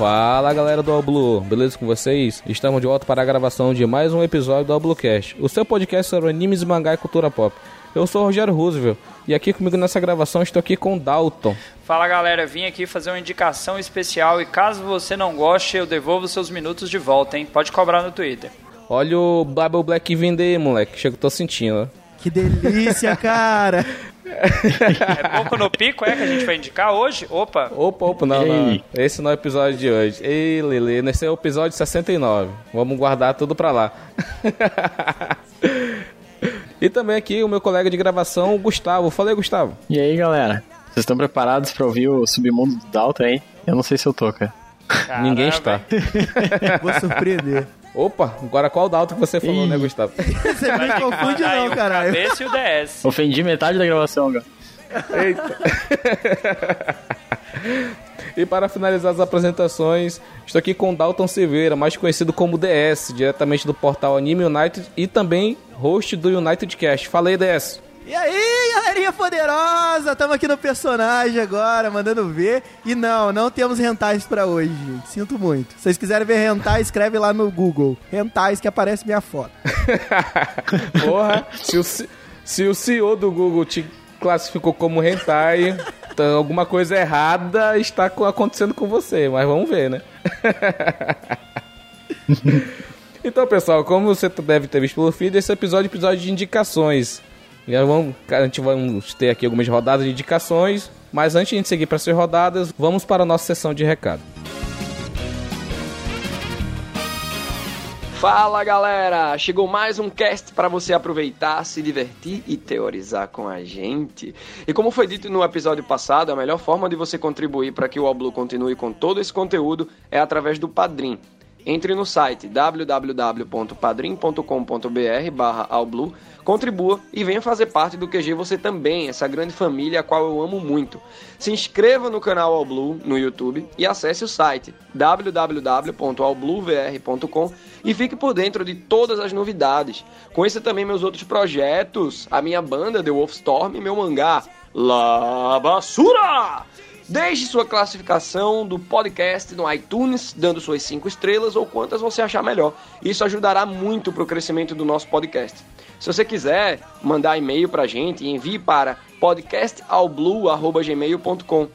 Fala galera do Blue, beleza com vocês? Estamos de volta para a gravação de mais um episódio do Bluecast, o seu podcast sobre animes, mangá e cultura pop. Eu sou o Rogério Roosevelt e aqui comigo nessa gravação estou aqui com o Dalton. Fala galera, vim aqui fazer uma indicação especial e caso você não goste, eu devolvo seus minutos de volta, hein? Pode cobrar no Twitter. Olha o Bible Black vindo aí, moleque, chega que tô sentindo. Que delícia, cara! É pouco no pico, é que a gente vai indicar hoje? Opa! Opa, opa, não, não. Esse não é o episódio de hoje. Ei, Lele, esse é o episódio 69. Vamos guardar tudo pra lá. e também aqui o meu colega de gravação, o Gustavo. Falei, Gustavo. E aí, galera? Vocês estão preparados pra ouvir o submundo do Dalton, hein? Eu não sei se eu tô, cara. Caramba. Ninguém está. Vou surpreender. Opa, agora qual Dalton que você falou, Ih. né, Gustavo? Você não confunde não, o caralho. cabeça e o DS. Ofendi metade da gravação, cara. Eita. e para finalizar as apresentações, estou aqui com o Dalton Silveira, mais conhecido como DS, diretamente do portal Anime United e também host do United Cast. Fala aí, DS. E aí, galerinha poderosa? Tamo aqui no personagem agora, mandando ver. E não, não temos rentais pra hoje, gente. Sinto muito. Se vocês quiserem ver rentais, escreve lá no Google. Rentais que aparece minha foto. Porra, se o, se o CEO do Google te classificou como hentai, então alguma coisa errada está co- acontecendo com você, mas vamos ver, né? então, pessoal, como você deve ter visto pelo feed, esse episódio é episódio de indicações. Vamos, a gente vai ter aqui algumas rodadas de indicações, mas antes de a gente seguir para essas rodadas, vamos para a nossa sessão de recado. Fala galera! Chegou mais um cast para você aproveitar, se divertir e teorizar com a gente. E como foi dito no episódio passado, a melhor forma de você contribuir para que o Oblu continue com todo esse conteúdo é através do Padrim. Entre no site www.padrim.com.br barra contribua e venha fazer parte do QG você também, essa grande família a qual eu amo muito. Se inscreva no canal Alblu no YouTube e acesse o site www.albluvr.com e fique por dentro de todas as novidades. Conheça também meus outros projetos, a minha banda The Wolfstorm e meu mangá La Basura! Deixe sua classificação do podcast no iTunes, dando suas 5 estrelas ou quantas você achar melhor. Isso ajudará muito para o crescimento do nosso podcast. Se você quiser mandar e-mail para a gente, envie para podcastalblue.gmail.com.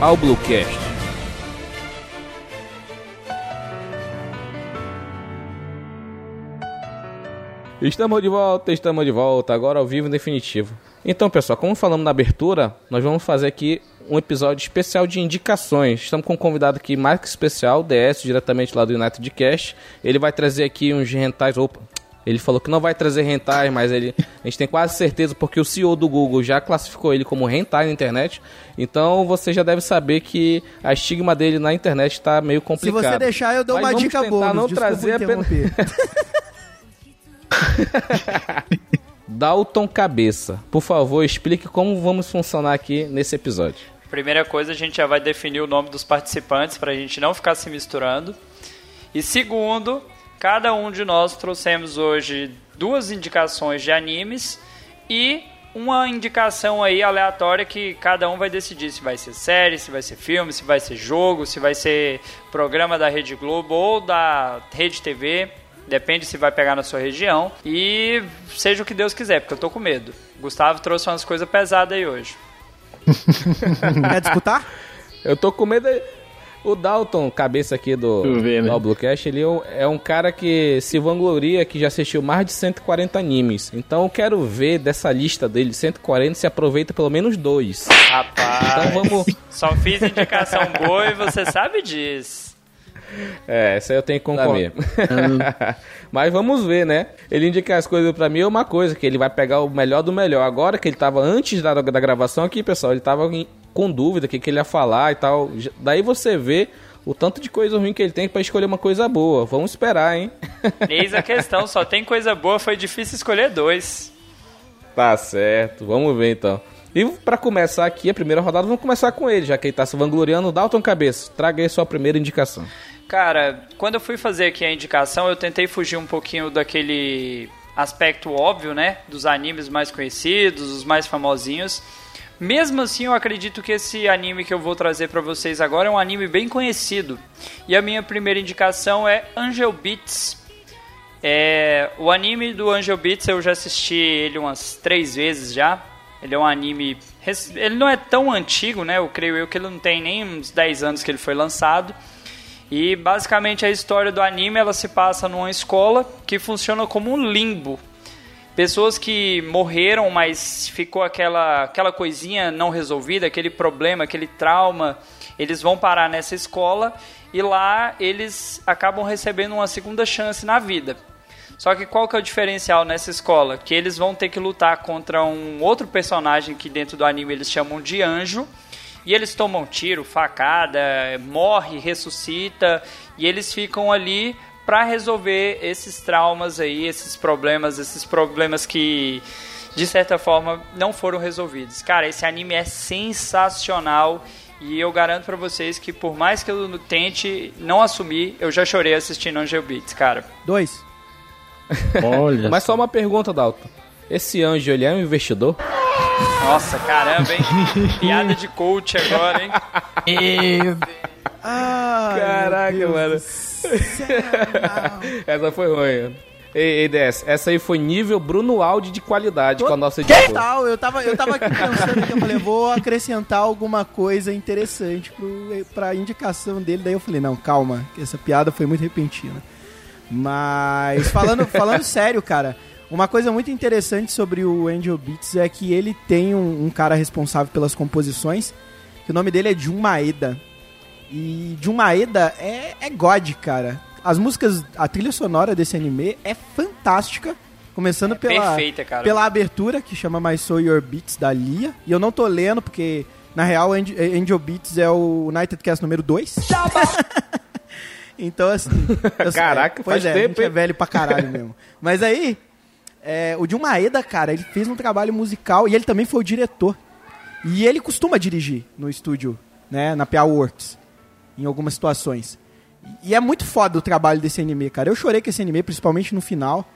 ao Bluecast. Estamos de volta, estamos de volta, agora ao vivo definitivo. Então, pessoal, como falamos na abertura, nós vamos fazer aqui um episódio especial de indicações. Estamos com um convidado aqui mais que especial, DS, diretamente lá do United Cast. Ele vai trazer aqui uns rentais. Opa! Ele falou que não vai trazer rentais, mas ele, a gente tem quase certeza porque o CEO do Google já classificou ele como rentai na internet. Então você já deve saber que a estigma dele na internet está meio Se complicada. você deixar, eu dou Mas uma dica boa. não trazer apenas- Dalton Cabeça, por favor, explique como vamos funcionar aqui nesse episódio. Primeira coisa, a gente já vai definir o nome dos participantes para a gente não ficar se misturando. E segundo, cada um de nós trouxemos hoje duas indicações de animes e uma indicação aí aleatória que cada um vai decidir se vai ser série, se vai ser filme, se vai ser jogo, se vai ser programa da Rede Globo ou da Rede TV. Depende se vai pegar na sua região. E seja o que Deus quiser, porque eu tô com medo. Gustavo trouxe umas coisas pesadas aí hoje. Quer disputar? Eu tô com medo. O Dalton, cabeça aqui do, vê, né? do Bluecast, ele é um- é um cara que se vangloria que já assistiu mais de 140 animes. Então eu quero ver dessa lista dele, 140, se aproveita pelo menos dois. Rapaz, Então vamos. só fiz indicação boa e você sabe disso. É, essa eu tenho que concordar. Mas vamos ver, né? Ele indica as coisas pra mim é uma coisa, que ele vai pegar o melhor do melhor. Agora que ele tava antes da, da gravação aqui, pessoal, ele tava com dúvida o que, que ele ia falar e tal. Daí você vê o tanto de coisa ruim que ele tem pra escolher uma coisa boa. Vamos esperar, hein? Eis a questão, só tem coisa boa, foi difícil escolher dois. Tá certo, vamos ver então. E pra começar aqui a primeira rodada, vamos começar com ele, já que ele tá se vangloriando. Dalton Cabeça, traga aí sua primeira indicação. Cara, quando eu fui fazer aqui a indicação, eu tentei fugir um pouquinho daquele aspecto óbvio, né? Dos animes mais conhecidos, os mais famosinhos. Mesmo assim, eu acredito que esse anime que eu vou trazer pra vocês agora é um anime bem conhecido. E a minha primeira indicação é Angel Beats. É, o anime do Angel Beats eu já assisti ele umas três vezes já. Ele é um anime. Ele não é tão antigo, né? Eu creio eu que ele não tem nem uns 10 anos que ele foi lançado. E basicamente a história do anime ela se passa numa escola que funciona como um limbo. Pessoas que morreram, mas ficou aquela, aquela coisinha não resolvida, aquele problema, aquele trauma, eles vão parar nessa escola e lá eles acabam recebendo uma segunda chance na vida. Só que qual que é o diferencial nessa escola? Que eles vão ter que lutar contra um outro personagem que dentro do anime eles chamam de anjo. E eles tomam tiro, facada, morre, ressuscita. E eles ficam ali para resolver esses traumas aí, esses problemas, esses problemas que de certa forma não foram resolvidos. Cara, esse anime é sensacional. E eu garanto pra vocês que por mais que eu tente não assumir, eu já chorei assistindo Angel Beats, cara. Dois. Olha. Mas só uma pergunta, Dalton. Esse anjo, ele é um investidor? Nossa, caramba, hein? Piada de coach agora, hein? Ai, Caraca, meu Deus mano. Essa foi ruim. Ei, ei, DS, essa aí foi nível Bruno Aldi de qualidade com a nossa editora. Total, eu tava, eu tava aqui pensando que eu falei, vou acrescentar alguma coisa interessante pro, pra indicação dele. Daí eu falei, não, calma, que essa piada foi muito repentina. Mas falando, falando sério, cara, uma coisa muito interessante sobre o Angel Beats é que ele tem um, um cara responsável pelas composições, que o nome dele é Jun Maeda. E Jun Maeda é, é God, cara. As músicas, a trilha sonora desse anime é fantástica. Começando pela, perfeita, pela abertura, que chama My Soul Your Beats, da Lia. E eu não tô lendo, porque, na real, Angel, Beats é o United Cast número 2. então, assim... eu- Caraca, pois faz é, a tempo, é velho pra caralho mesmo. Mas aí, é, o Jun Maeda, cara, ele fez um trabalho musical e ele também foi o diretor. E ele costuma dirigir no estúdio, né, na PA Works, em algumas situações. E é muito foda o trabalho desse anime, cara. Eu chorei com esse anime, principalmente no final.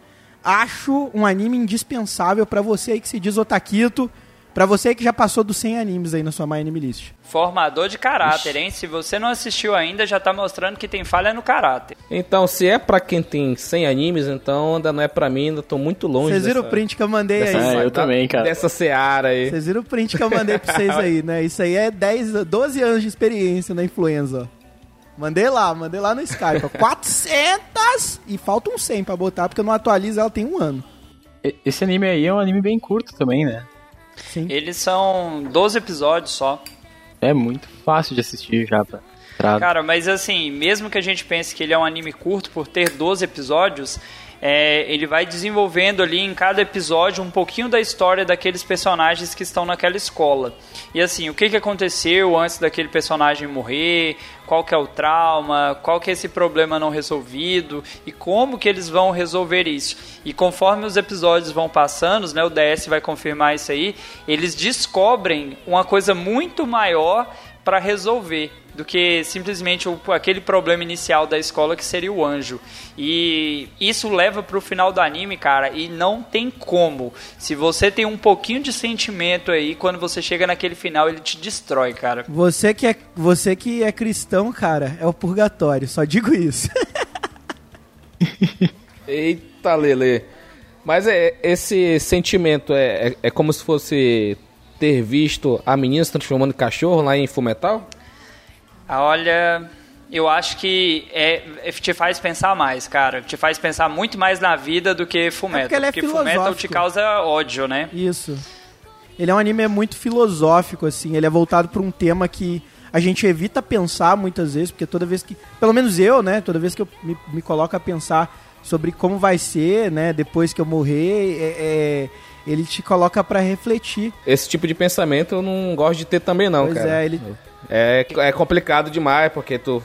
Acho um anime indispensável pra você aí que se diz otaquito, pra você que já passou dos 100 animes aí na sua My Anime List. Formador de caráter, hein? Se você não assistiu ainda, já tá mostrando que tem falha no caráter. Então, se é pra quem tem 100 animes, então ainda não é pra mim, ainda tô muito longe Vocês viram o print que eu mandei dessa- aí? É, eu também, cara. Dessa seara aí. Vocês viram o print que eu mandei pra vocês aí, né? Isso aí é 10, 12 anos de experiência na influenza, ó. Mandei lá, mandei lá no Skype. ó. 400! E faltam 100 pra botar, porque eu não atualizo, ela tem um ano. Esse anime aí é um anime bem curto também, né? Sim. Eles são 12 episódios só. É muito fácil de assistir já pra. Cara, mas assim, mesmo que a gente pense que ele é um anime curto por ter 12 episódios, é, ele vai desenvolvendo ali em cada episódio um pouquinho da história daqueles personagens que estão naquela escola. E assim, o que, que aconteceu antes daquele personagem morrer, qual que é o trauma, qual que é esse problema não resolvido e como que eles vão resolver isso. E conforme os episódios vão passando, né, o DS vai confirmar isso aí, eles descobrem uma coisa muito maior para resolver do que simplesmente o, aquele problema inicial da escola que seria o anjo. E isso leva pro final do anime, cara, e não tem como. Se você tem um pouquinho de sentimento aí, quando você chega naquele final, ele te destrói, cara. Você que, é, você que é cristão, cara, é o purgatório. Só digo isso. Eita, Lele. Mas é, esse sentimento é, é, é como se fosse ter visto a menina se transformando em cachorro lá em Fumetal? Ah, Olha, eu acho que é, é- te faz pensar mais, cara. Te faz pensar muito mais na vida do que Fullmetal. porque ele é Fullmetal te causa ódio, né? Isso. Ele é um anime muito filosófico, assim. Ele é voltado para um tema que a gente evita pensar muitas vezes, porque toda vez que, pelo menos eu, né, toda vez que eu me, me coloco a pensar sobre como vai ser, né, depois que eu morrer, é, é, ele te coloca para refletir. Esse tipo de pensamento eu não gosto de ter também não, Pois cara. é, ele- É, é complicado demais, porque tu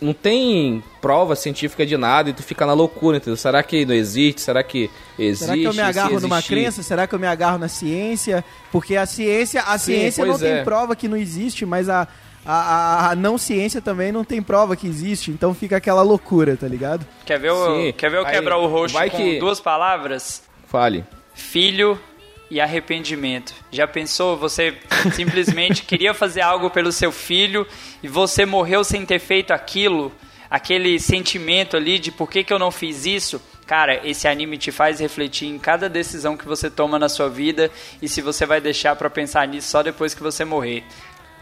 não tem prova científica de nada e tu fica na loucura, entendeu? Será que não existe? Será que existe? Será que eu me agarro numa crença? Será que eu me agarro na ciência? Porque a ciência, a Sim, ciência não pois tem é. prova que não existe, mas a, a, a- a não ciência também não tem prova que existe. Então fica aquela loucura, tá ligado? Quer ver o, Sim. quer ver eu quebrar o rosto vai com que- duas palavras? Fale. Filho e arrependimento. Já pensou? Você simplesmente queria fazer algo pelo seu filho e você morreu sem ter feito aquilo? Aquele sentimento ali de por que, que eu não fiz isso? Cara, esse anime te faz refletir em cada decisão que você toma na sua vida e se você vai deixar pra pensar nisso só depois que você morrer.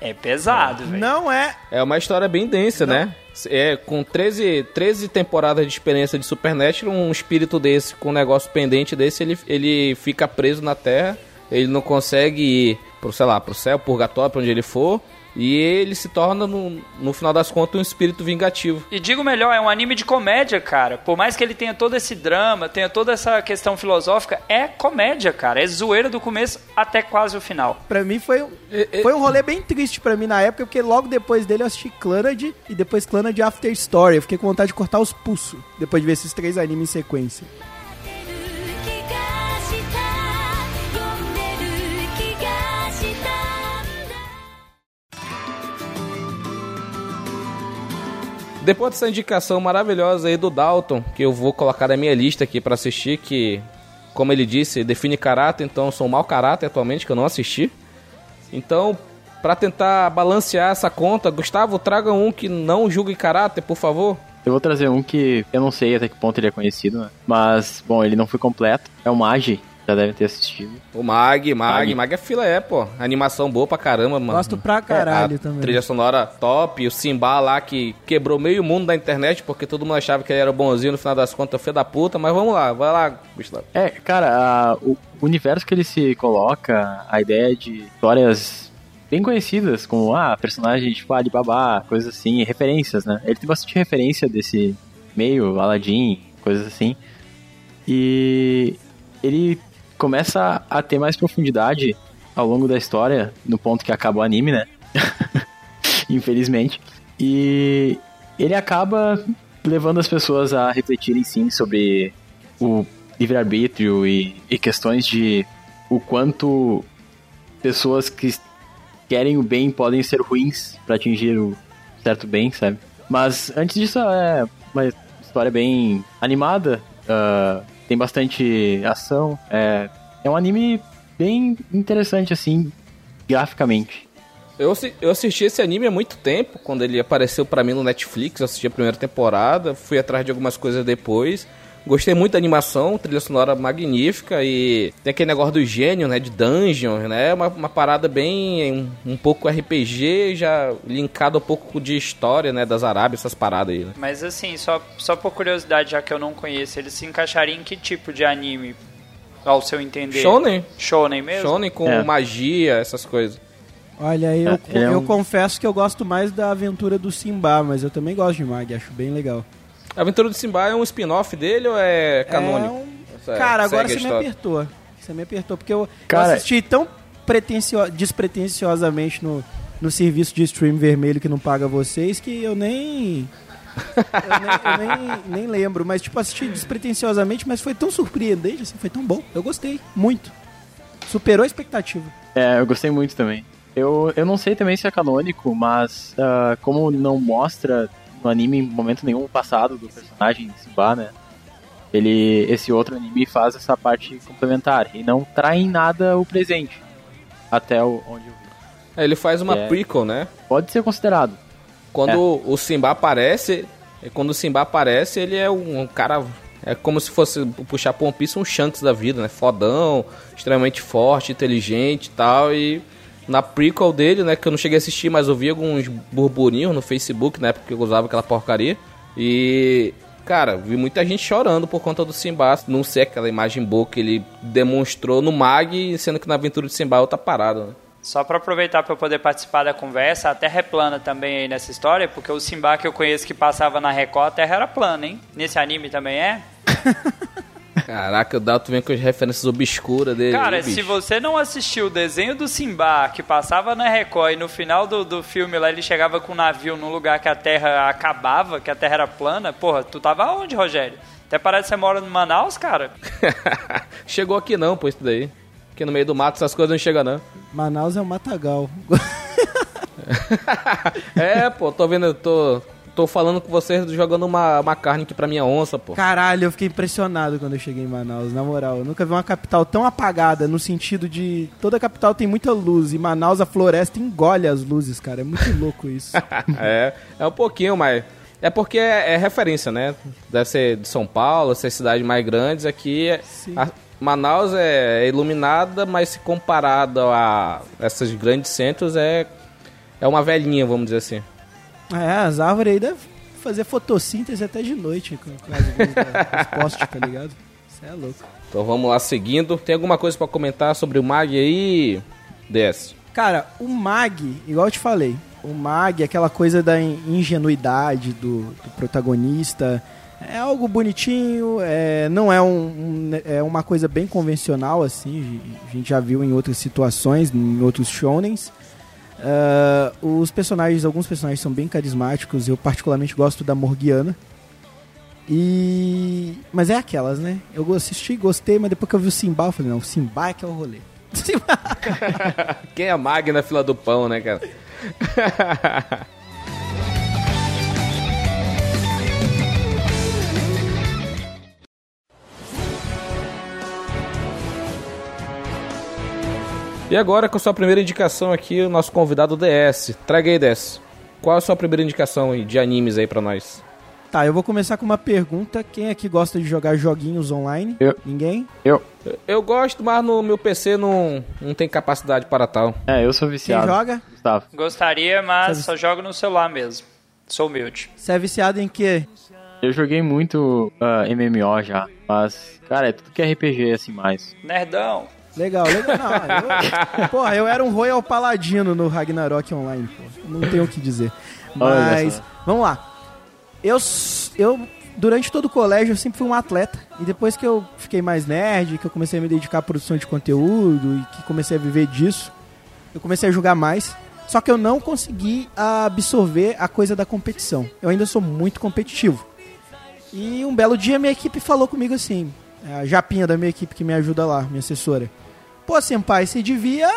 É pesado, velho. Não é. É uma história bem densa, né? É, com 13, 13 temporadas de experiência de Supernatural, um espírito desse, com um negócio pendente desse, ele, ele fica preso na Terra, ele não consegue ir pro, sei lá, pro céu, purgatório, pra onde ele for, e ele se torna, no, no final das contas, um espírito vingativo. E digo melhor, é um anime de comédia, cara. Por mais que ele tenha todo esse drama, tenha toda essa questão filosófica, é comédia, cara. É zoeira do começo até quase o final. Pra mim foi, um- foi um rolê bem triste pra mim na época, porque logo depois dele eu assisti Clannad e depois Clannad After Story. Eu fiquei com vontade de cortar os pulsos depois de ver esses três animes em sequência. Depois dessa indicação maravilhosa aí do Dalton, que eu vou colocar na minha lista aqui pra assistir, que, como ele disse, define caráter, então sou um mau caráter atualmente, que eu não assisti. Então, pra tentar balancear essa conta, Gustavo, traga um que não julgue caráter, por favor. Eu vou trazer um que eu não sei até que ponto ele é conhecido, né? Mas, bom, ele não foi completo. É o Magi, já devem ter assistido. O Mag, Mag, Mag. Mag é fila, é, pô. Animação boa pra caramba, mano. Gosto pra caralho a também. Trilha sonora top, o Simba lá que quebrou meio mundo da internet porque todo mundo achava que ele era bonzinho no final das contas, filho da puta, mas vamos lá, vai lá, Gustavo. É, cara, a- o universo que ele se coloca, a ideia de histórias bem conhecidas, como, ah, personagem tipo Alibaba, coisas assim, referências, né? Ele tem bastante referência desse meio, Aladdin, coisas assim. E ele começa a ter mais profundidade ao longo da história, no ponto que acaba o anime, né? Infelizmente. E ele acaba levando as pessoas a refletirem sim sobre o livre-arbítrio e, e questões de o quanto pessoas que querem o bem podem ser ruins para atingir o certo bem, sabe? Mas antes disso é uma história bem animada, ah, tem bastante ação, é, é um anime bem interessante assim, graficamente. Eu, eu assisti esse anime há muito tempo, quando ele apareceu pra mim no Netflix, eu assisti a primeira temporada, fui atrás de algumas coisas depois. Gostei muito da animação, trilha sonora magnífica e tem aquele negócio do gênio, né, de dungeon, né, uma, uma parada bem, um, um pouco RPG, já linkado um pouco de história, né, das Arábias, essas paradas aí, né. Mas assim, só, só por curiosidade, já que eu não conheço, ele se encaixaria em que tipo de anime? Ao seu entender? Shonen, Shonen mesmo? shonen com É. magia, essas coisas. Olha, eu, É, é eu um- confesso que eu gosto mais da aventura do Simba, mas eu também gosto de Mag, acho bem legal. A Aventura do Simba é um spin-off dele ou é canônico? É um- Essa- Cara, agora você me apertou. Você me apertou, porque eu, Cara- eu assisti tão pretencio... despretensiosamente no, no serviço de stream vermelho que não paga vocês que eu nem. eu nem, eu nem, nem lembro. Mas, tipo, assisti despretensiosamente, mas foi tão surpreendente, assim, foi tão bom. Eu gostei, muito. Superou a expectativa. É, eu gostei muito também. Eu, eu não sei também se é canônico, mas ah, como não mostra no anime em momento nenhum o passado do personagem Simba, né? Ele, esse outro anime faz essa parte complementar e não trai em nada o presente. Até o, onde eu vi. É, ele faz uma É. prequel, né? Pode ser considerado. Quando o Simba aparece, é, quando o Simba aparece, ele é um, cara. É como se fosse puxar One Piece um Shanks da vida, né? Fodão, extremamente forte, inteligente e tal. E na prequel dele, né? Que eu não cheguei a assistir, mas eu vi alguns burburinhos no Facebook na época que eu usava aquela porcaria. E. Cara, vi muita gente chorando por conta do Simba não ser aquela imagem boa que ele demonstrou no Mag, sendo que na aventura de Simba é outra parada, né? Só pra aproveitar pra eu poder participar da conversa, a Terra é plana também aí nessa história, porque o Simba que eu conheço que passava na Record, a Terra era plana, hein? Nesse anime também é? Caraca, o Dalton vem com as referências obscuras dele. Cara, aí, se você não assistiu o desenho do Simba que passava na Record e no final do, do filme lá ele chegava com um navio num lugar que a Terra acabava, que a Terra era plana, porra, tu tava onde, Rogério? Até parece que você mora em Manaus, cara. Chegou aqui não, pô, isso daí. Aqui no meio do mato essas coisas não chegam, não. Manaus é o Matagal. É, pô, tô vendo, eu tô, tô falando com vocês jogando uma, uma carne aqui pra minha onça, pô. Caralho, eu fiquei impressionado quando eu cheguei em Manaus, na moral. Eu nunca vi uma capital tão apagada, no sentido de. Toda capital tem muita luz, e Manaus, a floresta, engole as luzes, cara. É muito louco isso. é, é um pouquinho, mas. É porque é, é referência, né? Deve ser de São Paulo, ser cidades mais grandes. Aqui, é- a- Manaus é iluminada, mas se comparado a esses grandes centros, é, é uma velhinha, vamos dizer assim. É, as árvores aí devem fazer fotossíntese até de noite com, com as luzes da- postes, tá ligado? Isso é louco. Então vamos lá, seguindo. Tem alguma coisa pra comentar sobre o Mag aí, DS? Cara, o Mag, igual eu te falei, o Mag, aquela coisa da in- ingenuidade do, do protagonista, é algo bonitinho, é, não é, um, um- é uma coisa bem convencional, assim, a gente já viu em outras situações, em outros shonens. Ah, os personagens, alguns personagens são bem carismáticos, eu particularmente gosto da Morgiana. E. Mas é aquelas, né? Eu assisti, gostei, mas depois que eu vi o Simba, eu falei, não, o Simba é que é o rolê. Quem é Mag na fila do pão, né, cara? E agora, com a sua primeira indicação aqui, o nosso convidado DS. Traga aí, DS. Qual a sua primeira indicação aí de animes aí pra nós? Tá, eu vou começar com uma pergunta. Quem aqui gosta de jogar joguinhos online? Eu. Ninguém? Eu. Eu- gosto, mas no meu PC não, não tem capacidade para tal. É, eu sou Quem viciado. joga? Gustavo. Gostaria, mas Sabe- só jogo no celular mesmo. Sou humilde. Você é viciado em quê? Eu joguei muito ah, MMO já, mas, cara, é tudo que é RPG assim mais. Nerdão. Legal, legal. Não, eu, porra, eu era um Royal Paladino no Ragnarok Online, pô. Não tenho o que dizer. Mas, vamos lá. Eu, eu, durante todo o colégio, eu sempre fui um atleta. E depois que eu fiquei mais nerd, que eu comecei a me dedicar à produção de conteúdo e que comecei a viver disso, eu comecei a jogar mais. Só que eu não consegui absorver a coisa da competição. Eu ainda sou muito competitivo. E um belo dia minha equipe falou comigo assim, a Japinha da minha equipe que me ajuda lá, minha assessora. Pô, senpai, você devia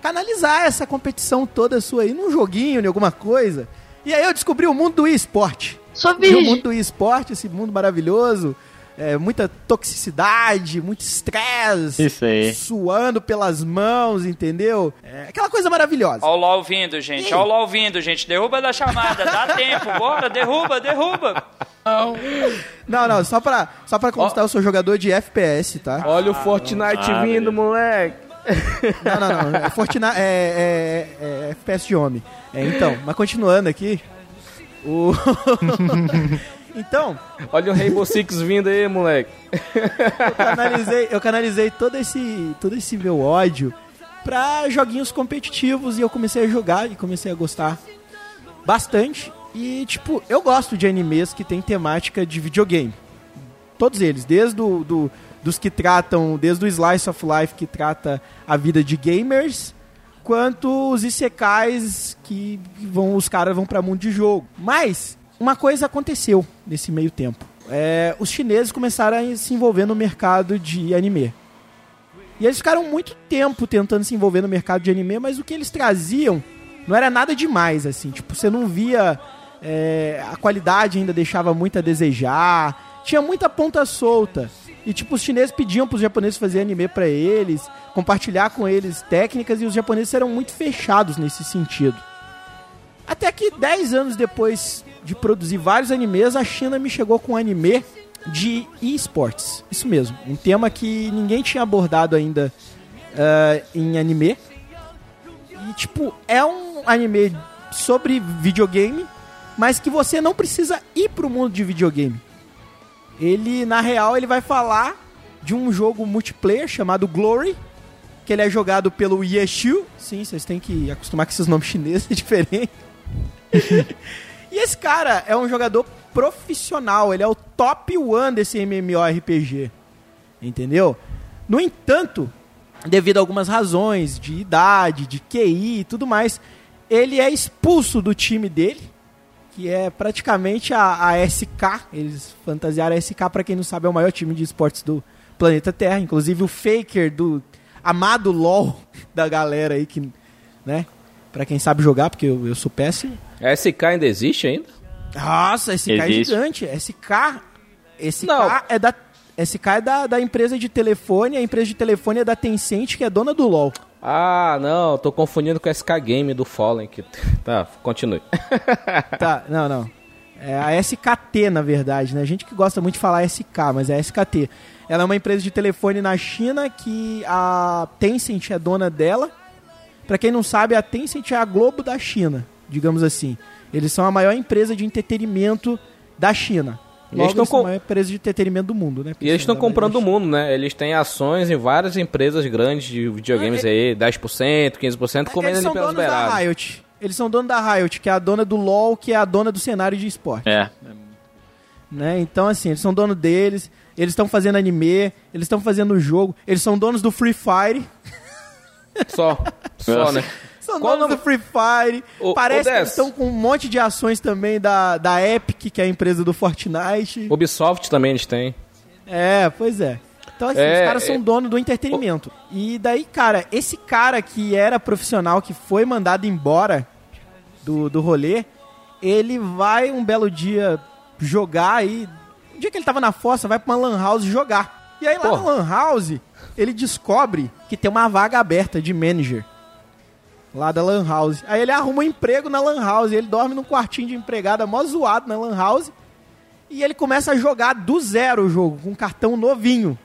canalizar essa competição toda sua aí num joguinho, em alguma coisa. E aí eu descobri o mundo do esporte. Sou E o virgem. mundo do esporte, esse mundo maravilhoso, é, muita toxicidade, muito estresse, Isso aí. suando pelas mãos, entendeu? É aquela coisa maravilhosa. Ó o LOL vindo, gente. Ó o LOL vindo, gente. Derruba da chamada. Dá tempo. Bora, derruba, derruba. Não, não, só pra, só pra constar, eu sou jogador de FPS, tá? Olha o Fortnite Ah, vindo, moleque. Não, não, não. É, Fortnite, é, é, é FPS de homem. É, então, mas continuando aqui. O... então, Olha o Rainbow Six vindo aí, moleque. eu canalizei, eu canalizei todo esse, todo esse meu ódio pra joguinhos competitivos e eu comecei a jogar e comecei a gostar bastante. E, tipo, eu gosto de animes que tem temática de videogame. Todos eles, desde o, do, dos que tratam, desde o Slice of Life que trata a vida de gamers, quanto os isekais que vão, os caras vão pra mundo de jogo. Mas uma coisa aconteceu nesse meio tempo. É, os chineses começaram a se envolver no mercado de anime. E eles ficaram muito tempo tentando se envolver no mercado de anime, mas o que eles traziam não era nada demais, assim. Tipo, você não via. é, a qualidade ainda deixava muito a desejar. Tinha muita ponta solta. E, tipo, os chineses pediam pros japoneses fazer anime pra eles, compartilhar com eles técnicas, e os japoneses eram muito fechados nesse sentido. Até que 10 anos depois de produzir vários animes, a China me chegou com um anime de esportes. Isso mesmo, um tema que ninguém tinha abordado ainda ah, em anime. E, tipo, é um anime sobre videogame, mas que você não precisa ir pro mundo de videogame. Ele, na real, ele vai falar de um jogo multiplayer chamado Glory, que ele é jogado pelo Yeshu. Sim, vocês têm que acostumar com esses nomes chineses diferentes. E esse cara é um jogador profissional, ele é o top one desse MMORPG. Entendeu? No entanto, devido a algumas razões de idade, de QI e tudo mais, ele é expulso do time dele, que é praticamente a, a SK. Eles fantasiaram a SK, pra quem não sabe, é o maior time de esportes do planeta Terra. Inclusive o Faker do amado LoL da galera aí, que, né? Pra quem sabe jogar, porque eu, eu sou péssimo. A SK ainda existe ainda? Nossa, SK é Existe. gigante. SK, SK Não. é da SK é da, da empresa de telefone, a empresa de telefone é da Tencent, que é dona do LoL. Ah, não, tô confundindo com a SK Game do Fallen. Que... Tá, continue. Tá, não, não. É a SKT, na verdade, né? A gente que gosta muito de falar SK, mas é a SKT. Ela é uma empresa de telefone na China que a Tencent é dona dela. Pra quem não sabe, a Tencent é a Globo da China, digamos assim. Eles são a maior empresa de entretenimento da China. Logo, eles tão eles são com- a maior empresa de entretenimento do mundo, né? E eles estão comprando o mundo, né? Eles têm ações em várias empresas grandes de videogames aí, 10%, 15%, comendo Eles ali são pelas donos da. Riot. Eles são donos da Riot, que é a dona do LoL, que é a dona do cenário de esporte. É. né? Então, assim, eles são donos deles, eles estão fazendo anime, eles estão fazendo jogo, eles são donos do Free Fire, Só, só, né? são Qual donos nome- do Free Fire. Ô, Parece ô, que estão com um monte de ações também da, da Epic, que é a empresa do Fortnite. Ubisoft também eles têm. É, pois é. Então, assim, É, os caras é- são donos do entretenimento. E daí, cara, esse cara que era profissional, que foi mandado embora do, do rolê, ele vai um belo dia jogar aí. Um dia que ele tava na fossa, vai pra uma lan house jogar. E aí lá Porra. na lan house, ele descobre que tem uma vaga aberta de manager. Lá da lan house. Aí ele arruma um emprego na lan house. Ele dorme num quartinho de empregada mó zoado na lan house. E ele começa a jogar do zero o jogo, com um cartão novinho.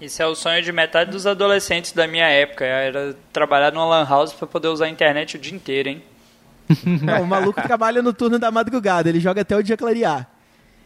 Isso é o sonho de metade dos adolescentes da minha época. Era trabalhar numa lan house pra poder usar a internet o dia inteiro, hein? Não, o maluco trabalha no turno da madrugada, ele joga até o dia clarear.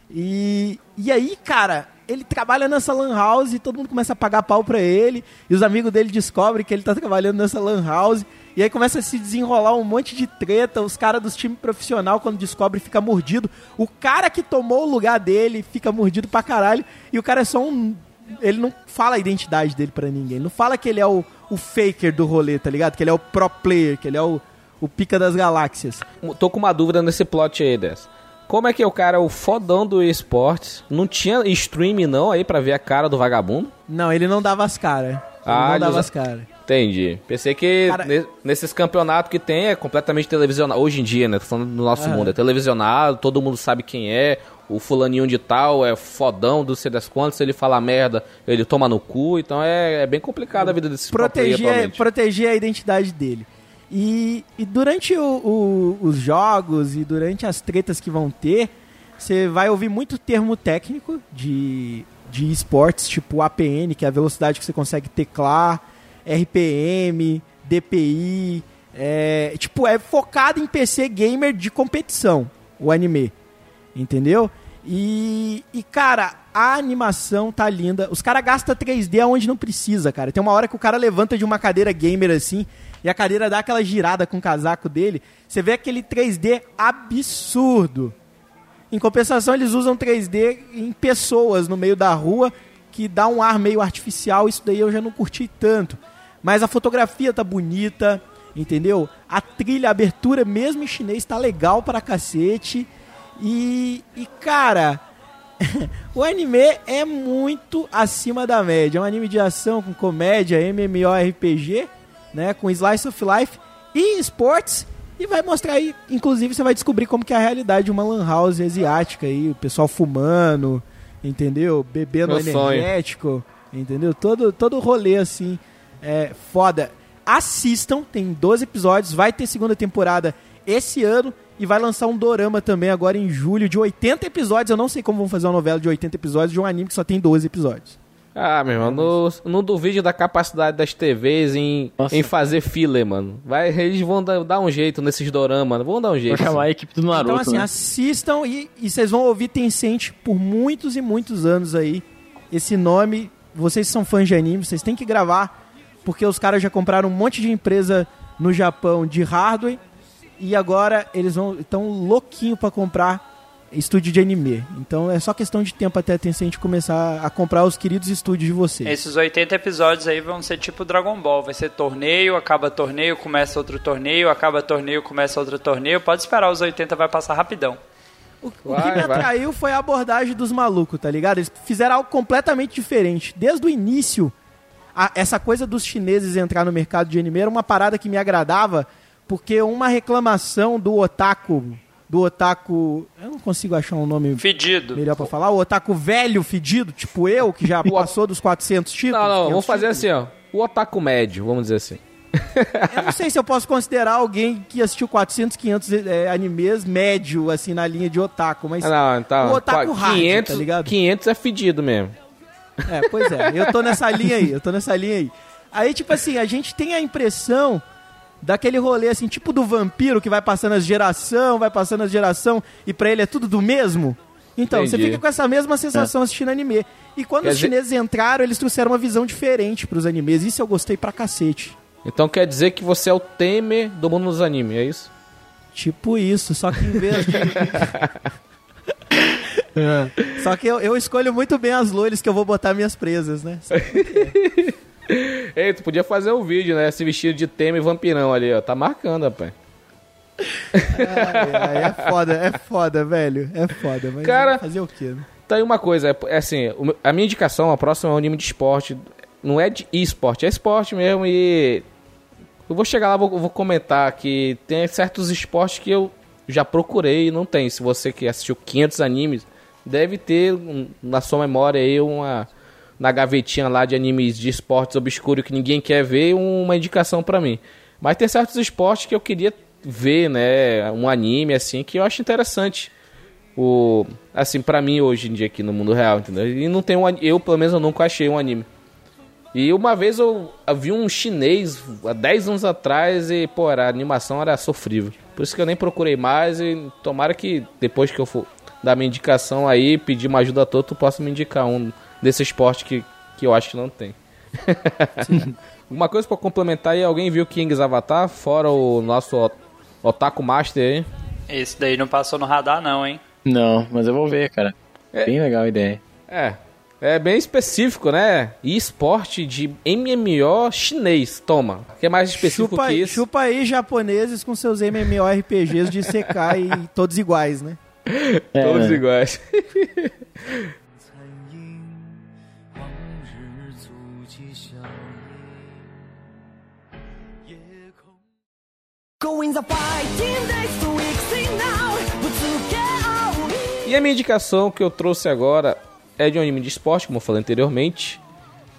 E, e aí, cara, ele trabalha nessa lan house e todo mundo começa a pagar pau pra ele. E os amigos dele descobrem que ele tá trabalhando nessa lan house. E aí começa a se desenrolar um monte de treta. Os caras dos times profissional, quando descobrem, fica mordido. O cara que tomou o lugar dele fica mordido pra caralho. E o cara é só um. Ele não fala a identidade dele pra ninguém. Ele não fala que ele é o, o faker do rolê, tá ligado? Que ele é o pro player, que ele é o, o pica das galáxias. Tô com uma dúvida nesse plot aí dessa. Como é que o cara, o fodão do esportes, não tinha stream não aí pra ver a cara do vagabundo? Não, ele não dava as caras. Ah, não dava usa- as caras. Entendi. Pensei que Cara- ne- nesses campeonatos que tem é completamente televisionado. Hoje em dia, né? Tô falando do nosso mundo. É televisionado, todo mundo sabe quem é. O fulaninho de tal é fodão do sei das quantas. Se ele falar merda, ele toma no cu. Então é, é bem complicado a vida player, Proteger, proteger a identidade dele. E, e durante o- o- os jogos e durante as tretas que vão ter, você vai ouvir muito termo técnico de, de esportes, tipo APN, que é a velocidade que você consegue teclar, RPM, DPI. É, tipo, é focado em PC gamer de competição, o anime. Entendeu? E, e, cara, a animação tá linda. Os caras gastam 3D aonde não precisa, cara. Tem uma hora que o cara levanta de uma cadeira gamer assim, e a cadeira dá aquela girada com o casaco dele. Você vê aquele 3D absurdo. Em compensação, eles usam 3D em pessoas no meio da rua, que dá um ar meio artificial. Isso daí eu já não curti tanto. Mas a fotografia tá bonita, entendeu? A trilha, a abertura, mesmo em chinês, tá legal pra cacete. E, e cara, o anime é muito acima da média. É um anime de ação com comédia, MMORPG, né? Com slice of life e esportes. E vai mostrar aí, inclusive você vai descobrir como que é a realidade de uma lan house asiática aí, o pessoal fumando, entendeu? Bebendo Meu sonho. energético, entendeu? Todo todo rolê assim, é foda. Assistam, tem 12 episódios, vai ter segunda temporada esse ano e vai lançar um dorama também agora em julho de 80 episódios. Eu não sei como vão fazer uma novela de 80 episódios de um anime que só tem 12 episódios. Ah, meu irmão, não, não duvide da capacidade das TVs em, Nossa. em fazer filler, mano. Vai, eles vão dar, dar um jeito nesses doramas, vão dar um Vou jeito. chamar a equipe do Naruto, então, assim, né? assistam e, e vocês vão ouvir Tencent por muitos e muitos anos aí. Esse nome, vocês são fãs de anime, vocês têm que gravar, porque os caras já compraram um monte de empresa no Japão de hardware e agora eles vão estão louquinho pra comprar estúdio de anime. Então é só questão de tempo até a Tencent começar a comprar os queridos estúdios de vocês. Esses 80 episódios aí vão ser tipo Dragon Ball. Vai ser torneio, acaba torneio, começa outro torneio, acaba torneio, começa outro torneio. Pode esperar, os 80 vai passar rapidão. O, o que Vai, me vai. atraiu foi a abordagem dos malucos, tá ligado? Eles fizeram algo completamente diferente. Desde o início, a- essa coisa dos chineses entrar no mercado de anime era uma parada que me agradava, porque uma reclamação do otaku, do otaku, eu não consigo achar um nome Fedido. melhor pra falar, o otaku velho, fedido, tipo eu, que já passou dos 400 títulos. Não, não, 500 vamos fazer títulos. assim, ó. O otaku médio, vamos dizer assim. Eu não sei se eu posso considerar alguém que assistiu 400, 500 é, animes médio, assim, na linha de otaku, mas... Ah, não, então. O otaku qua- hard, 500, tá ligado? 500 é fedido mesmo. É, pois é. Eu tô nessa linha aí, eu tô nessa linha aí. Aí, tipo assim, a gente tem a impressão daquele rolê, assim, tipo do vampiro que vai passando as geração, vai passando as geração e pra ele é tudo do mesmo. Então, você Entendi. fica com essa mesma sensação assistindo anime. E quando Quer os dizer- chineses entraram, eles trouxeram uma visão diferente pros animes. Isso eu gostei pra cacete. Então quer dizer que você é o Temer do mundo dos animes, é isso? Tipo isso, só que em vez de. Só que eu, eu escolho muito bem as loures que eu vou botar minhas presas, né? Ei, tu podia fazer um vídeo, né? Se vestido de Temer e vampirão ali, ó. Tá marcando, rapaz. Ai, ai, é foda, é foda, velho. É foda, mas Cara- fazer o quê, né? Tá aí uma coisa, é, é assim, a minha indicação, a próxima é um anime de esporte. Não é de esporte, é esporte mesmo e. Eu vou chegar lá, vou, vou comentar que tem certos esportes que eu já procurei e não tem. Se você que assistiu 500 animes, deve ter na sua memória aí uma. Na gavetinha lá de animes de esportes obscuros que ninguém quer ver, uma indicação pra mim. Mas tem certos esportes que eu queria ver, né? Um anime assim que eu acho interessante o assim pra mim hoje em dia aqui no mundo real, entendeu? E não tem um eu pelo menos eu nunca achei um anime. E uma vez eu, vi um chinês há 10 anos atrás e pô, a animação era sofrível. Por isso que eu nem procurei mais e tomara que depois que eu for dar minha indicação aí, pedir uma ajuda toda, tu possa me indicar um desse esporte que, que eu acho que não tem. Uma coisa pra complementar aí, alguém viu King's Avatar, fora o nosso ot- Otaku Master aí? Esse daí não passou no radar, não, hein? Não, mas eu vou ver, cara. É. Bem legal a ideia. É. É bem específico, né? E esporte de MMO chinês. Toma. Que é mais específico Chupa que isso. chupa aí, japoneses com seus MMORPGs de CK e todos iguais, né? É, Todos né? iguais. E a minha indicação que eu trouxe agora é de um anime de esporte, como eu falei anteriormente.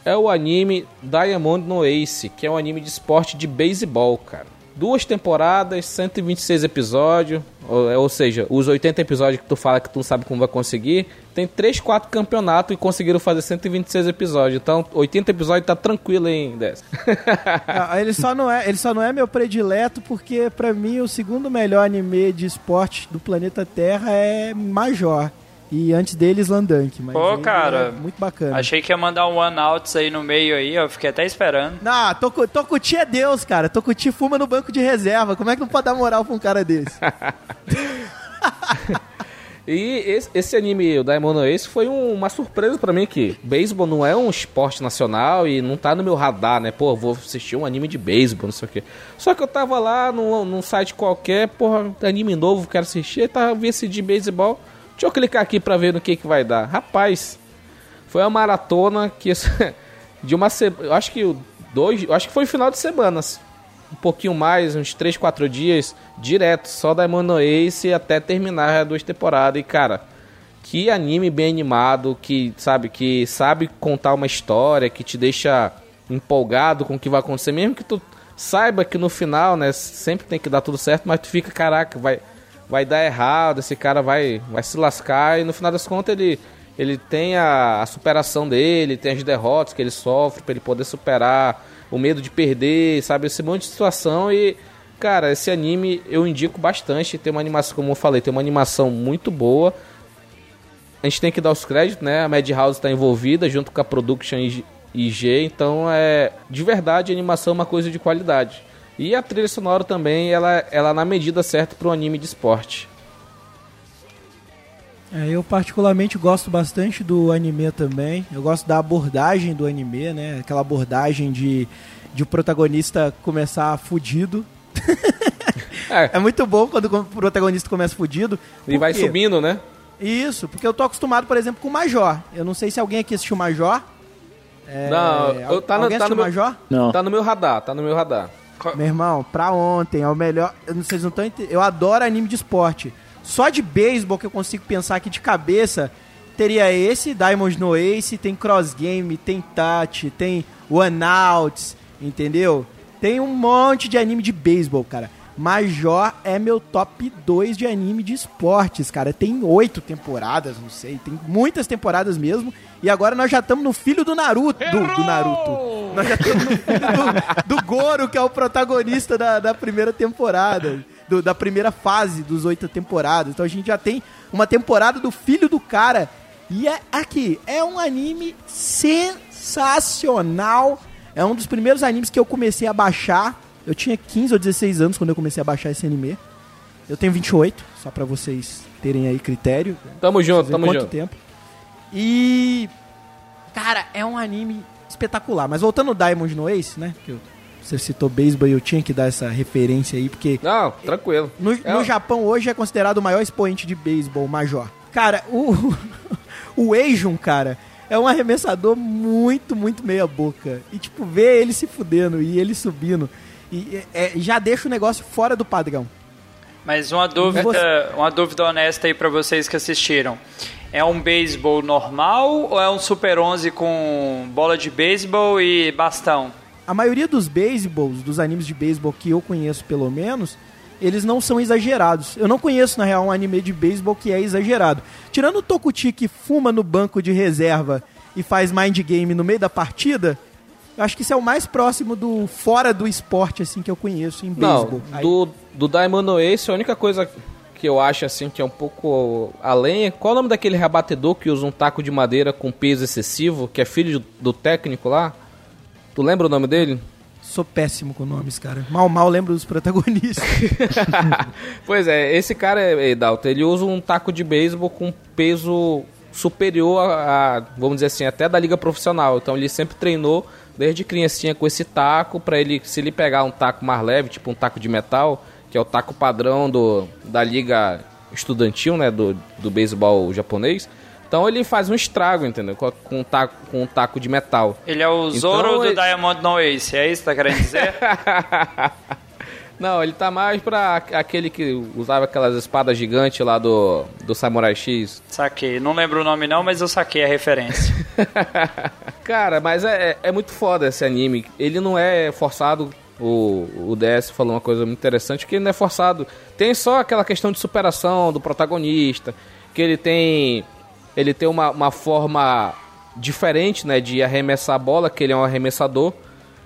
É o anime Diamond no Ace, que é um anime de esporte de beisebol, cara. Duas temporadas, 126 episódios, ou, ou seja, os 80 episódios que tu fala que tu não sabe como vai conseguir, tem 3, 4 campeonatos e conseguiram fazer 126 episódios. Então, 80 episódios tá tranquilo hein, 10. Ah, ele, só não é, ele só não é meu predileto porque, pra mim, o segundo melhor anime de esporte do planeta Terra é Major. E antes dele, Slandunk. Mas Pô, ele cara, é muito bacana. Achei que ia mandar um one outs aí no meio aí, eu fiquei até esperando. Não, Toku- Tokuti é Deus, cara. Tokuti fuma no banco de reserva. Como é que não pode dar moral pra um cara desse? E esse, esse anime, o Diamond no Ace, foi um- uma surpresa pra mim que beisebol não é um esporte nacional e não tá no meu radar, né? Pô, vou assistir um anime de beisebol, não sei o quê. Só que eu tava lá num, num site qualquer, porra, anime novo, quero assistir, tava vi esse de beisebol. Deixa eu clicar aqui pra ver no que que vai dar. Rapaz, foi uma maratona que de uma semana, acho que dois, acho que foi final de semanas. Um pouquinho mais, uns 3, 4 dias direto, só da no Ace até terminar as duas temporadas. E cara, que anime bem animado, que sabe, que sabe contar uma história, que te deixa empolgado com o que vai acontecer, mesmo que tu saiba que no final, né, sempre tem que dar tudo certo, mas tu fica, caraca, vai vai dar errado, esse cara vai vai se lascar e no final das contas ele ele tem a, a superação dele, tem as derrotas que ele sofre para ele poder superar o medo de perder, sabe, esse monte de situação e cara, esse anime eu indico bastante, tem uma animação, como eu falei, tem uma animação muito boa. A gente tem que dar os créditos, né? A Madhouse está envolvida junto com a Production IG, então é de verdade a animação é uma coisa de qualidade. E a trilha sonora também, ela, ela na medida certa para um anime de esporte. É, eu particularmente gosto bastante do anime também. Eu gosto da abordagem do anime, né? Aquela abordagem de, de o protagonista começar fudido. É, É muito bom quando o protagonista começa fudido. e vai quê? subindo, né? Isso, porque eu tô acostumado, por exemplo, com o Major. Eu não sei se alguém aqui assistiu Major. É, Não, eu- tá no- alguém tá no meu- Major? Não. Tá no meu radar, tá no meu radar. Meu irmão, pra ontem, é o melhor. Vocês não estão entendendo. Eu adoro anime de esporte. Só de beisebol que eu consigo pensar aqui de cabeça. Teria esse, Diamond No Ace, tem Cross Game, tem Touch, tem One Outs, entendeu? Tem um monte de anime de beisebol, cara. Major é meu top 2 de anime de esportes, cara. Tem oito temporadas, não sei. Tem muitas temporadas mesmo. E agora nós já estamos no filho do Naruto. Do, do Naruto. Nós já estamos no filho do, do Goro, que é o protagonista da, da primeira temporada. do- da primeira fase dos oito temporadas. Então a gente já tem uma temporada do filho do cara. E é aqui, é um anime sensacional. É um dos primeiros animes que eu comecei a baixar. Eu tinha 15 ou 16 anos quando eu comecei a baixar esse anime. Eu tenho 28, só pra vocês terem aí critério. Tamo junto, tamo quanto junto. tempo. E. Cara, é um anime espetacular. Mas voltando ao Diamond no Ace, né? Que eu- você citou beisebol e eu tinha que dar essa referência aí, porque Não, tranquilo. no, É, no Japão hoje é considerado o maior expoente de beisebol, Major. Cara, o. o Eijun, cara, é um arremessador muito, muito meia-boca. E, tipo, ver ele se fudendo e ele subindo. E é, já deixa o negócio fora do padrão. Mas uma dúvida, Você- uma dúvida honesta aí pra vocês que assistiram. É um beisebol normal ou é um Super 11 com bola de beisebol e bastão? A maioria dos beisebols, dos animes de beisebol que eu conheço pelo menos, eles não são exagerados. Eu não conheço, na real, um anime de beisebol que é exagerado. Tirando o Tokuchi que fuma no banco de reserva e faz mind game no meio da partida, acho que isso é o mais próximo do fora do esporte, assim, que eu conheço em Não, beisebol. Aí- do, do Diamond Ace, a única coisa que eu acho assim que é um pouco além é qual o nome daquele rebatedor que usa um taco de madeira com peso excessivo, que é filho do, técnico lá? Tu lembra o nome dele? Sou péssimo com nomes, cara. Mal, mal lembro dos protagonistas. pois é, esse cara, eh, Dalton, ele usa um taco de beisebol com peso superior a, a, vamos dizer assim, até da liga profissional. Então ele sempre treinou desde criancinha com esse taco para ele, se ele pegar um taco mais leve, tipo um taco de metal, que é o taco padrão do, da liga estudantil, né, do, do beisebol japonês. Então ele faz um estrago, entendeu? Com, com um taco, com um taco de metal. Ele é o Então, Zoro do ele- Diamond No Ace, é isso que tá querendo dizer? Não, ele tá mais pra aquele que usava aquelas espadas gigantes lá do, do Samurai X. saquei. Não lembro o nome não, mas eu saquei a referência. Cara, mas é, é- é muito foda esse anime. Ele não é forçado. O, o DS falou uma coisa muito interessante, que ele não é forçado. Tem só aquela questão de superação do protagonista, que ele tem ele tem uma, uma forma diferente, né, de arremessar a bola, que ele é um arremessador.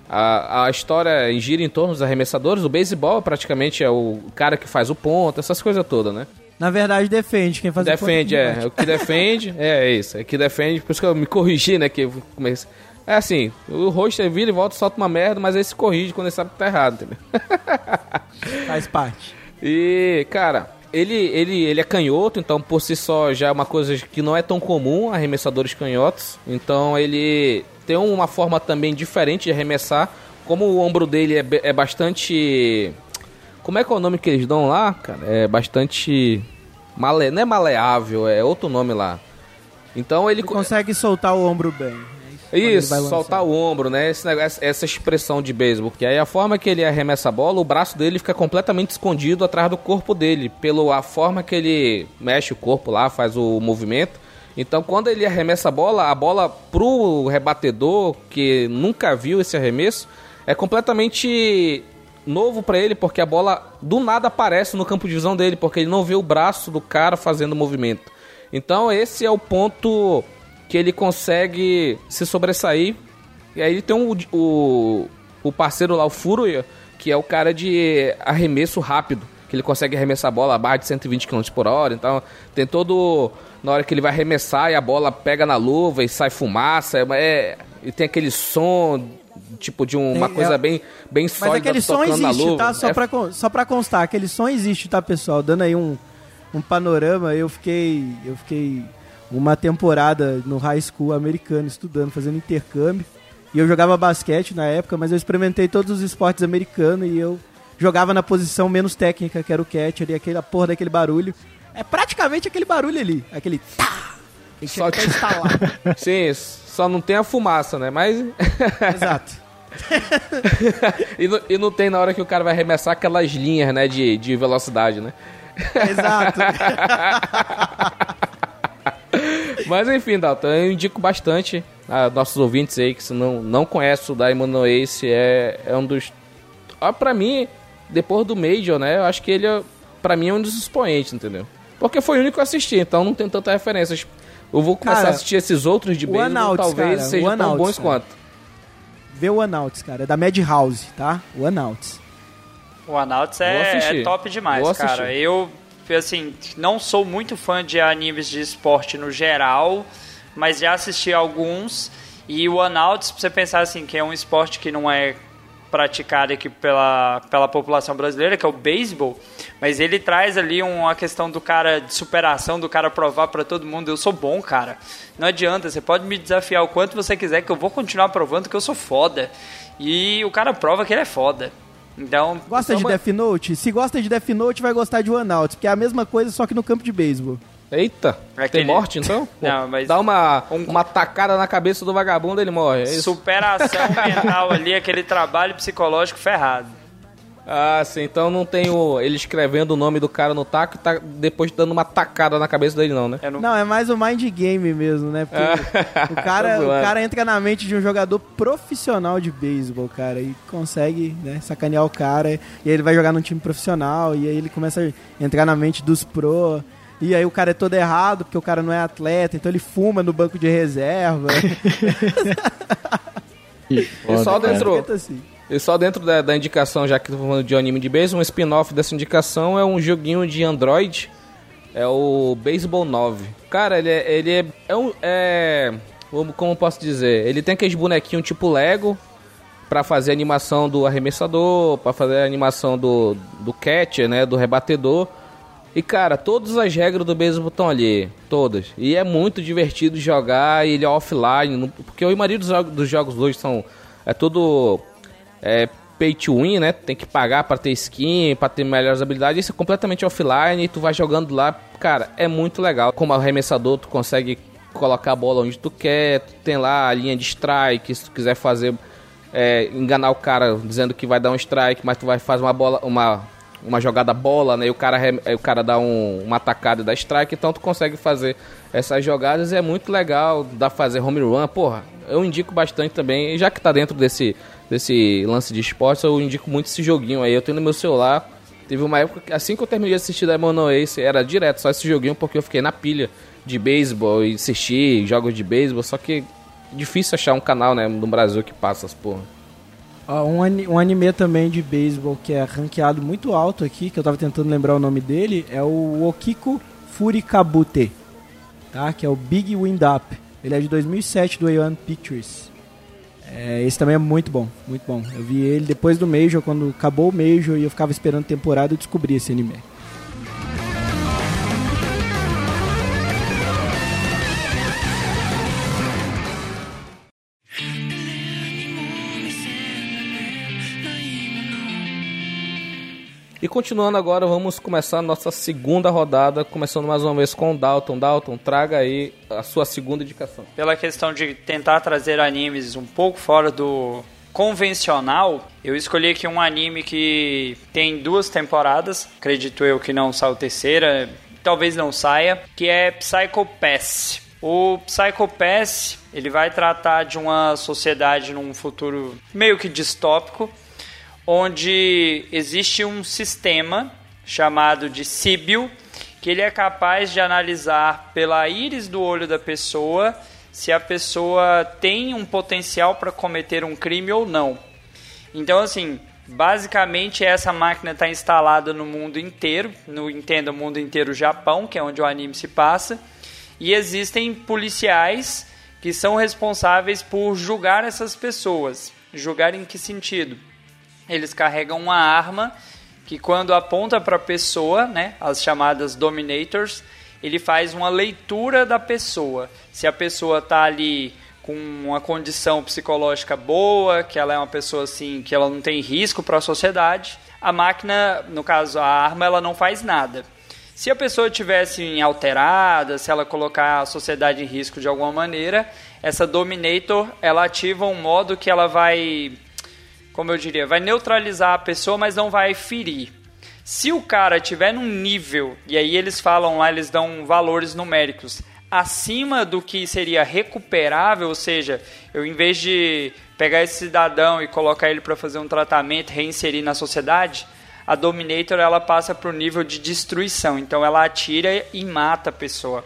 A, a história gira em torno dos arremessadores. O beisebol praticamente é o cara que faz o ponto, essas coisas todas, né? Na verdade, defende. Quem faz o ponto Defende, é. O que defende, é isso. É que defende, por isso que eu me corrigi, né? Que comecei. É assim, o rosto vira e volta, solta uma merda, mas ele se corrige quando ele sabe que tá errado, entendeu? Faz parte. E, cara, ele, ele, ele é canhoto, então por si só já é uma coisa que não é tão comum, arremessadores canhotos. Então ele tem uma forma também diferente de arremessar. Como o ombro dele é, é bastante. Como é que é o nome que eles dão lá, cara? É bastante. Male... Não é maleável, é outro nome lá. Então ele. Ele consegue soltar o ombro bem. É ele Isso, soltar o ombro, né? Esse negócio, essa expressão de beisebol. Que aí a forma que ele arremessa a bola, o braço dele fica completamente escondido atrás do corpo dele. Pela forma que ele mexe o corpo lá, faz o movimento. Então quando ele arremessa a bola, a bola pro rebatedor, que nunca viu esse arremesso, é completamente novo pra ele, porque a bola do nada aparece no campo de visão dele, porque ele não vê o braço do cara fazendo o movimento. Então esse é o ponto que ele consegue se sobressair. E aí ele tem um, o, o parceiro lá, o Furuya, que é o cara de arremesso rápido. Que ele consegue arremessar a bola abaixo de 120 km por hora. Então tem todo. Na hora que ele vai arremessar e a bola pega na luva e sai fumaça. É, é- E tem aquele som, tipo, de uma Tem- coisa é- bem, bem Mas sólida aquele som existe, luva. tá? Só, É pra, con- só pra constar, aquele som existe, tá, pessoal? Dando aí um, um panorama, eu fiquei. Eu fiquei uma temporada no high school americano estudando, fazendo intercâmbio. E eu jogava basquete na época, mas eu experimentei todos os esportes americanos e eu jogava na posição menos técnica, que era o catcher, e aquela porra daquele barulho. É praticamente aquele barulho ali, aquele tá. Que Só que- instalar. Sim, só não tem a fumaça, né? Mas. Exato. e, não, e não tem na hora que o cara vai arremessar aquelas linhas, né? De, de velocidade, né? Exato. Mas enfim, Dalton, eu indico bastante a nossos ouvintes aí que se não, não conhece o Diamond Ace, é, é um dos. Ah, pra mim, depois do Major, né? Eu acho que ele, é, pra mim, é um dos expoentes, entendeu? Porque foi o único que eu assisti, então não tem tanta referências. Eu vou começar Cara, a assistir esses outros de o beisebol, Anauts, talvez cara, sejam o tão Anauts, bons cara. quanto. Vê o Anauts, cara. É da Madhouse, tá? O Anauts. O Anauts é, é top demais, cara. Eu, assim, não sou muito fã de animes de esporte no geral, mas já assisti alguns. E o Anauts, pra você pensar assim, que é um esporte que não é praticado aqui pela, pela população brasileira, que é o beisebol, mas ele traz ali uma questão do cara de superação, do cara provar pra todo mundo, eu sou bom, cara. Não adianta, você pode me desafiar o quanto você quiser que eu vou continuar provando que eu sou foda. E o cara prova que ele é foda. Então, Gosta Então, de mas- Death Note? Se gosta de Death Note, vai gostar de One Out, porque é a mesma coisa, só que no campo de beisebol. Eita, Aquele- tem morte então? Pô, Não, mas- Dá uma, Um- uma tacada na cabeça do vagabundo ele morre. É isso? superação mental ali, aquele trabalho psicológico ferrado. Ah, sim, então não tem o, ele escrevendo o nome do cara no taco e tá depois dando uma tacada na cabeça dele, não, né? Eu não- Não, é mais o mind game mesmo, né? Porque o, cara, o cara entra na mente de um jogador profissional de beisebol, cara, e consegue né, sacanear o cara, e aí ele vai jogar num time profissional, e aí ele começa a entrar na mente dos pro. E aí o cara é todo errado, porque o cara não é atleta, então ele fuma no banco de reserva. E só dentro, assim. e só dentro da, da indicação, já que tô falando de anime de beisebol, um spin-off dessa indicação é um joguinho de Android, é o Baseball 9. Cara, ele é, ele é, é um, é, como posso dizer, ele tem aqueles bonequinhos tipo Lego, pra fazer a animação do arremessador, pra fazer a animação do, do catcher, né, do rebatedor. E cara, todas as regras do beisebol estão ali, todas. E é muito divertido jogar, ele é offline, porque a maioria dos, jogos- hoje são é tudo é, pay to win, né? Tem que pagar pra ter skin, pra ter melhores habilidades. Isso é completamente offline e tu vai jogando lá. Cara, é muito legal. Como arremessador, tu consegue colocar a bola onde tu quer. Tu tem lá a linha de strike, se tu quiser fazer é, enganar o cara dizendo que vai dar um strike, mas tu vai fazer uma bola, uma uma jogada bola, né? E o cara, o cara dá um, uma atacada e dá strike, então tu consegue fazer essas jogadas e é muito legal, dá fazer home run, porra. Eu indico bastante também, já que tá dentro desse, desse lance de esportes, eu indico muito esse joguinho aí. Eu tenho no meu celular. Teve uma época, que, assim que eu terminei de assistir da Mono Ace, era direto só esse joguinho, porque eu fiquei na pilha de beisebol e assisti jogos de beisebol, só que difícil achar um canal, né, no Brasil que passa as porra. Ó, um, um anime também de beisebol que é ranqueado muito alto aqui, que eu tava tentando lembrar o nome dele, é o Okiko Furikabute, tá? Que é o Big Wind Up. Ele é de 2007 do A1 Pictures. É, esse também é muito bom, muito bom. Eu vi ele depois do Major, quando acabou o Major e eu ficava esperando temporada, eu descobri esse anime. E continuando agora, vamos começar a nossa segunda rodada, começando mais uma vez com o Dalton. Dalton, traga aí a sua segunda indicação. Pela questão de tentar trazer animes um pouco fora do convencional, eu escolhi aqui um anime que tem duas temporadas, acredito eu que não saiu terceira, talvez não saia, que é Psycho Pass. O Psycho Pass, ele vai tratar de uma sociedade num futuro meio que distópico, onde existe um sistema chamado de Síbio, que ele é capaz de analisar pela íris do olho da pessoa se a pessoa tem um potencial para cometer um crime ou não. Então, assim, basicamente essa máquina está instalada no mundo inteiro, no entenda mundo inteiro Japão, que é onde o anime se passa, e existem policiais que são responsáveis por julgar essas pessoas. Julgar em que sentido? Eles carregam uma arma que quando aponta para a pessoa, né, as chamadas dominators, ele faz uma leitura da pessoa. Se a pessoa está ali com uma condição psicológica boa, que ela é uma pessoa assim, que ela não tem risco para a sociedade, a máquina, no caso a arma, ela não faz nada. Se a pessoa tivesse alterada, se ela colocar a sociedade em risco de alguma maneira, essa Dominator, ela ativa um modo que ela vai, como eu diria, vai neutralizar a pessoa, mas não vai ferir. Se o cara tiver num nível, e aí eles falam lá, eles dão valores numéricos, acima do que seria recuperável, ou seja, eu em vez de pegar esse cidadão e colocar ele para fazer um tratamento, reinserir na sociedade, a Dominator ela passa para o nível de destruição. Então ela atira e mata a pessoa.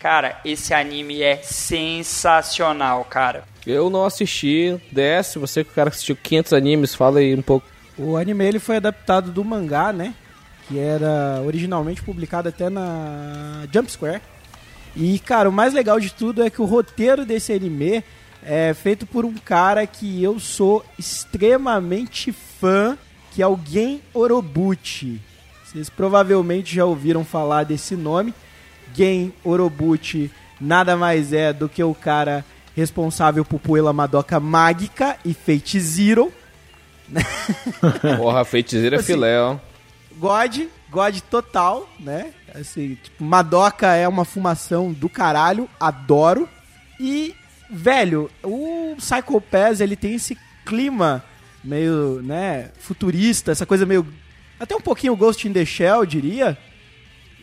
Cara, esse anime é sensacional, cara. Eu não assisti. DS, você que o cara assistiu 500 animes, fala aí um pouco. O anime ele foi adaptado do mangá, né? Que era originalmente publicado até na Jump Square. E, cara, o mais legal de tudo é que o roteiro desse anime é feito por um cara que eu sou extremamente fã, que é o Gen Orobuchi. Vocês provavelmente já ouviram falar desse nome. Gen Orobuchi nada mais é do que o cara responsável por Puella Madoka Mágica e Fate Zero. Porra, feiticeira é Assim, filé, ó. God, God total, né? Assim, tipo, Madoka é uma fumação do caralho, adoro. E, velho, o Psycho Pass, ele tem esse clima meio, né, futurista, essa coisa meio... Até um pouquinho Ghost in the Shell, eu diria.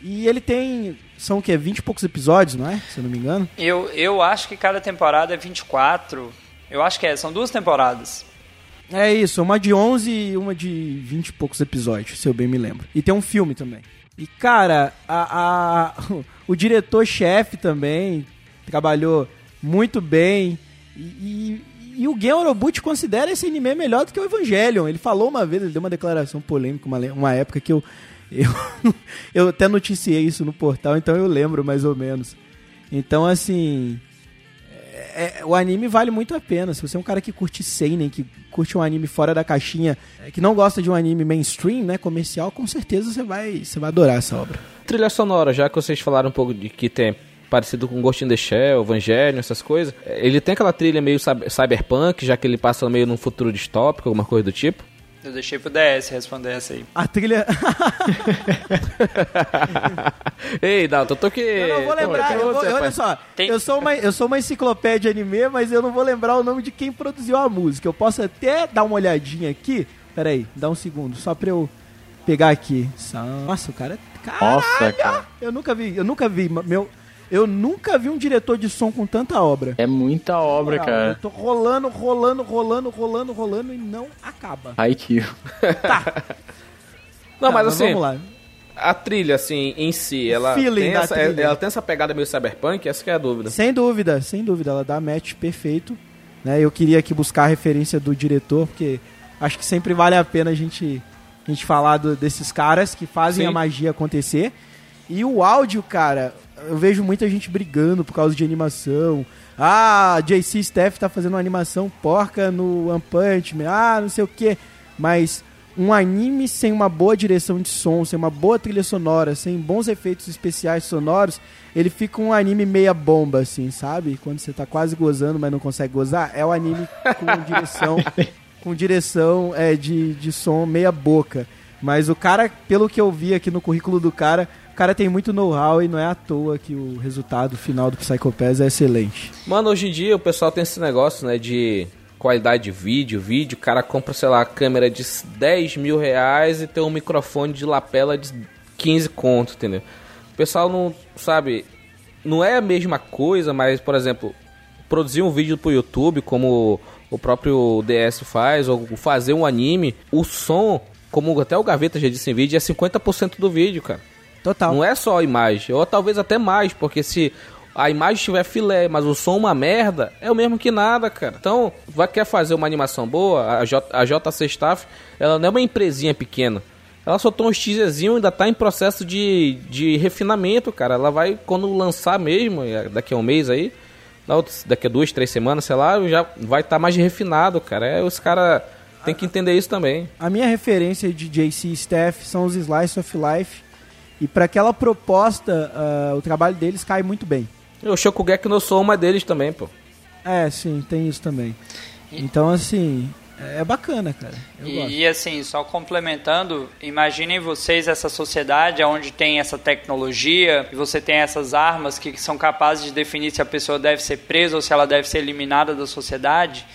E ele tem, são o quê, 20 e poucos episódios, não é? Se eu não me engano. Eu, eu acho que cada temporada é 24. Eu acho que é, são duas temporadas. É isso, uma de 11 e uma de 20 e poucos episódios, se eu bem me lembro. E tem um filme também. E, cara, a, a- o diretor-chefe também trabalhou muito bem. E, e, e o Gen Orobuchi considera esse anime melhor do que o Evangelion. Ele falou uma vez, ele deu uma declaração polêmica, uma, uma época que eu, eu, eu até noticiei isso no portal, então eu lembro mais ou menos. Então, assim, é- o anime vale muito a pena. Se você é um cara que curte seinen, que curte um anime fora da caixinha, é, que não gosta de um anime mainstream, né, comercial, com certeza você vai, você vai adorar essa obra. Trilha sonora, já que vocês falaram um pouco de que tem parecido com Ghost in the Shell, Evangelho, essas coisas. Ele tem aquela trilha meio cyber- cyberpunk, já que ele passa meio num futuro distópico, alguma coisa do tipo. Eu deixei pro DS responder essa aí. A trilha. Ei, Dalton, eu tô que... eu não vou lembrar. eu vou- olha só, Tem- eu, sou uma, eu sou uma enciclopédia anime, mas eu não vou lembrar o nome de quem produziu a música. Eu posso até dar uma olhadinha aqui. Pera aí, dá um segundo, só pra eu pegar aqui. Nossa, o cara. Caralho! Nossa, cara. Eu nunca vi, eu nunca vi, meu. Eu nunca vi um diretor de som com tanta obra. É muita obra, Moral, Eu cara. tô rolando, rolando, rolando, rolando, rolando e não acaba. Haikyuu. Não, Tá, mas assim, Vamos lá. a trilha, assim, em si, ela tem, essa, trilha. ela tem essa pegada meio cyberpunk, essa que é a dúvida. Sem dúvida, sem dúvida. Ela dá match perfeito. Né? Eu queria aqui buscar a referência do diretor, porque acho que sempre vale a pena a gente, a gente falar do- desses caras que fazem Sim. a magia acontecer. E o áudio, cara, eu vejo muita gente brigando por causa de animação. Ah, JC Staff tá fazendo uma animação porca no One Punch Man. Ah, não sei o que. Mas um anime sem uma boa direção de som, sem uma boa trilha sonora, sem bons efeitos especiais sonoros, ele fica um anime meia bomba, assim, sabe? Quando você tá quase gozando, mas não consegue gozar, é o anime com direção, com direção é, de, de som meia boca. Mas o cara, pelo que eu vi aqui no currículo do cara, cara tem muito know-how e não é à toa que o resultado final do Psycho Pass é excelente. Mano, hoje em dia o pessoal tem esse negócio, né, de qualidade de vídeo, vídeo, o cara compra, sei lá, câmera de 10 mil reais e tem um microfone de lapela de 15 conto, entendeu? O pessoal não, sabe, não é a mesma coisa, mas, por exemplo, produzir um vídeo pro YouTube, como o próprio DS faz, ou fazer um anime, o som, como até o Gaveta já disse em vídeo, é 50% do vídeo, cara. Total. Não é só a imagem, ou talvez até mais, porque se a imagem tiver filé, mas o som uma merda, é o mesmo que nada, cara. Então, vai quer fazer uma animação boa, a, J, a JC Staff, ela não é uma empresinha pequena. Ela soltou um teaserzinho e ainda tá em processo de, de refinamento, cara. Ela vai, quando lançar mesmo, daqui a um mês aí, daqui a duas, três semanas, sei lá, já vai estar mais refinado, cara. É, os caras têm que entender isso também. A minha referência de JC Staff são os Slice of Life. E para aquela proposta, ah, o trabalho deles cai muito bem. E o Shokugeki no Sou uma deles também, pô. É, sim, tem isso também. Então, assim, é bacana, cara. Eu gosto. E, e, assim, só complementando, imaginem vocês essa sociedade onde tem essa tecnologia e você tem essas armas que são capazes de definir se a pessoa deve ser presa ou se ela deve ser eliminada da sociedade.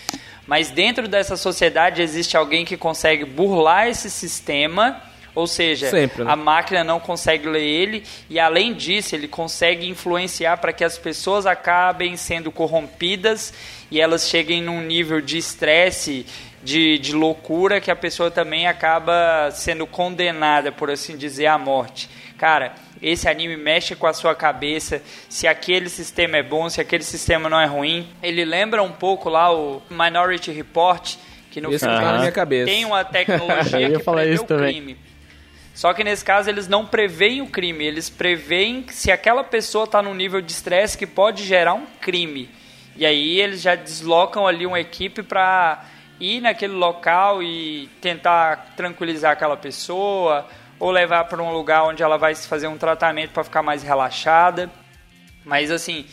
Mas dentro dessa sociedade existe alguém que consegue burlar esse sistema, ou seja, Sempre, né? a máquina não consegue ler ele e além disso ele consegue influenciar para que as pessoas acabem sendo corrompidas e elas cheguem num nível de estresse, de, de loucura que a pessoa também acaba sendo condenada, por assim dizer, à morte. Cara, esse anime mexe com a sua cabeça, se aquele sistema é bom, se aquele sistema não é ruim. Ele lembra um pouco lá o Minority Report, que no Esse final tá na minha cabeça. tem uma tecnologia ia que prevê isso o também. Só que nesse caso eles não preveem o crime, eles preveem se aquela pessoa está num nível de estresse que pode gerar um crime. E aí eles já deslocam ali uma equipe para ir naquele local e tentar tranquilizar aquela pessoa ou levar para um lugar onde ela vai fazer um tratamento para ficar mais relaxada. Mas assim,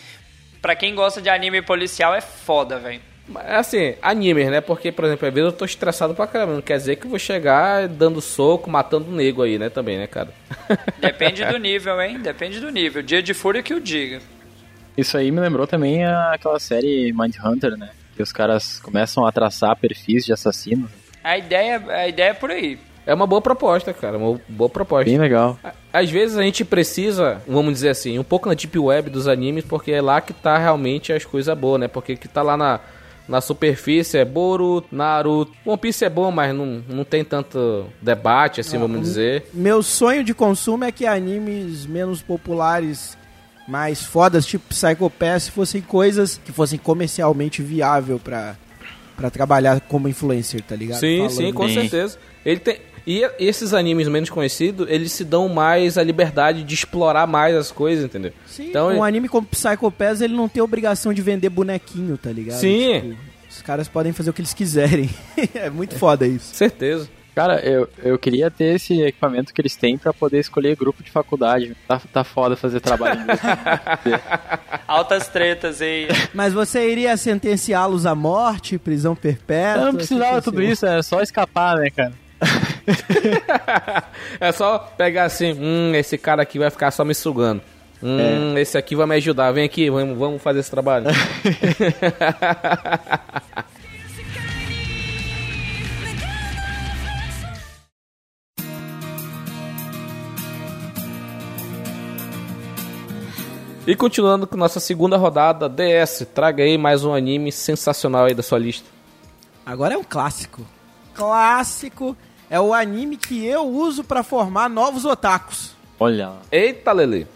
para quem gosta de anime policial é foda, velho. Mas, Assim, animes, né? Porque, por exemplo, às vezes eu tô estressado pra caramba. Não quer dizer que eu vou chegar dando soco, matando nego aí, né? Também, né, cara? Depende do nível, hein? Depende do nível. Dia de fúria que o diga. Isso aí me lembrou também a- aquela série Mindhunter, né? Que os caras começam a traçar perfis de assassinos. A ideia, a ideia é por aí. É uma boa proposta, cara. Uma boa proposta. Bem legal. Às vezes a gente precisa, vamos dizer assim, um pouco na deep web dos animes, porque é lá que tá realmente as coisas boas, né? Porque que tá lá na, na superfície é Boruto, Naruto. One Piece é bom, mas não, não tem tanto debate, assim, vamos dizer. Meu sonho de consumo é que animes menos populares, mais fodas, tipo Psycho Pass, fossem coisas que fossem comercialmente viável pra, pra trabalhar como influencer, tá ligado? Sim, Falando. sim, com Sim. certeza. Ele tem. E esses animes menos conhecidos, eles se dão mais a liberdade de explorar mais as coisas, entendeu? Sim, Então, um anime como Psycho Pass, ele não tem obrigação de vender bonequinho, tá ligado? Sim. Tipo, os caras podem fazer o que eles quiserem. é muito foda isso. certeza. Cara, eu, eu queria ter esse equipamento que eles têm pra poder escolher grupo de faculdade. Tá, tá foda fazer trabalho. Altas tretas aí. Mas você iria sentenciá-los à morte, prisão perpétua? Eu não precisava tudo isso, é só escapar, né, cara? É só pegar assim, hum, esse cara aqui vai ficar só me sugando. Hum, esse aqui vai me ajudar. Vem aqui, vamos, vamos fazer esse trabalho. E continuando com nossa segunda rodada, DS, traga aí mais um anime sensacional aí da sua lista. Agora é um clássico. Clássico. É o anime que eu uso pra formar novos otakus. Olha lá. Eita, Lele.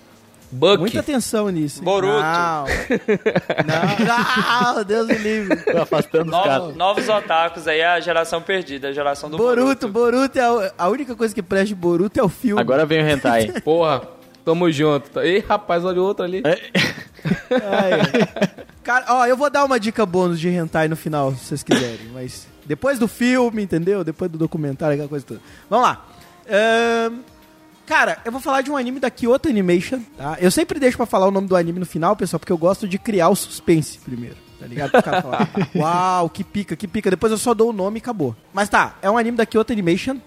Buck. Muita atenção nisso. hein? Boruto. Não. Não, não, Deus me livre. Tô afastando os Novos, caras. novos otakus aí, a geração perdida, a geração do Boruto, Boruto. Boruto é a, a única coisa que presta de Boruto é o filme. Agora vem o hentai. Porra, tamo junto. Ei, rapaz, olha o outro ali. Ai. Cara, ó, eu vou dar uma dica bônus de hentai no final, se vocês quiserem, mas depois do filme, entendeu? Depois do documentário, aquela coisa toda. Vamos lá. Cara, eu vou falar de um anime da Kyoto Animation, tá? Eu sempre deixo pra falar o nome do anime no final, pessoal, porque eu gosto de criar o suspense primeiro, tá ligado? Pro cara falar, uau, que pica, que pica. Depois eu só dou o nome e acabou. Mas tá, é um anime da Kyoto Animation.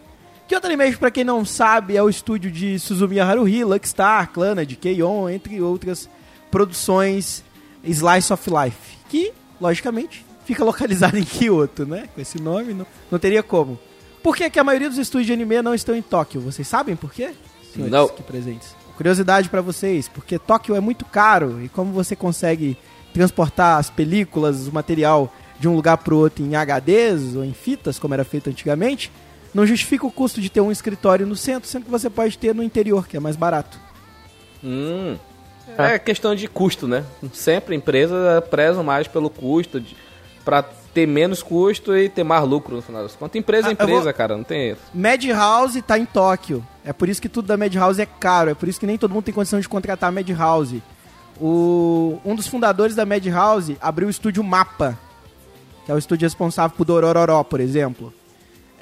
Kyoto Animation, pra quem não sabe, é o estúdio de Suzumiya Haruhi, Luckstar, Clannad, Keion, entre outras produções Slice of Life, que, logicamente, fica localizado em Kyoto, né? Com esse nome, não, não teria como. Por que, que a maioria dos estúdios de anime não estão em Tóquio? Vocês sabem por quê? Senhores Não. aqui presentes. Curiosidade pra vocês, porque Tóquio é muito caro e como você consegue transportar as películas, o material de um lugar pro outro em HDs ou em fitas, como era feito antigamente, não justifica o custo de ter um escritório no centro, sendo que você pode ter no interior, que é mais barato. Hum. É questão de custo, né? Sempre empresas prezam mais pelo custo de, pra ter menos custo e ter mais lucro no final das contas. Empresa é Ah, empresa, vou- cara, não tem isso. Madhouse tá em Tóquio. É por isso que tudo da Madhouse é caro. É por isso que nem todo mundo tem condição de contratar a Madhouse. o, um dos fundadores da Madhouse abriu o estúdio Mapa, que é o estúdio responsável por Dorororó, por exemplo.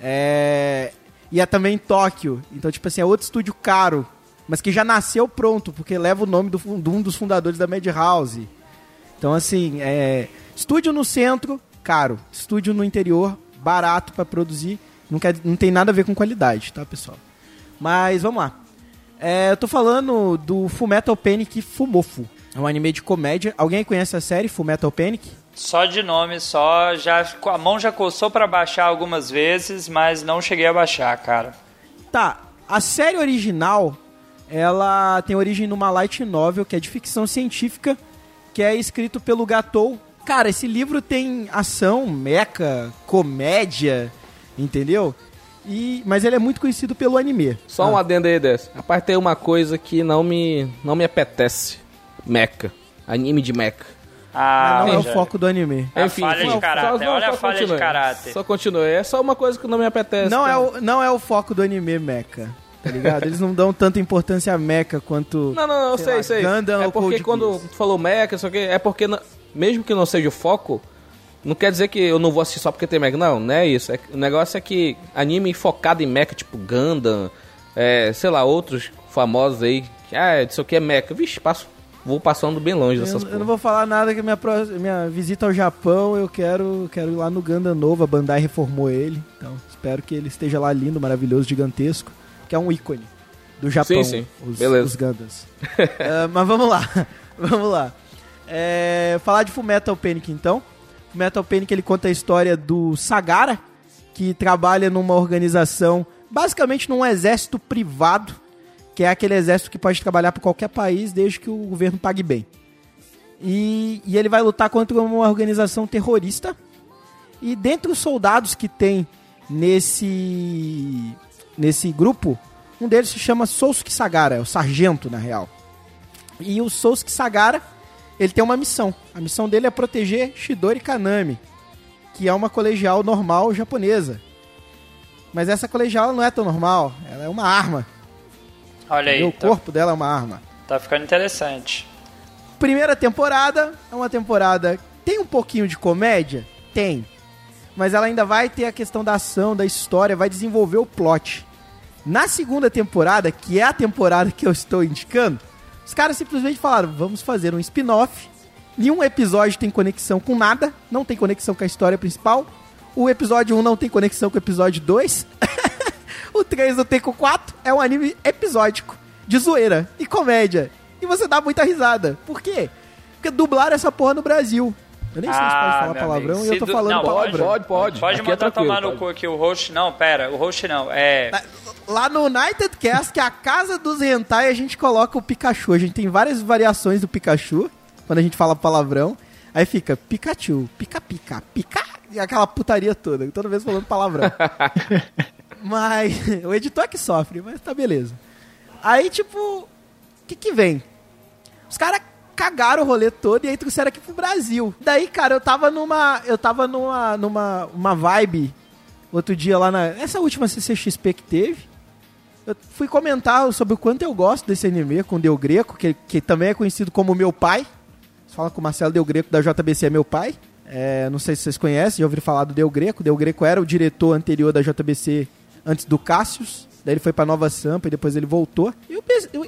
É, e é também em Tóquio. Então, tipo assim, é outro estúdio caro, mas que já nasceu pronto, porque leva o nome do, de um dos fundadores da Madhouse. Então, assim, é, estúdio no centro, caro. Estúdio no interior, barato pra produzir. Não, quer, não tem nada a ver com qualidade, tá, pessoal? Mas vamos lá. É, eu tô falando do Fullmetal Panic Fumofo. É um anime de comédia. Alguém conhece a série Fullmetal Panic? Só de nome, só. Já, a mão já coçou pra baixar algumas vezes, mas não cheguei a baixar, cara. Tá, a série original, ela tem origem numa light novel que é de ficção científica, que é escrito pelo Gatou. Cara, esse livro tem ação, meca, comédia, entendeu? E, mas ele é muito conhecido pelo anime. Só um adendo aí dessa. Rapaz, tem uma coisa que não me, não me apetece. Mecha. Anime de mecha. Ah, Mas não é o foco do anime. É a falha de só- caráter, só- olha a só falha de continue. caráter. Só continue. É só uma coisa que não me apetece. Não é, o, não é o foco do anime mecha, tá ligado? Eles não dão tanta importância a mecha quanto... Não, não, não, eu sei sei, lá, sei. Gundam é porque quando tu falou mecha, isso aqui, é porque não- mesmo que não seja o foco, não quer dizer que eu não vou assistir só porque tem mecha. Não, não é isso. É o negócio é que anime focado em mecha, tipo Gundam, é, sei lá, outros famosos aí, que, ah, isso aqui é mecha. Vixe, passo, vou passando bem longe dessas eu não vou falar nada que minha, minha visita ao Japão, eu quero, quero ir lá no Gundam novo, a Bandai reformou ele. Então, espero que ele esteja lá lindo, maravilhoso, gigantesco, que é um ícone do Japão, Sim, sim. Os, Beleza. os Gundams. Ah, mas vamos lá, vamos lá. É, falar de Fullmetal Panic então. Fullmetal Panic ele conta a história do Sagara, que trabalha numa organização, basicamente num exército privado, que é aquele exército que pode trabalhar para qualquer país desde que o governo pague bem. E, e ele vai lutar contra uma organização terrorista. E dentre os soldados que tem nesse nesse grupo, um deles se chama Sousuke Sagara, é o sargento na real. E o Sousuke Sagara, ele tem uma missão. A missão dele é proteger Shidori Kanami, que é uma colegial normal japonesa. Mas essa colegial não é tão normal, ela é uma arma. Olha E aí, o tá, corpo dela é uma arma. tá ficando interessante. Primeira temporada é uma temporada. Tem um pouquinho de comédia? Tem. Mas ela ainda vai ter a questão da ação, da história, vai desenvolver o plot. Na segunda temporada, que é a temporada que eu estou indicando, os caras simplesmente falaram: vamos fazer um spin-off. Nenhum episódio tem conexão com nada, não tem conexão com a história principal. O episódio 1 não tem conexão com o episódio 2. o 3 não tem com o 4. É um anime episódico, de zoeira e comédia. E você dá muita risada. Por quê? Porque dublaram essa porra no Brasil. Eu nem sei se pode Ah, falar palavrão amigo, e eu se tô falando não, palavrão. Pode, pode. Pode Aqui é mandar tranquilo, tomar no pode. cu aqui o host. Não, pera, o host não. É. Lá no United Cast, que é a casa dos hentai, a gente coloca o Pikachu. A gente tem várias variações do Pikachu, quando a gente fala palavrão. Aí fica Pikachu, pica-pica, pica... E aquela putaria toda, toda vez falando palavrão. mas o editor é que sofre, mas tá beleza. Aí, tipo, o que que vem? Os caras cagaram o rolê todo e aí trouxeram aqui pro Brasil. Daí, cara, eu tava numa. Eu tava numa. numa uma vibe outro dia lá na. Essa última CCXP que teve. Eu fui comentar sobre o quanto eu gosto desse anime com o Del Greco, que, que também é conhecido como meu pai. Você fala com o Marcelo Del Greco da JBC é meu pai. É, não sei se vocês conhecem, já ouviram falar do Del Greco. Del Greco era o diretor anterior da JBC antes do Cassius. Daí ele foi pra Nova Sampa e depois ele voltou. E eu,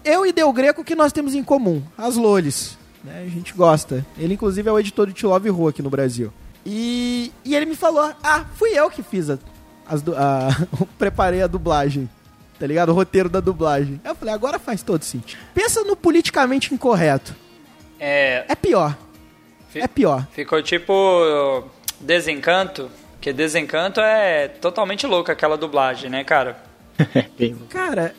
eu- e Del Greco, o que nós temos em comum? As lolis. Né? A gente gosta. Ele, inclusive, é o editor de Love Ru aqui no Brasil. E, e ele me falou: Ah, fui eu que fiz a, as a- preparei a dublagem. Tá ligado? O roteiro da dublagem. Aí eu falei: Agora faz todo sentido. Pensa no politicamente incorreto. É. É pior. É pior. Ficou tipo. Desencanto. Que desencanto é totalmente louco aquela dublagem, né, cara? Bem, Cara,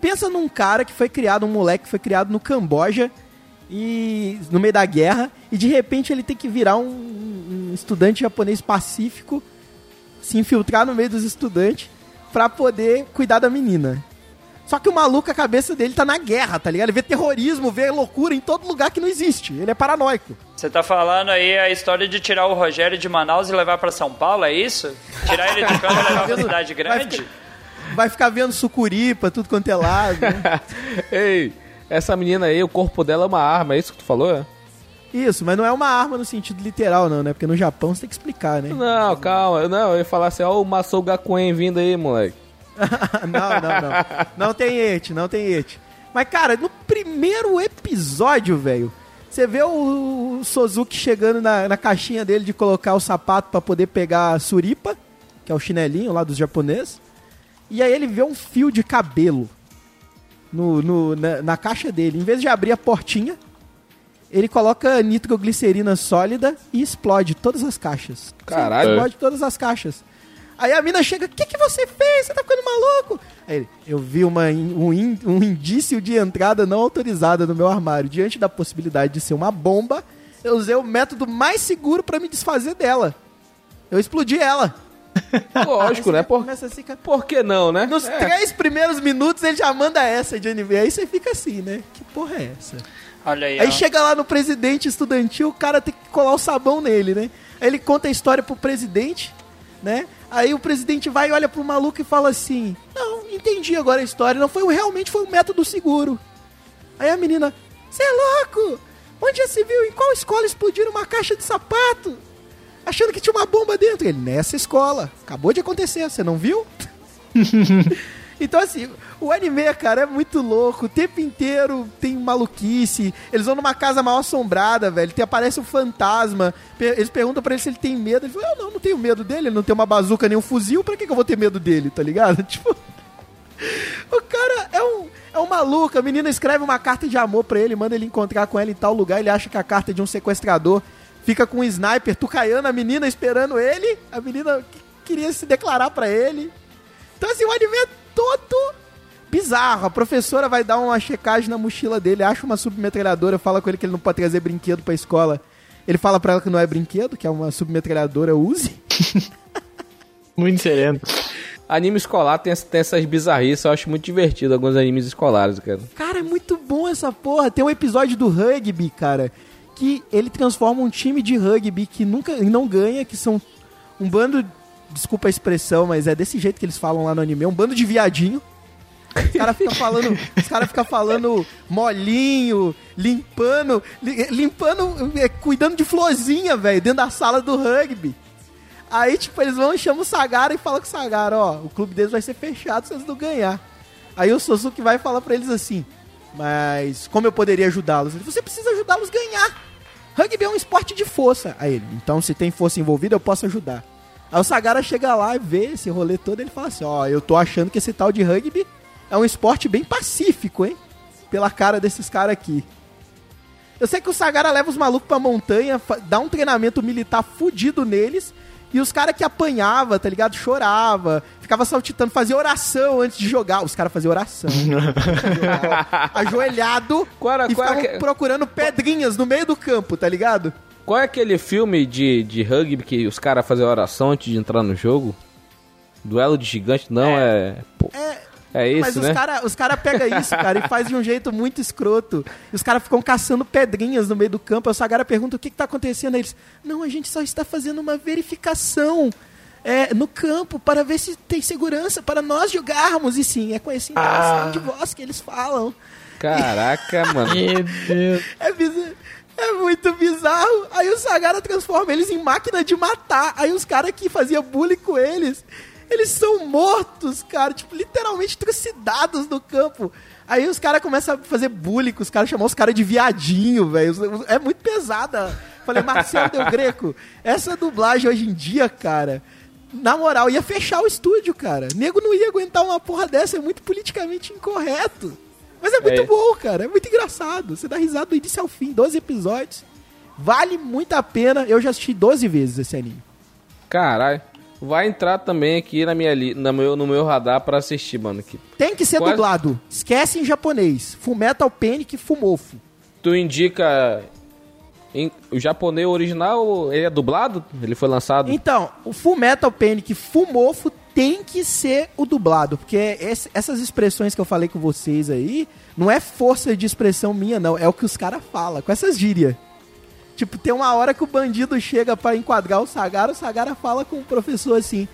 pensa num cara que foi criado, um moleque que foi criado no Camboja e no meio da guerra e de repente ele tem que virar um, um estudante japonês pacífico, se infiltrar no meio dos estudantes pra poder cuidar da menina. Só que o maluco, a cabeça dele tá na guerra, tá ligado? Ele vê terrorismo, vê loucura em todo lugar que não existe. Ele é paranoico. Você tá falando aí a história de tirar o Rogério de Manaus e levar pra São Paulo, é isso? Tirar ele de campo e levar pra cidade Vai grande? ficar- Vai ficar vendo sucuri pra tudo quanto é lado. né? Ei, Essa menina aí, o corpo dela é uma arma, é isso que tu falou? é? Isso, mas não é uma arma no sentido literal, não, né? Porque no Japão você tem que explicar, né? Não, calma. Não, eu ia falar assim, ó o Masou Gakuen vindo aí, moleque. não, não, não. Não tem et, não tem et. Mas, cara, no primeiro episódio, velho, você vê o, Suzuki chegando na, na caixinha dele de colocar o sapato pra poder pegar a suripa, que é o chinelinho lá dos japoneses. E aí ele vê um fio de cabelo no, no- na, na caixa dele. Em vez de abrir a portinha, ele coloca nitroglicerina sólida e explode todas as caixas. Caralho. Sim, explode todas as caixas. Aí a mina chega, o que, que você fez? Você tá ficando maluco? Aí ele, eu vi uma, um, in- um indício de entrada não autorizada no meu armário. Diante da possibilidade de ser uma bomba, eu usei o método mais seguro pra me desfazer dela. Eu explodi ela. Lógico, né? Por, assim, cara. por que não, né? Nos É. três primeiros minutos ele já manda essa de anime. Aí você fica assim, né? Que porra é essa? Olha aí, Aí ó. chega lá no presidente estudantil, o cara tem que colar o sabão nele, né? Aí ele conta a história pro presidente, né? Aí o presidente vai e olha pro maluco e fala assim: Não, entendi agora a história, não foi o- realmente foi um método seguro. Aí a menina, você é louco? Onde já se viu? Em qual escola explodiram uma caixa de sapato? Achando que tinha uma bomba dentro. Ele, nessa escola. Acabou de acontecer, você não viu? Então, assim, o anime, cara, é muito louco. O tempo inteiro tem maluquice. Eles vão numa casa mal assombrada, velho. Tem, aparece um fantasma. Eles perguntam pra ele se ele tem medo. Ele fala, eu não, não tenho medo dele. Ele não tem uma bazuca nem um fuzil. Pra que, que eu vou ter medo dele, tá ligado? Tipo... O cara é um, é um maluco. A menina escreve uma carta de amor pra ele, manda ele encontrar com ela em tal lugar. Ele acha que a carta é de um sequestrador. Fica com um sniper tucaiando a menina esperando ele. A menina que- queria se declarar pra ele. Então, assim, o anime é todo bizarro. A professora vai dar uma checagem na mochila dele, acha uma submetralhadora, fala com ele que ele não pode trazer brinquedo pra escola. Ele fala pra ela que não é brinquedo, que é uma submetralhadora use. Muito sereno. Anime escolar tem, tem essas bizarrices, eu acho muito divertido alguns animes escolares, cara. Cara, é muito bom essa porra. Tem um episódio do rugby, cara, que ele transforma um time de rugby que nunca não ganha, que são um bando, desculpa a expressão, mas é desse jeito que eles falam lá no anime, um bando de viadinho. Os caras ficam falando, cara fica falando molinho, limpando, li- limpando, é, cuidando de florzinha, velho, dentro da sala do rugby. Aí, tipo, eles vão e chamam o Sagara e falam com o Sagara, ó, o clube deles vai ser fechado se eles não ganhar. Aí o Suzuki vai falar pra eles assim, mas como eu poderia ajudá-los? Você precisa ajudá-los a ganhar. Rugby é um esporte de força. Aí ele, então se tem força envolvida, eu posso ajudar. Aí o Sagara chega lá e vê esse rolê todo ele fala assim, ó, eu tô achando que esse tal de rugby é um esporte bem pacífico, hein? Pela cara desses caras aqui. Eu sei que o Sagara leva os malucos pra montanha, dá um treinamento militar fudido neles, e os caras que apanhava, tá ligado? Chorava, ficava saltitando, fazia oração antes de jogar. Os caras faziam oração. Ajoelhado Qual era- e qual ficavam que- procurando pedrinhas no meio do campo, tá ligado? Qual é aquele filme de, de rugby que os caras fazem oração antes de entrar no jogo? Duelo de gigante? Não, é. pô, é, isso, Mas né? os caras os cara pegam isso, cara, e faz de um jeito muito escroto. E os caras ficam caçando pedrinhas no meio do campo. O Sagara pergunta o que, que tá acontecendo. Aí eles, não, a gente só está fazendo uma verificação é, no campo para ver se tem segurança para nós jogarmos. E sim, é com esse entonação de voz que eles falam. Caraca, mano. Meu Deus. É, bizarro, é muito bizarro. Aí o Sagara transforma eles em máquina de matar. Aí os caras que faziam bullying com eles, eles são mortos, cara. Tipo, literalmente trucidados no campo. Aí os caras começam a fazer bullying com os caras, chamar os caras de viadinho, velho. É muito pesada. Falei, Marcelo Del Greco, essa dublagem hoje em dia, cara, na moral, ia fechar o estúdio, cara. Nego não ia aguentar uma porra dessa, é muito politicamente incorreto. Mas é muito É. bom, cara. É muito engraçado. Você dá risada do início ao fim, 12 episódios. Vale muito a pena. Eu já assisti 12 vezes esse anime. Caralho. Vai entrar também aqui na minha li... no, meu, no meu radar pra assistir, mano. Que... Tem que ser Quase- dublado. Esquece em japonês. Fullmetal Panic Fumofo. Tu indica. Em... O japonês original, ele é dublado? Ele foi lançado? Então, o Fullmetal Panic Fumofo tem que ser o dublado. Porque esse- essas expressões que eu falei com vocês aí, não é força de expressão minha, não. É o que os caras falam, com essas gírias. Tipo, tem uma hora que o bandido chega pra enquadrar o Sagara, o Sagara fala com o professor assim: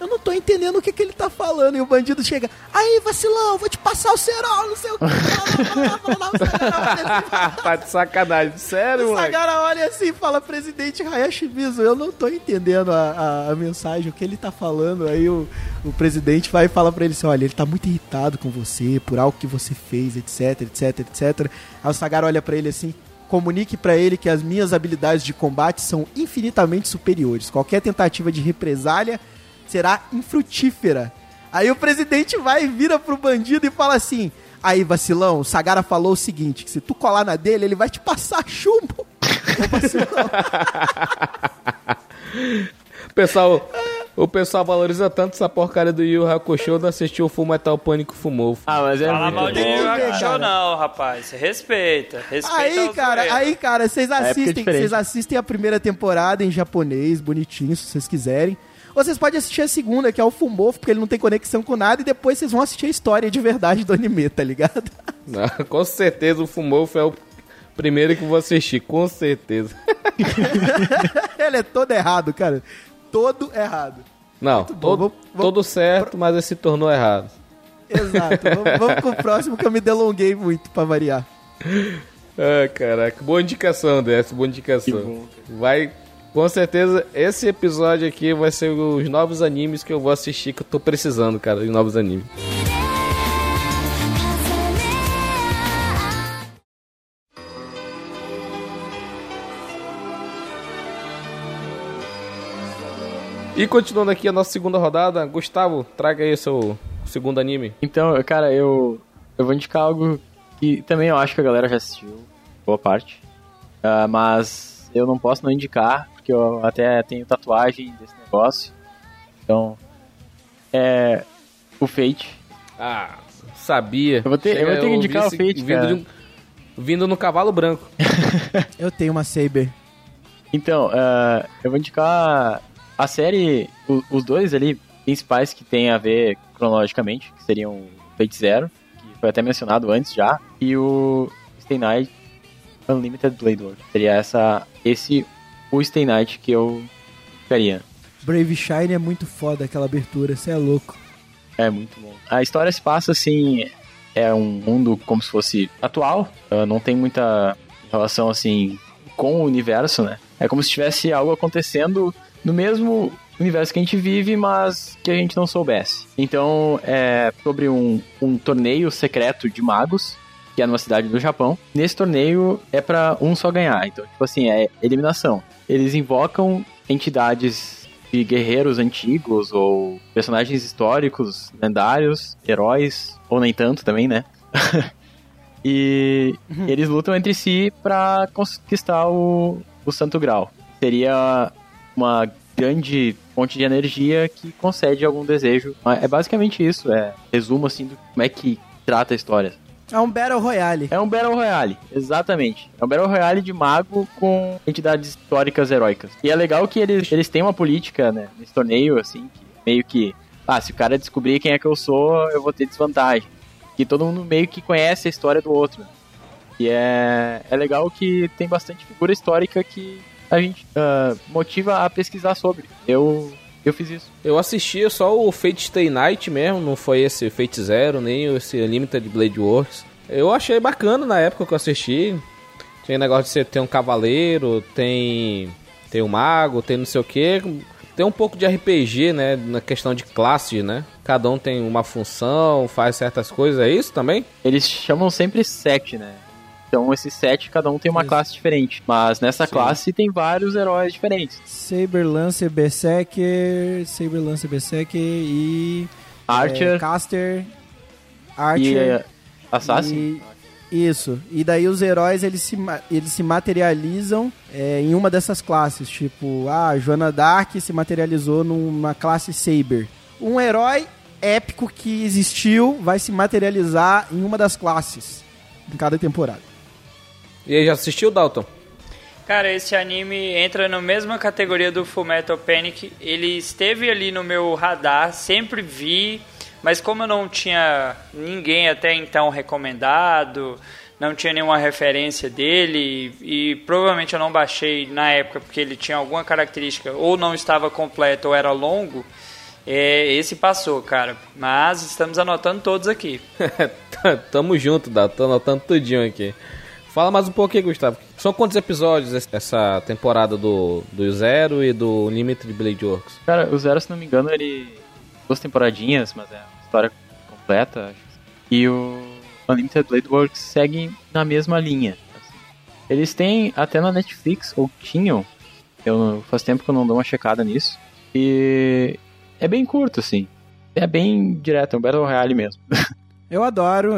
Eu não tô entendendo o que, que ele tá falando. E o bandido chega, aí vacilão, vou te passar o cerol, não sei o que. tá de sacanagem. Sério, O moleque? Sagara olha assim e fala, presidente Hayashi Mizu, eu não tô entendendo a, a, a mensagem, o que ele tá falando. Aí o, o presidente vai e fala pra ele assim, olha, ele tá muito irritado com você, por algo que você fez, etc, etc, etc. Aí o Sagara olha pra ele assim, comunique pra ele que as minhas habilidades de combate são infinitamente superiores. Qualquer tentativa de represália será infrutífera. Aí o presidente vai e vira pro bandido e fala assim, aí vacilão, o Sagara falou o seguinte, que se tu colar na dele, ele vai te passar chumbo. Ô, vacilão. O pessoal, o pessoal valoriza tanto essa porcaria do Yu Hakusho, não assistiu o Full Metal Pânico Fumou. Ah, mas é Fala muito mal de. Yu Hakusho não, rapaz. Respeita. Respeita Aí, cara, aí, cara, vocês época é assistem, vocês assistem a primeira temporada em japonês, bonitinho, se vocês quiserem. Ou vocês podem assistir a segunda, que é o Fumofo, porque ele não tem conexão com nada, e depois vocês vão assistir a história de verdade do anime, tá ligado? Não, com certeza o Fumou é o primeiro que vou assistir, com certeza. ele é todo errado, cara. Todo errado. Não, bom, todo, vamos- vamos- todo certo, mas ele se tornou errado. Exato. vamos, vamos com o próximo que eu me delonguei muito pra variar. Ah, caraca, boa indicação dessa, boa indicação. Vai, com certeza, esse episódio aqui vai ser os novos animes que eu vou assistir, que eu tô precisando, cara, de novos animes. E continuando aqui a nossa segunda rodada, Gustavo, traga aí seu segundo anime. Então, cara, eu, eu vou indicar algo que também eu acho que a galera já assistiu, boa parte. Ah, mas eu não posso não indicar, porque eu até tenho tatuagem desse negócio. Então, é. O Fate. Ah, sabia. Eu vou ter- eu vou ter que indicar o Fate, vindo, cara. de um- vindo no cavalo branco. Eu tenho uma Saber. Então, ah, eu vou indicar a série, o- os dois ali principais que tem a ver cronologicamente, que seriam o Fate Zero, que foi até mencionado antes já, e o Stay Night Unlimited Blade World. Seria essa, esse o Stay Night que eu ficaria. Brave Shine é muito foda aquela abertura, você é louco. É muito bom. A história se passa assim, é um mundo como se fosse atual, ah, não tem muita relação assim com o universo, né? É como se tivesse algo acontecendo no mesmo universo que a gente vive, mas que a gente não soubesse. Então, é sobre um, um torneio secreto de magos, que é numa cidade do Japão. Nesse torneio é pra um só ganhar. Então, tipo assim, é eliminação. Eles invocam entidades de guerreiros antigos ou personagens históricos, lendários, heróis, ou nem tanto também, né? e eles lutam entre si pra conquistar o, o Santo Grau. Seria uma grande fonte de energia que concede algum desejo. É basicamente isso, é resumo assim do como é que trata a história. É um Battle Royale. É um Battle Royale, exatamente. É um Battle Royale de mago com entidades históricas heróicas. E é legal que eles, eles têm uma política, né, nesse torneio, assim, que meio que, ah, se o cara descobrir quem é que eu sou, eu vou ter desvantagem. Que todo mundo meio que conhece a história do outro. E é, é legal que tem bastante figura histórica que a gente ah, motiva a pesquisar sobre. Eu, eu fiz isso. Eu assisti só o Fate Stay Night mesmo, não foi esse Fate Zero, nem esse Limited Blade Works. Eu achei bacana na época que eu assisti. Tinha negócio de você ter um cavaleiro, tem tem um mago, tem não sei o que. Tem um pouco de RPG, né, na questão de classe, né? Cada um tem uma função, faz certas coisas, é isso também? Eles chamam sempre sete, né? Então esses sete, cada um tem uma Isso. classe diferente. Mas nessa Sim. classe tem vários heróis diferentes. Saber Lancer Berserker, Saber Lancer Berserker e Archer é, Caster, e Archer eh, Assassin. e- isso. E daí os heróis eles se, eles se materializam é, em uma dessas classes, tipo, ah, Joana Dark se materializou numa classe Saber. Um herói épico que existiu vai se materializar em uma das classes em cada temporada. E aí, já assistiu, Dalton? Cara, esse anime entra na mesma categoria do Fullmetal Panic. Ele esteve ali no meu radar, sempre vi, mas como eu não tinha ninguém até então recomendado, não tinha nenhuma referência dele e provavelmente eu não baixei na época porque ele tinha alguma característica ou não estava completo ou era longo, É, esse passou, cara. Mas estamos anotando todos aqui. Tamo junto, Dado. Tô anotando tudinho aqui. Fala mais um pouquinho, Gustavo. São quantos episódios es- essa temporada do, do Zero e do Limited Blade Works? Cara, o Zero, se não me engano, ele. Duas temporadinhas, mas é uma história completa, acho. E o Unlimited Blade Works seguem na mesma linha. assim. Eles têm até na Netflix, ou tinham. Eu não- faz tempo que eu não dou uma checada nisso. E é bem curto, assim. É bem direto, é um Battle Royale mesmo. Eu adoro,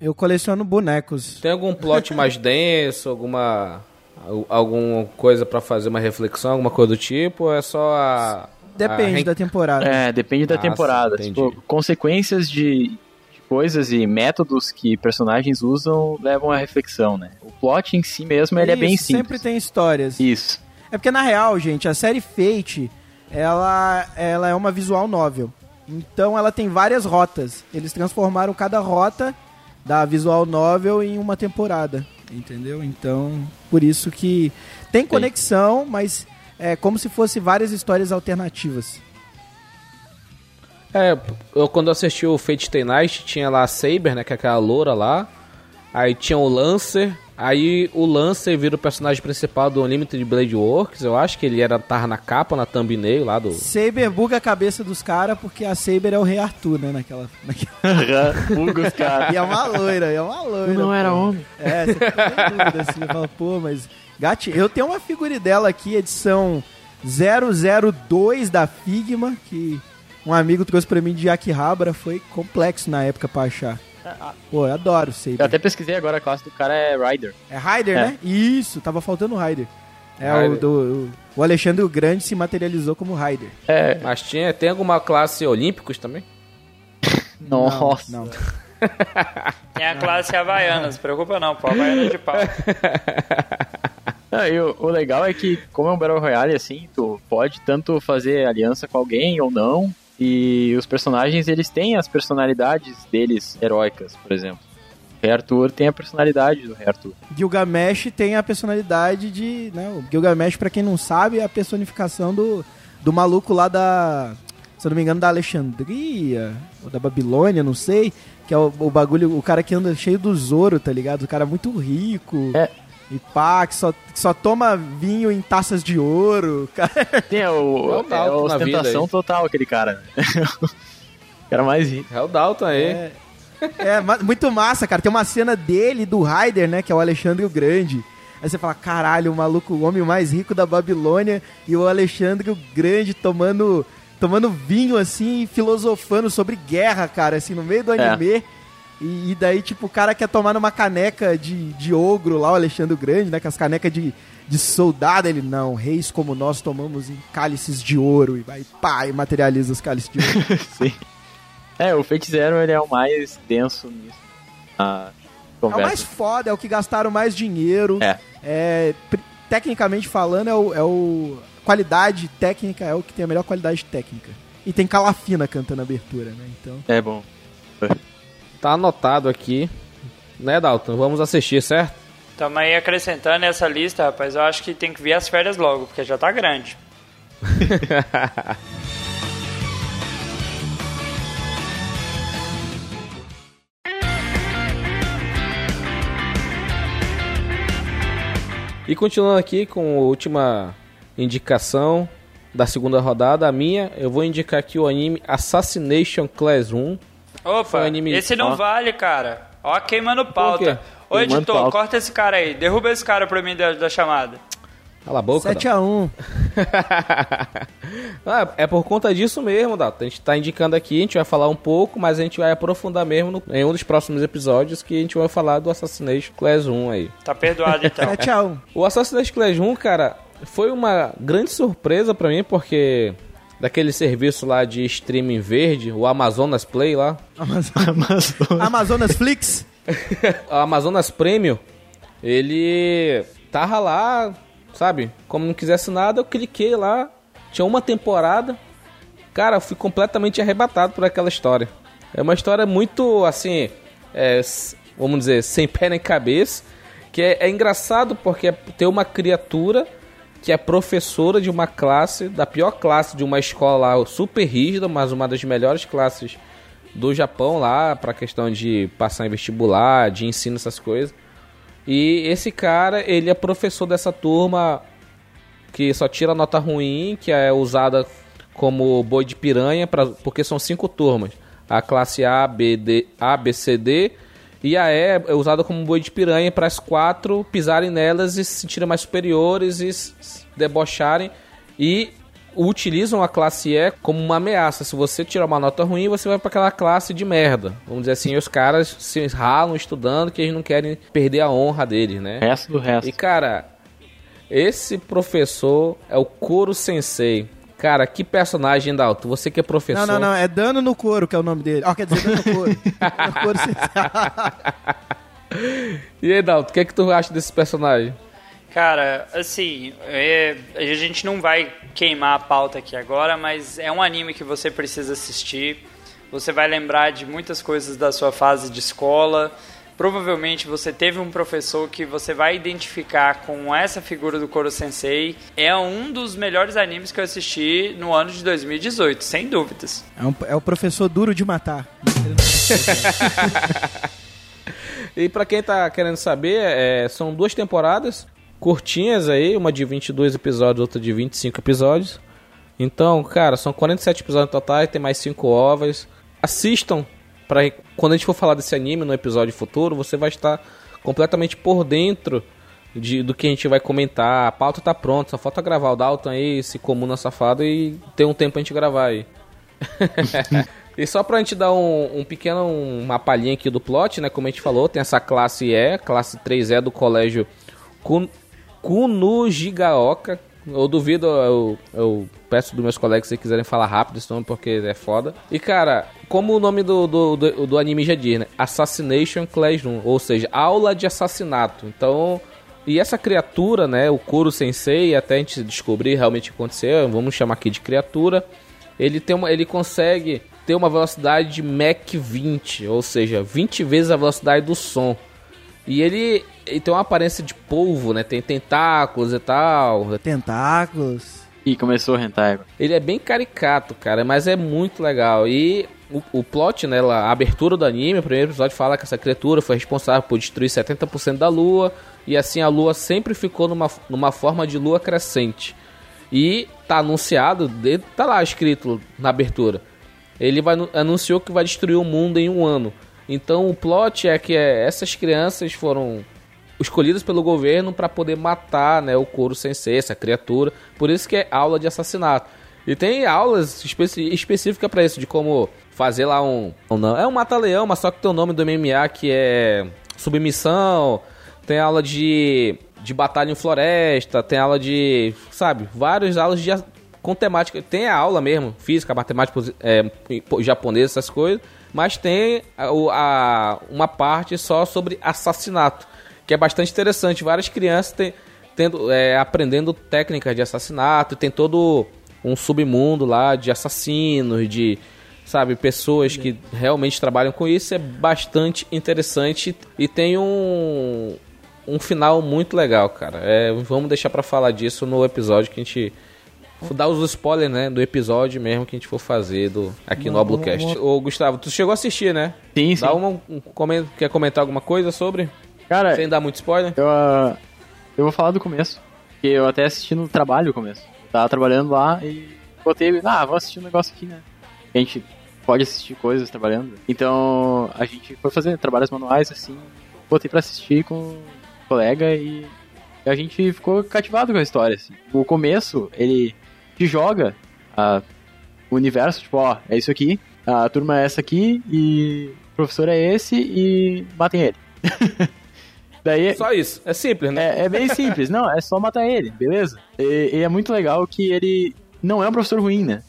eu coleciono bonecos. Tem algum plot mais denso, alguma al- alguma coisa pra fazer uma reflexão, alguma coisa do tipo? Ou é só a Depende a da temporada. É, depende da Ah, temporada. Tipo, consequências de, de coisas e métodos que personagens usam levam à reflexão, né? O plot em si mesmo, ele é bem Isso, simples. Sempre tem histórias. Isso. É porque na real, gente, a série Fate, ela, ela é uma visual novel. Então ela tem várias rotas. Eles transformaram cada rota da visual novel em uma temporada, entendeu? Então, por isso que tem conexão, mas é como se fosse várias histórias alternativas. É, eu quando assisti o Fate Stay Night, tinha lá a Saber, né, que é aquela loura lá. Aí tinha o Lancer. Aí o Lancer vira o personagem principal do Unlimited Blade Works. Eu acho que ele era tava na capa, na thumbnail lá do. Saber buga a cabeça dos caras porque a Saber é o rei Arthur, né, naquela, naquela... Bugos, cara. E é uma loira, é uma loira. Não era pô. homem. É, você fica em dúvida assim, fala, pô, mas. Gati, eu tenho uma figura dela aqui, edição 002 da Figma, que um amigo trouxe pra mim de Akihabara, foi complexo na época pra achar. Pô, eu adoro Saber. Eu até pesquisei agora, a classe do cara é Rider. É Raider, É. né? Isso, tava faltando o Raider. É, o, do, o, o Alexandre o Grande se materializou como Raider. É, Mas tinha, tem alguma classe Olímpicos também? nossa. Não, não. Tem a classe Havaiana, não se preocupa não, pô. Havaiana de pau. Ah, e o, o legal é que, como é um Battle Royale, assim, tu pode tanto fazer aliança com alguém ou não. E os personagens, eles têm as personalidades deles heróicas, por exemplo. O Rei Arthur tem a personalidade do Rei Arthur. Gilgamesh tem a personalidade de. Né, o Gilgamesh, pra quem não sabe, é a personificação do, do maluco lá da. Se eu não me engano, da Alexandria, ou da Babilônia, não sei. Que é o, o bagulho, o cara que anda cheio do Zoro, tá ligado? O cara muito rico. É. E pá, que só, que só toma vinho em taças de ouro. Cara, Tem o, É o é Dalton a ostentação total, aquele cara. né? o cara mais rico. É o Dalton aí. É, é muito massa, cara. Tem uma cena dele, do Raider, né? Que é o Alexandre o Grande. Aí você fala, caralho, o maluco, o homem mais rico da Babilônia e o Alexandre o Grande tomando, tomando vinho, assim, e filosofando sobre guerra, cara, assim, no meio do É. E, e daí, tipo, o cara quer tomar numa caneca de, de ogro lá, o Alexandre Grande, né? Com as canecas de, de soldado. Ele, não, reis como nós tomamos em cálices de ouro. E vai, pá, e materializa os cálices de ouro. Sim. É, o Fate Zero, ele é o mais denso nisso. A É o mais foda, é o que gastaram mais dinheiro. É. É, tecnicamente falando, é o, é o- Qualidade técnica é o que tem a melhor qualidade técnica. E tem Calafina cantando a abertura, né? Então. É bom. Tá anotado aqui. Né, Dalton? Vamos assistir, certo? Tamo aí acrescentando essa lista, rapaz. Eu acho que tem que vir as férias logo, porque já tá grande. E continuando aqui com a última indicação da segunda rodada, a minha, eu vou indicar aqui o anime Assassination Class 1. Foi Opa, anime- esse não Ó. vale, cara. Ó, queimando quê? pauta. Ô, Queimando editor, pauta. corta esse cara aí. Derruba esse cara pra mim da, da chamada. Cala a boca, 7x1. Ah, é por conta disso mesmo, Dato. A gente tá indicando aqui, a gente vai falar um pouco, mas a gente vai aprofundar mesmo no- em um dos próximos episódios que a gente vai falar do Assassination Class 1 aí. Tá perdoado então. 7x1. O Assassination Class 1, cara, foi uma grande surpresa pra mim, porque daquele serviço lá de streaming verde, o Amazonas Play lá, Amazonas, Amazonas Flix. o Amazonas Premium, ele tava lá, sabe? Como não quisesse nada, eu cliquei lá, tinha uma temporada. Cara, eu fui completamente arrebatado por aquela história. É uma história muito, assim, é, vamos dizer, sem pé nem cabeça. Que é, é engraçado porque tem uma criatura que é professora de uma classe, da pior classe de uma escola lá, super rígida, mas uma das melhores classes do Japão lá, pra questão de passar em vestibular, de ensino, essas coisas. E esse cara, ele é professor dessa turma que só tira nota ruim, que é usada como boi de piranha, pra, porque são cinco turmas. A classe A, B, D, A, B, C, D. E a E é usada como boi de piranha para as quatro pisarem nelas e se sentirem mais superiores e s- debocharem. E utilizam a classe E como uma ameaça. Se você tirar uma nota ruim, você vai para aquela classe de merda. Vamos dizer assim, os caras se ralam estudando que eles não querem perder a honra deles, né? Resto do resto. E cara, esse professor é o Koro Sensei. Cara, que personagem, Dalton. Você que é professor. Não, não, não. É Dano no Couro, que é o nome dele. Ó, quer dizer, Dano no Couro. Dano no couro E aí, Dalton, o que é que tu acha desse personagem? Cara, assim, é, a gente não vai queimar a pauta aqui agora, mas é um anime que você precisa assistir. Você vai lembrar de muitas coisas da sua fase de escola. Provavelmente você teve um professor que você vai identificar com essa figura do Koro Sensei. É um dos melhores animes que eu assisti no ano de 2018, sem dúvidas. é, um- é o professor duro de matar. E pra quem tá querendo saber, é, são duas temporadas curtinhas aí, uma de 22 episódios, outra de 25 episódios. Então, cara, são 47 episódios totais, tem mais 5 ovas. Assistam para quando a gente for falar desse anime no episódio futuro, você vai estar completamente por dentro de, do que a gente vai comentar. A pauta tá pronta, só falta gravar o Dalton aí, esse comuna safado e ter um tempo pra gente gravar aí. e só pra gente dar um, um pequeno uma palhinha aqui do plot, né? Como a gente falou, tem essa classe E, classe 3E do colégio Kun, Kunujigaoka. Eu duvido, eu, eu peço dos meus colegas se quiserem falar rápido esse nome, porque é foda. E cara, como o nome do, do, do, do anime já diz, né? Assassination Classroom, ou seja, aula de assassinato. Então, e essa criatura, né, o Kuro Sensei, até a gente descobrir realmente o que aconteceu, vamos chamar aqui de criatura, ele tem uma, ele consegue ter uma velocidade de Mach 20, ou seja, 20 vezes a velocidade do som. E ele, ele tem uma aparência de polvo, né? Tem tentáculos e tal. Tentáculos. E começou o hentai. Ele é bem caricato, cara, mas é muito legal. E o, o plot, né, a abertura do anime, o primeiro episódio fala que essa criatura foi responsável por destruir 70% da lua. E assim a lua sempre ficou numa, numa forma de lua crescente. E tá anunciado, de- tá lá escrito na abertura. Ele vai, anu- anunciou que vai destruir o mundo em um ano. Então o plot é que é, essas crianças foram escolhidas pelo governo para poder matar né, o Koro Sensei, essa criatura. Por isso que é aula de assassinato. E tem aulas especi específicas para isso, de como fazer lá um. não, é um mata-leão, mas só que tem o nome do MMA que é submissão. Tem aula de, de batalha em floresta, tem aula de. Sabe, várias aulas de, com temática. Tem a aula mesmo, física, matemática é, japonesa, essas coisas. Mas tem a, a- uma parte só sobre assassinato, que é bastante interessante. Várias crianças têm, tendo, é, aprendendo técnicas de assassinato, tem todo um submundo lá de assassinos, de sabe, pessoas que realmente trabalham com isso, é bastante interessante e tem um, um final muito legal, cara. É, vamos deixar pra falar disso no episódio que a gente dar os spoilers, né, do episódio mesmo que a gente for fazer do aqui no Oblocast. Ô, Gustavo, tu chegou a assistir, né? Sim, sim. Dá uma, um, comen- quer comentar alguma coisa sobre? Cara, Sem dar muito spoiler? eu, ah, eu vou falar do começo. Porque eu até assisti no trabalho o começo. Eu tava trabalhando lá e botei, ah, vou assistir um negócio aqui, né? A gente pode assistir coisas trabalhando. Então a gente foi fazer trabalhos manuais assim, botei pra assistir com um colega e a gente ficou cativado com a história. Assim. O começo, ele te joga a, o universo, tipo, ó, é isso aqui, a turma é essa aqui e o professor é esse e matem ele. Daí, Só isso. É simples, né? é, é bem simples, não, é só matar ele, beleza? E, e é muito legal que ele não é um professor ruim, né?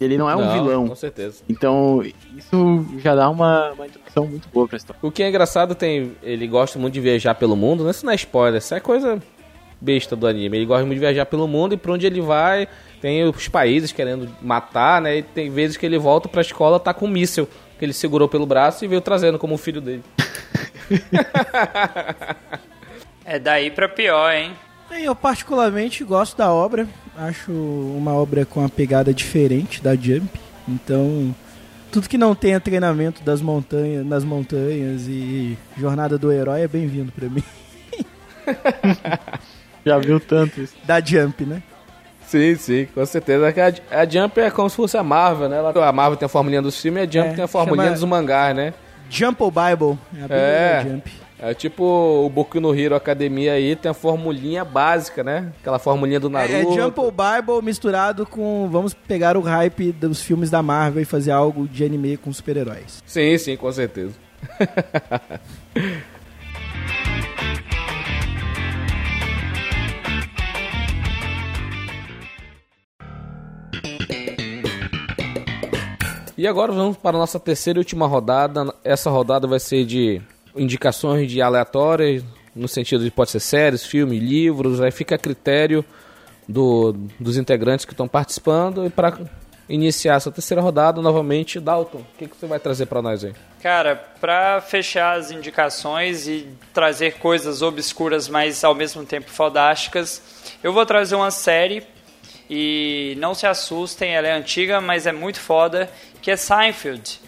Ele não é um Não, vilão. Com certeza. Então, isso já dá uma, uma introdução muito boa pra história. O que é engraçado, tem ele gosta muito de viajar pelo mundo, né? Isso não é spoiler, isso é coisa besta do anime. Ele gosta muito de viajar pelo mundo e pra onde ele vai, tem os países querendo matar, né? E tem vezes que ele volta pra escola, tá com um míssil que ele segurou pelo braço e veio trazendo como filho dele. É daí pra pior, hein? Bem, Eu particularmente gosto da obra. Acho uma obra com uma pegada diferente da Jump. Então, tudo que não tenha treinamento das montanhas, nas montanhas e jornada do herói é bem-vindo pra mim. Já viu tanto isso. Da Jump, né? Sim, sim, com certeza. A, a Jump é como se fosse a Marvel, né? Ela- A Marvel tem a formulinha dos filmes e a Jump É, tem a formulinha dos mangás, né? Jump Bible. É É. Jump. É tipo o Boku no Hero Academia aí, tem a formulinha básica, né? Aquela formulinha do Naruto. É, é Jump Bible misturado com. Vamos pegar o hype dos filmes da Marvel e fazer algo de anime com super-heróis. Sim, sim, com certeza. E agora vamos para a nossa terceira e última rodada. Essa rodada vai ser de indicações de aleatórias, no sentido de pode ser séries, filmes, livros, aí fica a critério do- dos integrantes que estão participando. E para iniciar essa terceira rodada, novamente, Dalton, o que, que você vai trazer para nós aí? Cara, pra fechar as indicações e trazer coisas obscuras, mas ao mesmo tempo fodásticas, eu vou trazer uma série e não se assustem, ela é antiga, mas é muito foda, que é Seinfeld.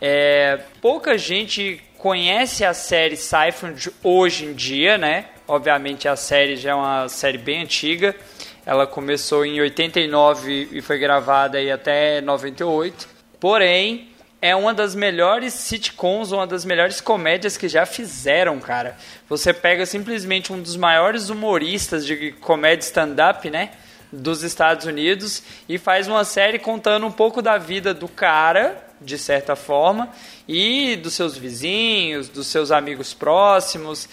É, pouca gente conhece a série Seinfeld hoje em dia, né? Obviamente a série já é uma série bem antiga. Ela começou em 89 e foi gravada aí até 98. Porém, é uma das melhores sitcoms, uma das melhores comédias que já fizeram, cara. Você pega simplesmente um dos maiores humoristas de comédia stand-up, né? Dos Estados Unidos e faz uma série contando um pouco da vida do cara, de certa forma, e dos seus vizinhos, dos seus amigos próximos.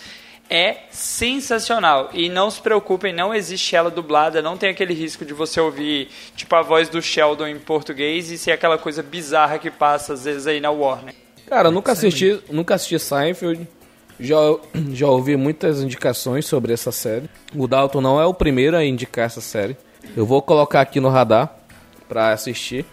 É sensacional. E não se preocupem, não existe ela dublada, não tem aquele risco de você ouvir tipo a voz do Sheldon em português e ser aquela coisa bizarra que passa às vezes aí na Warner. Cara, eu nunca assisti, nunca assisti Seinfeld. Já, já ouvi muitas indicações sobre essa série. O Dalton não é o primeiro a indicar essa série. Eu vou colocar aqui no radar pra assistir.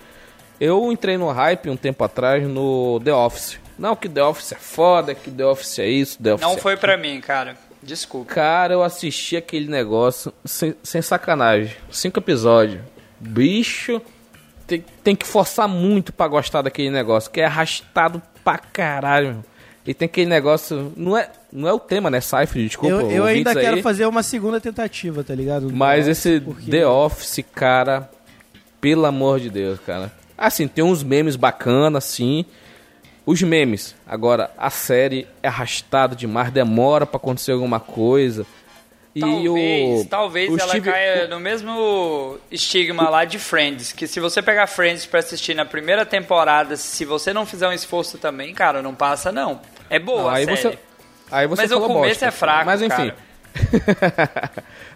Eu entrei no hype um tempo atrás no The Office. Não, que The Office é foda, que The Office é isso, The Office Não é foi pra mim, cara. Desculpa. Cara, eu assisti aquele negócio sem, sem sacanagem. Cinco episódios. Bicho, tem, tem que forçar muito pra gostar daquele negócio, que é arrastado pra caralho. E tem aquele negócio. Não é, não é o tema, né? Seinfeld, desculpa. eu eu ainda quero aí, fazer uma segunda tentativa, tá ligado? Mas esse Porque- The Office, cara, pelo amor de Deus, cara. Assim, tem uns memes bacanas, sim. Os memes. Agora, a série é arrastada demais, demora pra acontecer alguma coisa. E Talvez, o, talvez o ela Steve- caia no mesmo estigma lá de Friends, que se você pegar Friends pra assistir na primeira temporada, se você não fizer um esforço também, cara, não passa não. É boa Não, a aí série. você, aí você Mas o começo bosta. é fraco, Mas enfim.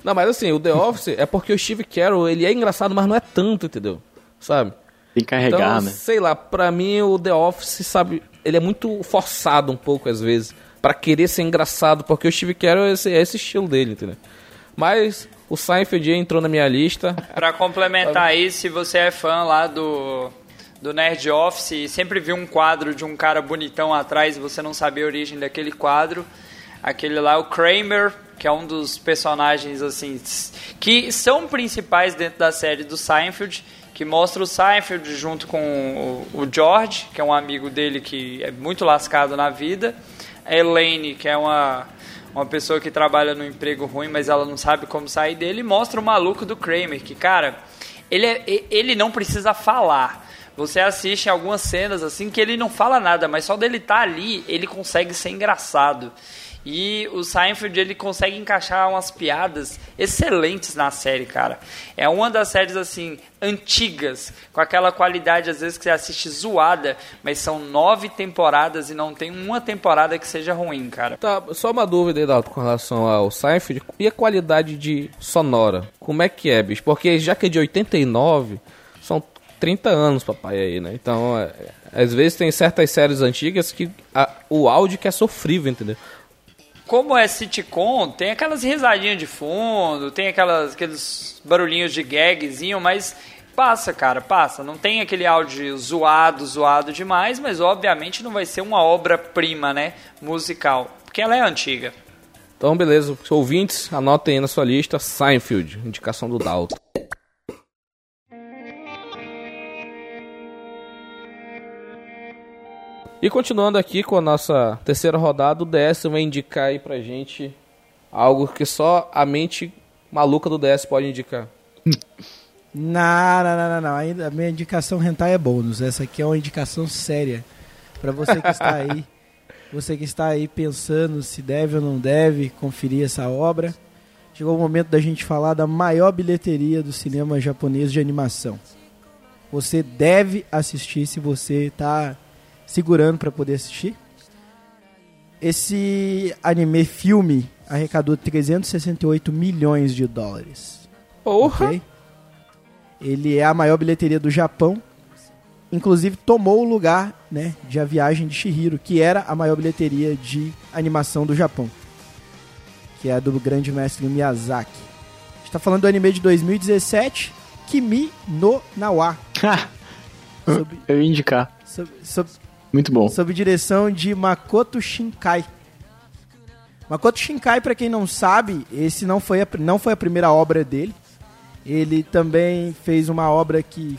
não, mas assim, o The Office é porque o Steve Carell, ele é engraçado, mas não é tanto, entendeu? Sabe? Tem que carregar, então, né? sei lá, pra mim o The Office, sabe, ele é muito forçado um pouco às vezes pra querer ser engraçado, porque o Steve Carell é esse, é esse estilo dele, entendeu? Mas o Seinfeld entrou na minha lista. Pra complementar aí, se você é fã lá do, do Nerd Office e sempre viu um quadro de um cara bonitão atrás e você não sabia a origem daquele quadro, aquele lá, o Kramer, que é um dos personagens assim que são principais dentro da série do Seinfeld, que mostra o Seinfeld junto com o, o George, que é um amigo dele que é muito lascado na vida, Elaine, que é uma uma pessoa que trabalha num emprego ruim, mas ela não sabe como sair dele, e mostra o maluco do Kramer, que, cara, ele, é, ele não precisa falar. Você assiste algumas cenas assim que ele não fala nada, mas só dele estar ali, ele consegue ser engraçado. E o Seinfeld ele consegue encaixar umas piadas excelentes na série, cara. É uma das séries assim antigas, com aquela qualidade às vezes que você assiste zoada, mas são nove temporadas e não tem uma temporada que seja ruim, cara. Tá, só uma dúvida aí, com relação ao Seinfeld. E a qualidade de sonora? Como é que é, bicho? Porque já que é de 89, são 30 anos, papai, aí, né? Então, é- às vezes tem certas séries antigas que a- o áudio que é sofrível, entendeu? Como é sitcom, tem aquelas risadinhas de fundo, tem aquelas, aqueles barulhinhos de gagzinho, mas passa, cara, passa. Não tem aquele áudio zoado, zoado demais, mas obviamente não vai ser uma obra-prima, né, musical, porque ela é antiga. Então, beleza. Ouvintes, anotem aí na sua lista Seinfeld, indicação do Dalton. E continuando aqui com a nossa terceira rodada, o DS vai indicar aí pra gente algo que só a mente maluca do DS pode indicar. Não, não, não, não, não. Ainda, a minha indicação rentar é bônus. Essa aqui é uma indicação séria. Pra você que está aí. Você que está aí pensando se deve ou não deve conferir essa obra. Chegou o momento da gente falar da maior bilheteria do cinema japonês de animação. Você deve assistir se você está segurando para poder assistir. Esse anime filme arrecadou 368 milhões de dólares. Porra! ok? Ele é a maior bilheteria do Japão. Inclusive tomou o lugar né, de A Viagem de Shihiro, que era a maior bilheteria de animação do Japão. Que é a do grande mestre Miyazaki. A gente tá falando do anime de 2017, Kimi no Nawa. Sob, Eu ia indicar. sob, sob, Muito bom. sob direção de Makoto Shinkai. Makoto Shinkai, pra quem não sabe, esse não foi a, não foi a primeira obra dele. Ele também fez uma obra que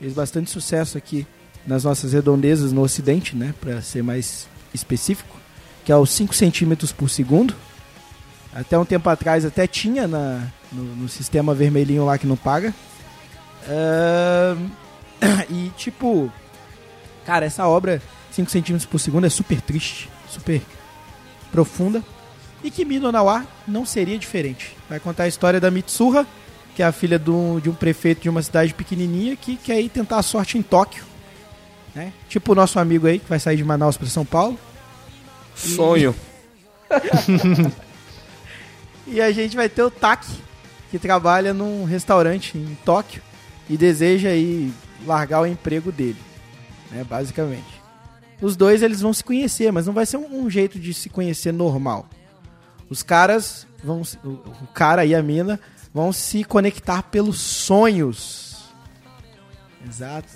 fez bastante sucesso aqui nas nossas redondezas no ocidente, né, Pra ser mais específico, que é o 5 centímetros por segundo. Até um tempo atrás até tinha na, no, no sistema vermelhinho lá que não paga. Ahn, e tipo, Cara, essa obra, 5 centímetros por segundo, é super triste, super profunda. E Kimi no Nawa não seria diferente. Vai contar a história da Mitsuha, que é a filha do- de um prefeito de uma cidade pequenininha que quer ir tentar a sorte em Tóquio. Né? Tipo o nosso amigo aí, que vai sair de Manaus para São Paulo. Sonho. E a gente vai ter o Taki, que trabalha num restaurante em Tóquio e deseja aí largar o emprego dele, né, basicamente. Os dois eles vão se conhecer, mas não vai ser um, um jeito de se conhecer normal. Os caras vão, o, o cara e a mina vão se conectar pelos sonhos. Exato.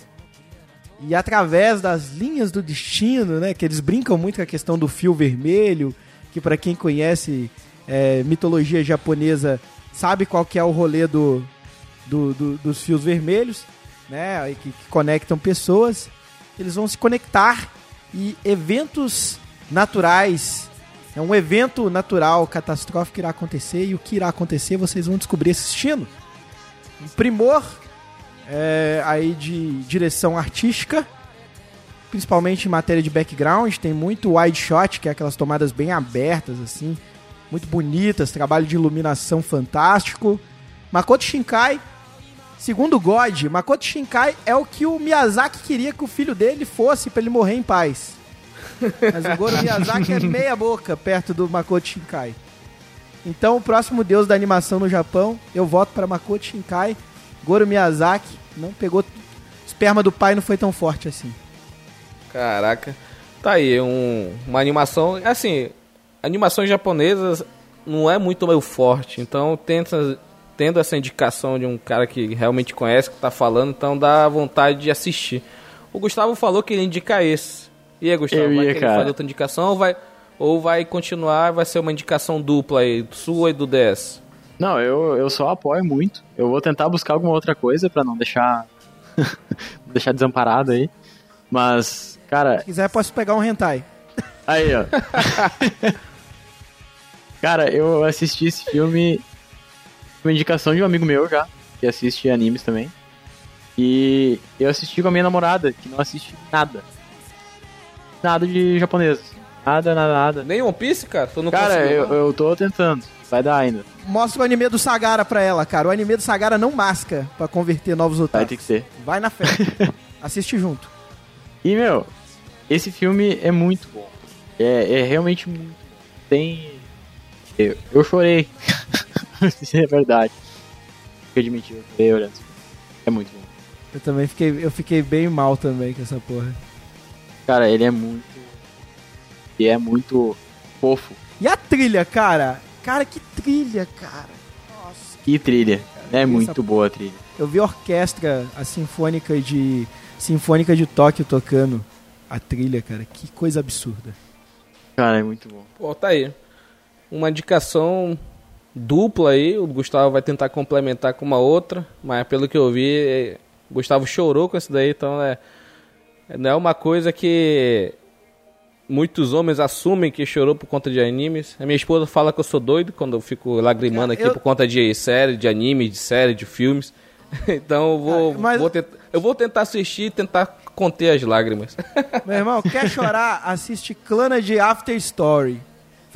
E através das linhas do destino, né, que eles brincam muito com a questão do fio vermelho, que para quem conhece é, mitologia japonesa sabe qual que é o rolê do, do- do- dos fios vermelhos, né, que, que conectam pessoas. Eles vão se conectar e eventos naturais, é um evento natural catastrófico irá acontecer e o que irá acontecer vocês vão descobrir assistindo. Um primor é, aí de direção artística, principalmente em matéria de background, tem muito wide shot, que é aquelas tomadas bem abertas assim, muito bonitas, trabalho de iluminação fantástico. Makoto Shinkai, segundo God, Makoto Shinkai é o que o Miyazaki queria que o filho dele fosse pra ele morrer em paz. Mas o Goro Miyazaki é meia boca perto do Makoto Shinkai. Então, o próximo deus da animação no Japão, eu voto para Makoto Shinkai. Goro Miyazaki não pegou. Esperma do pai não foi tão forte assim. Caraca. Tá aí, um- uma animação. Assim, animações japonesas não é muito meio forte. Então, tenta, tendo essa indicação de um cara que realmente conhece, que tá falando, então dá vontade de assistir. O Gustavo falou que ele indica esse. E aí, Gustavo, Eu vai ia, querer cara. fazer outra indicação ou vai, ou vai continuar? Vai ser uma indicação dupla aí, sua e do DS? Não, eu, eu só apoio muito. Eu vou tentar buscar alguma outra coisa pra não deixar não deixar desamparado aí. Mas, cara, Se quiser, posso pegar um hentai. aí, ó. cara, eu assisti esse filme com indicação de um amigo meu já, que assiste animes também. E eu assisti com a minha namorada, que não assiste nada. Nada de japonês. Nada, nada, nada. Nem One Piece, cara? Tu não Cara, conseguiu, eu, não? eu tô tentando. Vai dar ainda. Mostra o anime do Sagara pra ela, cara. O anime do Sagara não masca pra converter novos Vai otakus. ter que ser. Vai na fé. Assiste junto. E, meu, esse filme é muito bom. É, é realmente muito bom. Tem. Eu, eu chorei. Isso é verdade. Que esse filme. É muito bom. Eu também fiquei, eu fiquei bem mal também com essa porra. Cara, ele é muito. E é muito fofo. E a trilha, cara? Cara, que trilha, cara. Nossa. E trilha. É essa- muito boa a trilha. Eu vi a orquestra, a sinfônica de Sinfônica de Tóquio tocando a trilha, cara. Que coisa absurda. Cara, é muito bom. Pô, tá aí. uma indicação dupla aí. O Gustavo vai tentar complementar com uma outra, mas pelo que eu vi, o Gustavo chorou com isso daí, então é, não é uma coisa que muitos homens assumem que chorou por conta de animes. A minha esposa fala que eu sou doido quando eu fico lagrimando aqui Eu- por conta de série, de anime, de série, de filmes. Então eu vou, Ah, mas- vou eu vou tentar assistir e tentar conter as lágrimas. Meu irmão, quer chorar? Assiste Clana de After Story.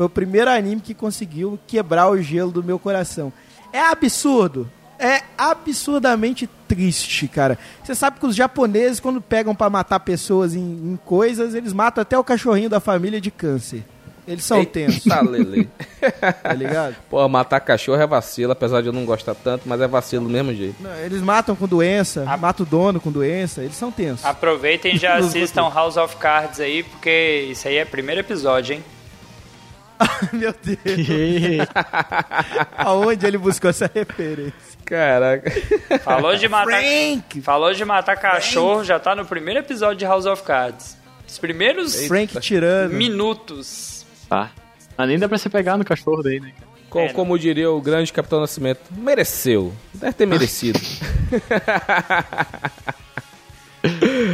Foi o primeiro anime que conseguiu quebrar o gelo do meu coração. É absurdo. É absurdamente triste, cara. Você sabe que os japoneses, quando pegam pra matar pessoas em, em coisas, eles matam até o cachorrinho da família de câncer. Eles são tensos, Tá, Lele. tá ligado? Pô, matar cachorro é vacilo, apesar de eu não gostar tanto, mas é vacilo do mesmo jeito. Não, eles matam com doença, A- matam o dono com doença, eles são tensos. Aproveitem e já assistam House of Cards aí, porque isso aí é primeiro episódio, hein? Meu Deus, aonde ele buscou essa referência? Caraca. Falou de matar. Frank! Falou de matar cachorro, já tá no primeiro episódio de House of Cards. Os primeiros Frank tirando. minutos. Tá. Mas nem dá pra você pegar no cachorro daí, né? cara? Co- É, não. como diria o grande Capitão Nascimento, mereceu. Deve ter merecido.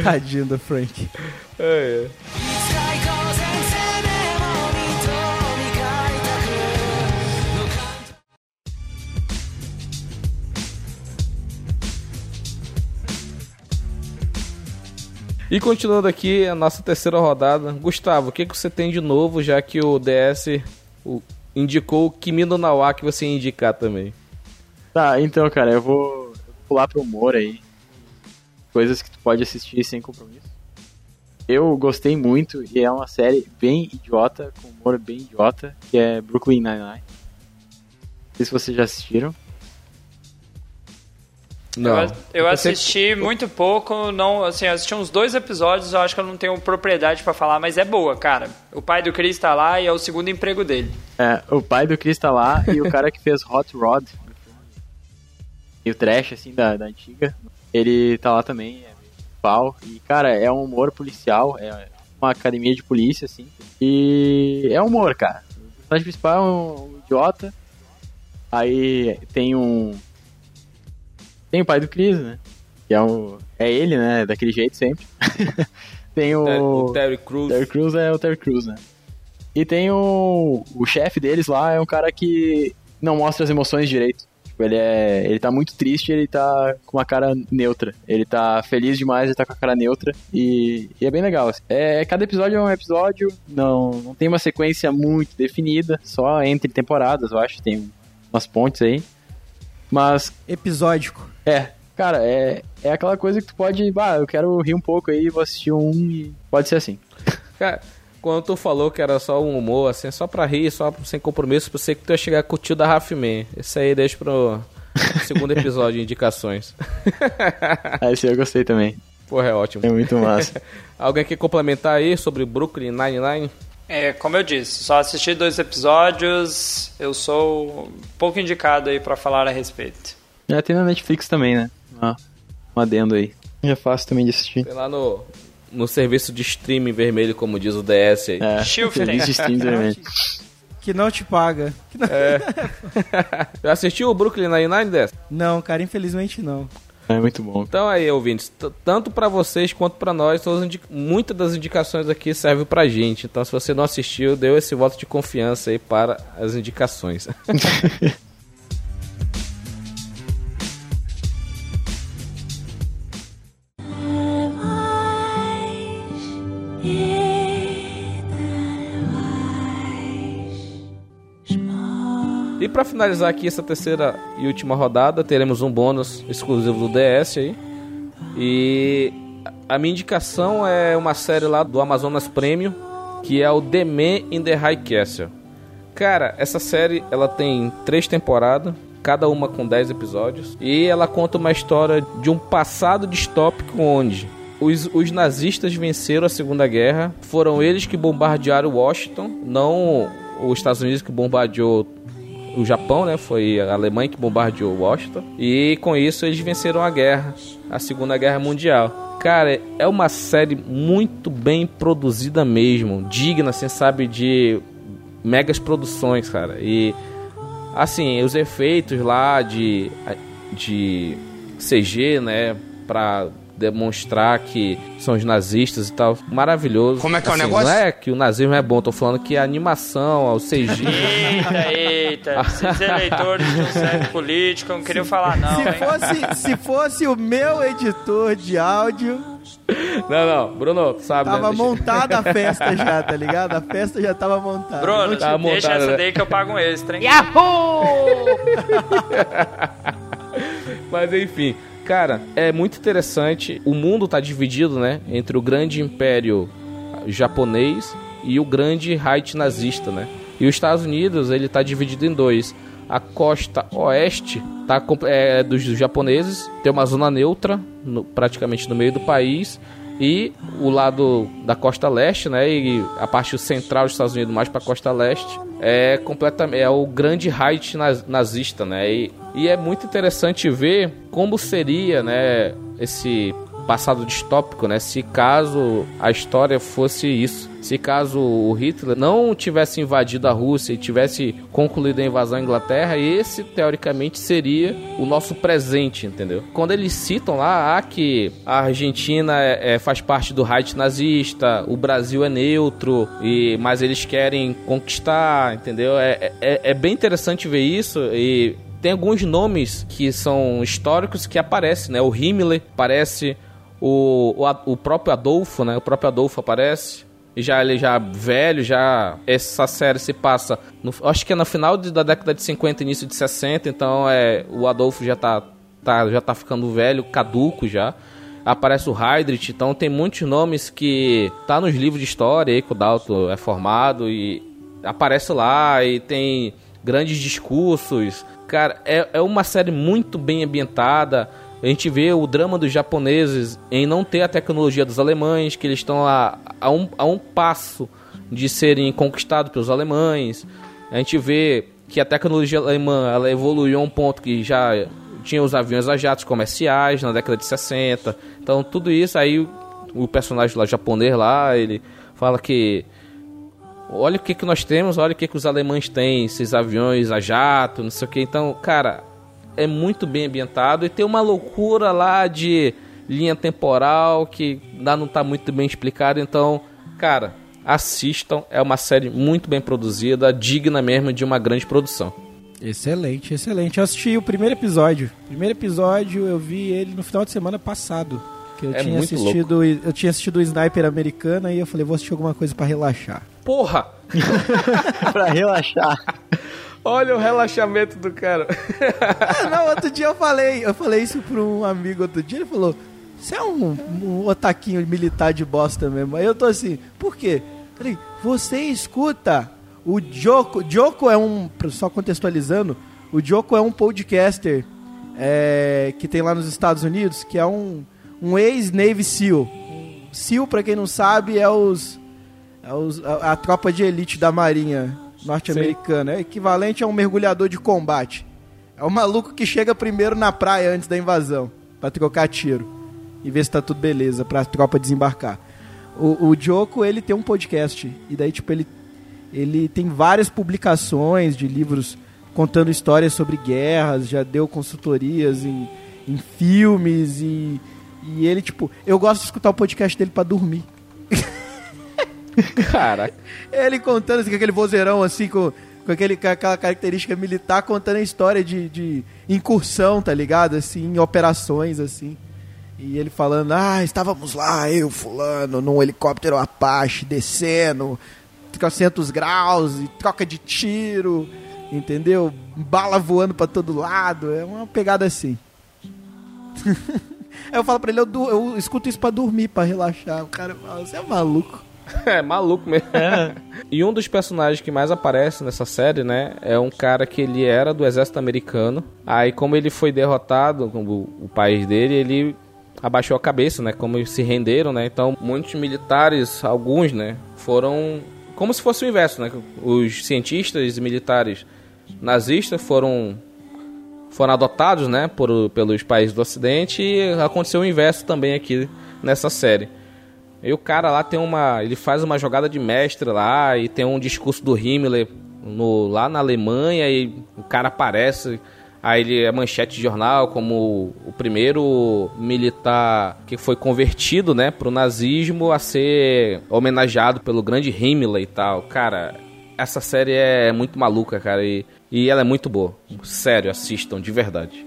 Tadinho do Frank. É, é. E continuando aqui a nossa terceira rodada, Gustavo, o que, que você tem de novo, já que o DS indicou o Kimi no Nawa que você ia indicar também? Tá, então, cara, eu vou pular pro humor aí. Coisas que tu pode assistir sem compromisso. Eu gostei muito e é uma série bem idiota, com humor bem idiota, que é Brooklyn Nine-Nine. Não sei se vocês já assistiram. Não. Eu, eu assisti muito pouco, não, assim, assisti uns dois episódios, eu acho que eu não tenho propriedade pra falar, mas é boa, cara. O pai do Chris tá lá e é o segundo emprego dele. É, o pai do Chris tá lá e o cara que fez Hot Rod, e o trash, assim, da, da antiga, ele tá lá também, é pau. E, cara, é um humor policial, é uma academia de polícia, assim. E é humor, cara. O personagem principal é um idiota. Aí tem um. Tem o pai do Chris, né? Que é, um, é ele, né? Daquele jeito sempre. tem o. O Terry Crews. Terry Crews é o Terry Crews, né? E tem o, o chefe deles lá, é um cara que não mostra as emoções direito. Tipo, ele é. Ele tá muito triste, ele tá com uma cara neutra. Ele tá feliz demais, ele tá com a cara neutra. E, e é bem legal. assim. É, cada episódio é um episódio, não, não tem uma sequência muito definida, só entre temporadas, eu acho. Tem umas pontes aí. Mas Episódico. É, cara, é, é aquela coisa que tu pode. Ah, eu quero rir um pouco aí, vou assistir um e pode ser assim. Cara, quando tu falou que era só um humor, assim, só pra rir, só sem compromisso, pensei que tu ia chegar com o tio da Rafman. Esse aí deixa pro segundo episódio de indicações. Ah, esse eu gostei também. Porra, é ótimo. É muito massa. Alguém quer complementar aí sobre Brooklyn Nine-Nine? É, como eu disse, só assisti dois episódios, eu sou pouco indicado aí pra falar a respeito. Já tem na Netflix também, né? Ah, um adendo aí. Já fácil também de assistir. Tem lá no, no serviço de streaming vermelho, como diz o DS aí. É, Shifting. feliz de stream também. Que não te paga. Que não... Já assistiu o Brooklyn Nine-Nine, DS? não, cara, infelizmente não. É muito bom. Então aí, ouvintes, tanto pra vocês quanto pra nós, muitas das indicações aqui servem pra gente. Então, se você não assistiu, deu esse voto de confiança aí para as indicações. E pra finalizar aqui essa terceira e última rodada, teremos um bônus exclusivo do DS aí. E a minha indicação é uma série lá do Amazonas Premium, que é o The Man in the High Castle. Cara, essa série ela tem três temporadas, cada uma com 10 episódios, e ela conta uma história de um passado distópico onde os, os nazistas venceram a Segunda Guerra, foram eles que bombardearam Washington, não os Estados Unidos que bombardeou o Japão, né? Foi a Alemanha que bombardeou Washington. E com isso eles venceram a guerra, a Segunda Guerra Mundial. Cara, é uma série muito bem produzida mesmo, digna, assim, sabe, de megas produções, cara. E assim, os efeitos lá de de CG, né, pra demonstrar que são os nazistas e tal, maravilhoso. Como é que é o Assim, negócio? Não é que o nazismo é bom, tô falando que a animação, o CG, Eita, eita. Esses eleitores de um certo político não queriam falar não, Se hein? fosse, se fosse o meu editor de áudio, Não, não, Bruno, tu sabe, tava né? Montada a festa já, tá ligado? A festa já tava montada. Bruno, Tá deixa montado, essa né? daí que eu pago um extra, hein? Mas enfim, cara, é muito interessante. O mundo tá dividido, né, entre o grande império japonês e o grande Reich nazista, né? E os Estados Unidos, ele tá dividido em dois. A costa oeste tá é dos japoneses, tem uma zona neutra, no- praticamente no meio do país, e o lado da costa leste, né, e a parte central dos Estados Unidos mais para a costa leste, é completamente é o grande naz- nazista, né? E, e é muito interessante ver como seria, né, esse passado distópico, né? Se caso a história fosse isso, se caso o Hitler não tivesse invadido a Rússia e tivesse concluído a invasão à Inglaterra, esse teoricamente seria o nosso presente, entendeu? Quando eles citam lá ah, que a Argentina é- é- faz parte do Reich nazista, o Brasil é neutro e mas eles querem conquistar, entendeu? É, é, é bem interessante ver isso e tem alguns nomes que são históricos que aparecem, né? O Himmler aparece, o, o, o próprio Adolfo, né? O próprio Adolfo aparece. Já ele já velho, já essa série se passa, no, acho que é no final de- da década de 50, início de 60, então é o Adolfo já tá, tá já tá ficando velho, caduco já. Aparece o Heydrich, então tem muitos nomes que tá nos livros de história aí que o Dalton é formado e aparece lá e tem grandes discursos. Cara, é, é uma série muito bem ambientada. A gente vê o drama dos japoneses em não ter a tecnologia dos alemães, que eles estão a, a, um, a um passo de serem conquistados pelos alemães. A gente vê que a tecnologia alemã ela evoluiu a um ponto que já tinha os aviões a jatos comerciais na década de 60. Então tudo isso aí o- personagem lá japonês lá, ele fala que olha o que, que nós temos, olha o que, que os alemães têm, esses aviões a jato, não sei o que. Então, cara, é muito bem ambientado e tem uma loucura lá de linha temporal que ainda não tá muito bem explicado. Então, cara, assistam. É uma série muito bem produzida, digna mesmo de uma grande produção. Excelente, excelente. Eu assisti o primeiro episódio. Primeiro episódio eu vi ele no final de semana passado. Que eu É tinha muito assistido, eu tinha assistido o Sniper americana e eu falei, vou assistir alguma coisa pra relaxar. Porra! pra relaxar. Olha o relaxamento do cara. Ah, não, outro dia eu falei, eu falei isso pra um amigo outro dia, ele falou, você é um, um otaquinho militar de bosta mesmo. Aí eu tô assim, por quê? Falei, você escuta o Joko, Joko é um, só contextualizando, o Joko é um podcaster é, que tem lá nos Estados Unidos, que é um, um ex-Navy SEAL. SEAL, pra quem não sabe, é os, é os a, a tropa de elite da marinha norte-americana. É equivalente a um mergulhador de combate. É o maluco que chega primeiro na praia antes da invasão, pra trocar tiro e ver se tá tudo beleza pra tropa desembarcar. O, o Joko, ele tem um podcast e daí tipo ele ele tem várias publicações de livros contando histórias sobre guerras, já deu consultorias em, em filmes e e ele tipo, eu gosto de escutar o podcast dele pra dormir. Caraca. Ele contando assim, com aquele vozeirão assim, com, com, aquele, com aquela característica militar, contando a história de, de incursão, tá ligado? Assim, em operações, assim. E ele falando, ah, estávamos lá, eu, fulano, num helicóptero Apache, descendo, 300 graus, e troca de tiro, entendeu? Bala voando pra todo lado, é uma pegada assim. Aí eu falo pra ele, eu, eu escuto isso pra dormir, pra relaxar. O cara fala, você é maluco. É maluco mesmo. E um dos personagens que mais aparece nessa série, né, é um cara que ele era do exército americano. Aí, como ele foi derrotado, como o país dele, ele abaixou a cabeça, né, como se renderam, né. Então, muitos militares, alguns, né, foram como se fosse o inverso, né. Os cientistas e militares nazistas foram foram adotados, né, por, pelos países do Ocidente e aconteceu o inverso também aqui nessa série. E o cara lá tem uma. Ele faz uma jogada de mestre lá e tem um discurso do Himmler no, lá na Alemanha e o cara aparece. Aí ele é manchete de jornal como o primeiro militar que foi convertido, né, pro nazismo a ser homenageado pelo grande Himmler e tal. Cara, essa série é muito maluca, cara, e, e ela é muito boa. Sério, assistam, de verdade.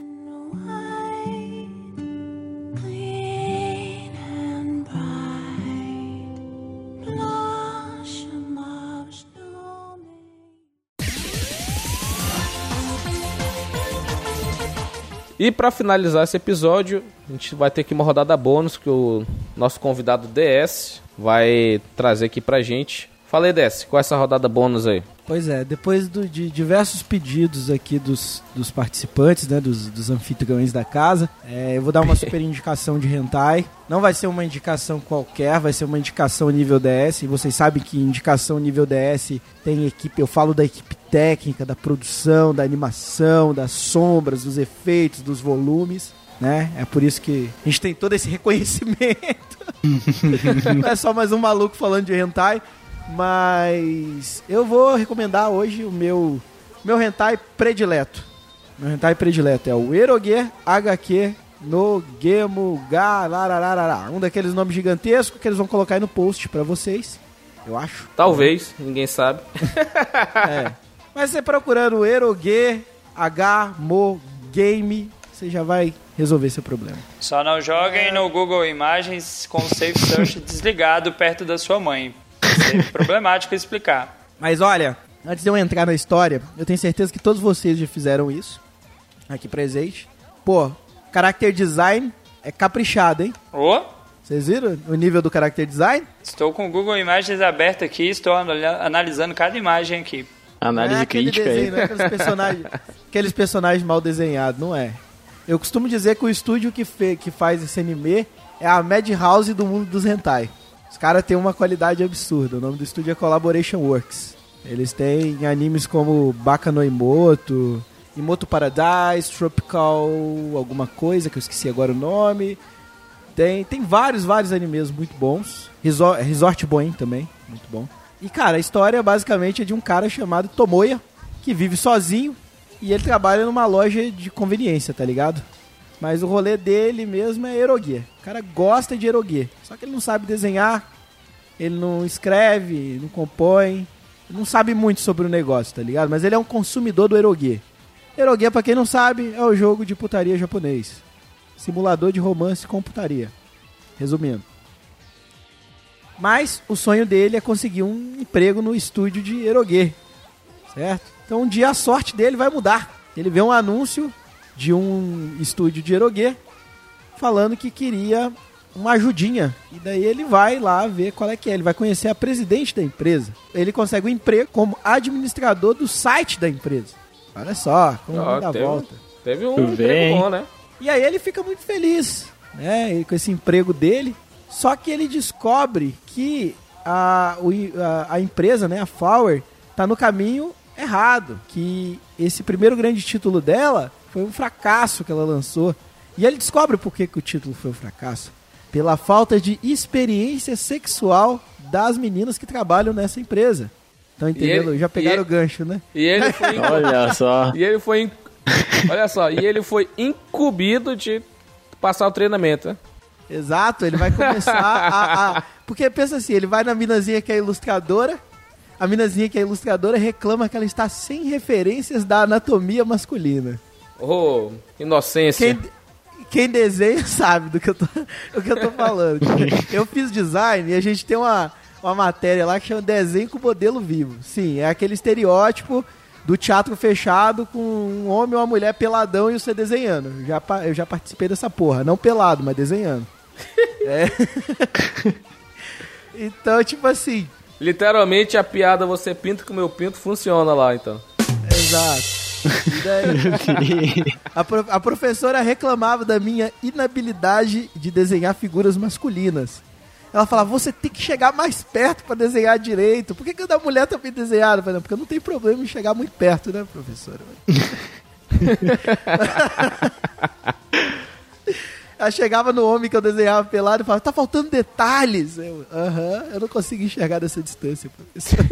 E pra finalizar esse episódio, a gente vai ter aqui uma rodada bônus que o nosso convidado DS vai trazer aqui pra gente. DS, qual é essa rodada bônus aí? Pois é, depois do- de diversos pedidos aqui dos, dos participantes, né, dos, dos anfitriões da casa, é, eu vou dar uma super indicação de hentai. Não vai ser uma indicação qualquer, vai ser uma indicação nível DS. E vocês sabem que indicação nível DS tem equipe, eu falo da equipe técnica, da produção, da animação, das sombras, dos efeitos, dos volumes. Né? É por isso que a gente tem todo esse reconhecimento. Não é só mais um maluco falando de hentai. Mas eu vou recomendar hoje o meu meu hentai predileto. Meu hentai predileto é o Eroge HQ no Gemo Gararararara. Um daqueles nomes gigantescos que eles vão colocar aí no post pra vocês. Eu acho. Talvez, ninguém sabe. É. Mas você procurando Eroge H Mo Game, você já vai resolver seu problema. Só não joguem no Google Imagens com o Safe Search desligado perto da sua mãe. Ser problemático explicar. Mas olha, antes de eu entrar na história, eu tenho certeza que todos vocês já fizeram isso. Aqui presente. Pô, character design é caprichado, hein? Ô, Vocês viram o nível do character design? estou com o Google Imagens aberto aqui, estou anal- analisando cada imagem aqui. Análise não é aquele crítica desenho, aí. não é aqueles personagens, aqueles personagens mal desenhados, não é. Eu costumo dizer que o estúdio que, fe- que faz esse anime é a Madhouse do mundo dos hentai. Os caras têm uma qualidade absurda. O nome do estúdio é Collaboration Works. Eles têm animes como Baka no Imoto, Imoto Paradise, Tropical alguma coisa, que eu esqueci agora o nome. Tem, tem vários, vários animes muito bons. Resort, Resort Boen também, muito bom. E, cara, a história basicamente é de um cara chamado Tomoya, que vive sozinho e ele trabalha numa loja de conveniência, tá ligado? Mas o rolê dele mesmo é erogue. O cara gosta de erogue. Só que ele não sabe desenhar, ele não escreve, não compõe, não sabe muito sobre o negócio, tá ligado? Mas ele é um consumidor do erogue. Erogue, pra quem não sabe, é o jogo de putaria japonês. Simulador de romance com putaria. Resumindo. Mas o sonho dele é conseguir um emprego no estúdio de erogue. Certo? Então um dia a sorte dele vai mudar. Ele vê um anúncio de um estúdio de erogue falando que queria uma ajudinha. E daí ele vai lá ver qual é que é. Ele vai conhecer a presidente da empresa. Ele consegue um emprego como administrador do site da empresa. Olha só, como Ó, dá teve, volta. teve um emprego bom, né? E aí ele fica muito feliz, né, com esse emprego dele. Só que ele descobre que a, o- a, a empresa, né, a Flower, tá no caminho errado. Que esse primeiro grande título dela foi um fracasso que ela lançou. E ele descobre por que, que o título foi um fracasso. Pela falta de experiência sexual das meninas que trabalham nessa empresa. Estão entendendo? ele- Já pegaram e o gancho, né? E ele foi, Olha só. e ele foi olha só, e ele foi incumbido de passar o treinamento. né? Exato, ele vai começar a, a- Porque pensa assim, ele vai na minazinha que é ilustradora, a minazinha que é ilustradora reclama que ela está sem referências da anatomia masculina. Ô, inocência. Quem, quem desenha sabe do que eu tô, do que eu tô falando. Eu fiz design e a gente tem uma, uma matéria lá que chama Desenho com modelo vivo. Sim, é aquele estereótipo do teatro fechado com um homem ou uma mulher peladão e você desenhando. Eu já, eu já participei dessa porra. Não pelado, mas desenhando. É. Então, tipo assim, Literalmente a piada você pinta com o meu pinto funciona lá, então. exato. E daí, a, pro- a professora reclamava da minha inabilidade de desenhar figuras masculinas. Ela falava, você tem que chegar mais perto pra desenhar direito. Por que, que o da mulher tá bem desenhado? Eu falei, "Não, porque não tem problema em chegar muito perto, né, professora? Ela chegava no homem que eu desenhava pelado e falava, tá faltando detalhes. Eu, aham, eu não consigo enxergar dessa distância, professor.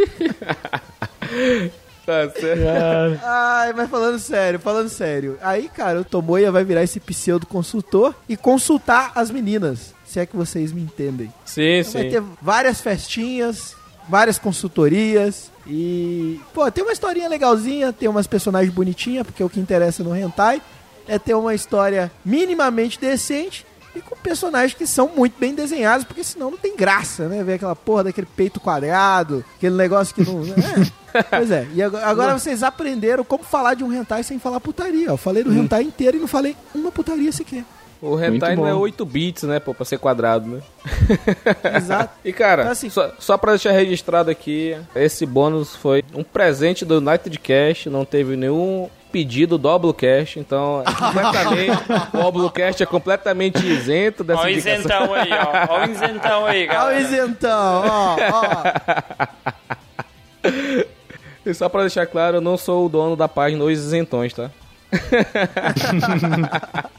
Tá certo. Ai, mas falando sério, falando sério. Aí, cara, o Tomoya vai virar esse pseudo consultor e consultar as meninas. Se é que vocês me entendem. Sim, Então vai sim. ter várias festinhas, várias consultorias e... Pô, tem uma historinha legalzinha, tem umas personagens bonitinhas, porque o que interessa no hentai é ter uma história minimamente decente e com personagens que são muito bem desenhados, porque senão não tem graça, né? Ver aquela porra daquele peito quadrado, aquele negócio que não... É. Pois é, e agora, vocês aprenderam como falar de um hentai sem falar putaria. Eu falei do hentai inteiro e não falei uma putaria sequer. O hentai não é bom. 8 bits, né, pô, pra ser quadrado, né? Exato. E cara, Então, assim- só, só pra deixar registrado aqui, esse bônus foi um presente do United Cash, não teve nenhum pedido do Oblocast, então é o Oblocast é completamente isento dessa Ó o indicação. isentão aí, ó. Ó o isentão aí, Olha o galera. isentão, ó, ó. E só pra deixar claro, eu não sou o dono da página Os Isentões, tá?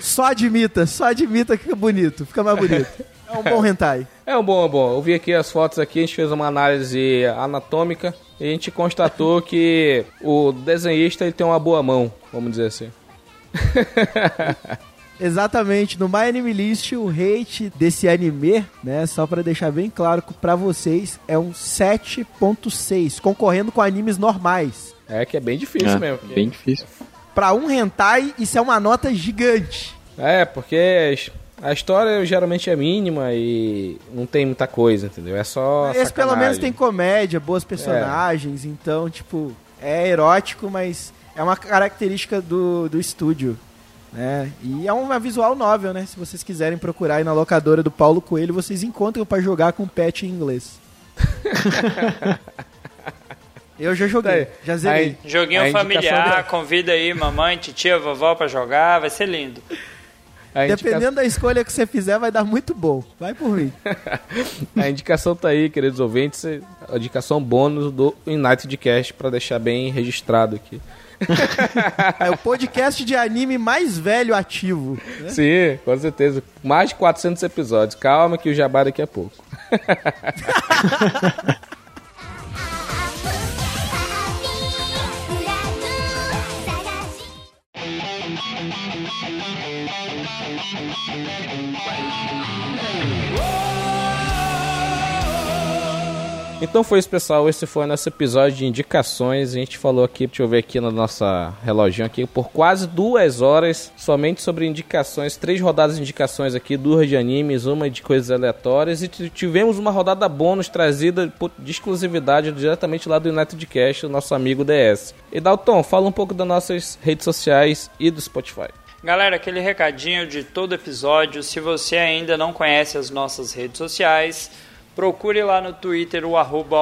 Só admita, só admita que fica bonito, fica mais bonito. É um bom hentai. É um bom, é bom. Eu vi aqui as fotos aqui, a gente fez uma análise anatômica e a gente constatou que o desenhista ele tem uma boa mão, vamos dizer assim. Exatamente, no My Anime List o rate desse anime, né, só pra deixar bem claro que pra vocês é um 7.6, concorrendo com animes normais. É que é bem difícil É, mesmo. bem difícil. Pra um hentai, isso é uma nota gigante. É, porque a história geralmente é mínima e não tem muita coisa, entendeu? É só. Esse pelo menos tem comédia, boas personagens, então, tipo, é erótico, mas é uma característica do, do estúdio. Né? E é uma visual novel, né? Se vocês quiserem procurar aí na locadora do Paulo Coelho, vocês encontram pra jogar com patch em inglês. Eu já joguei, Tá aí. já zerei. Aí- Joguinho familiar, convida aí mamãe, titia, vovó pra jogar, vai ser lindo. Dependendo da escolha que você fizer, vai dar muito bom. Vai por mim. a indicação tá aí, queridos ouvintes. A indicação bônus do United Cast pra deixar bem registrado aqui. É o podcast de anime mais velho ativo. né? Sim, com certeza. Mais de 400 episódios. Calma que o jabá daqui a pouco. Então foi isso, pessoal. Esse foi o nosso episódio de indicações. A gente falou aqui, deixa eu ver aqui na nossa reloginho aqui, por quase duas horas somente sobre indicações. Três rodadas de indicações aqui, duas de animes, uma de coisas aleatórias. E tivemos uma rodada bônus trazida de exclusividade diretamente lá do United Cast, o nosso amigo DS. E Dalton, fala um pouco das nossas redes sociais e do Spotify. Galera, aquele recadinho de todo episódio. Se você ainda não conhece as nossas redes sociais, procure lá no Twitter o arroba.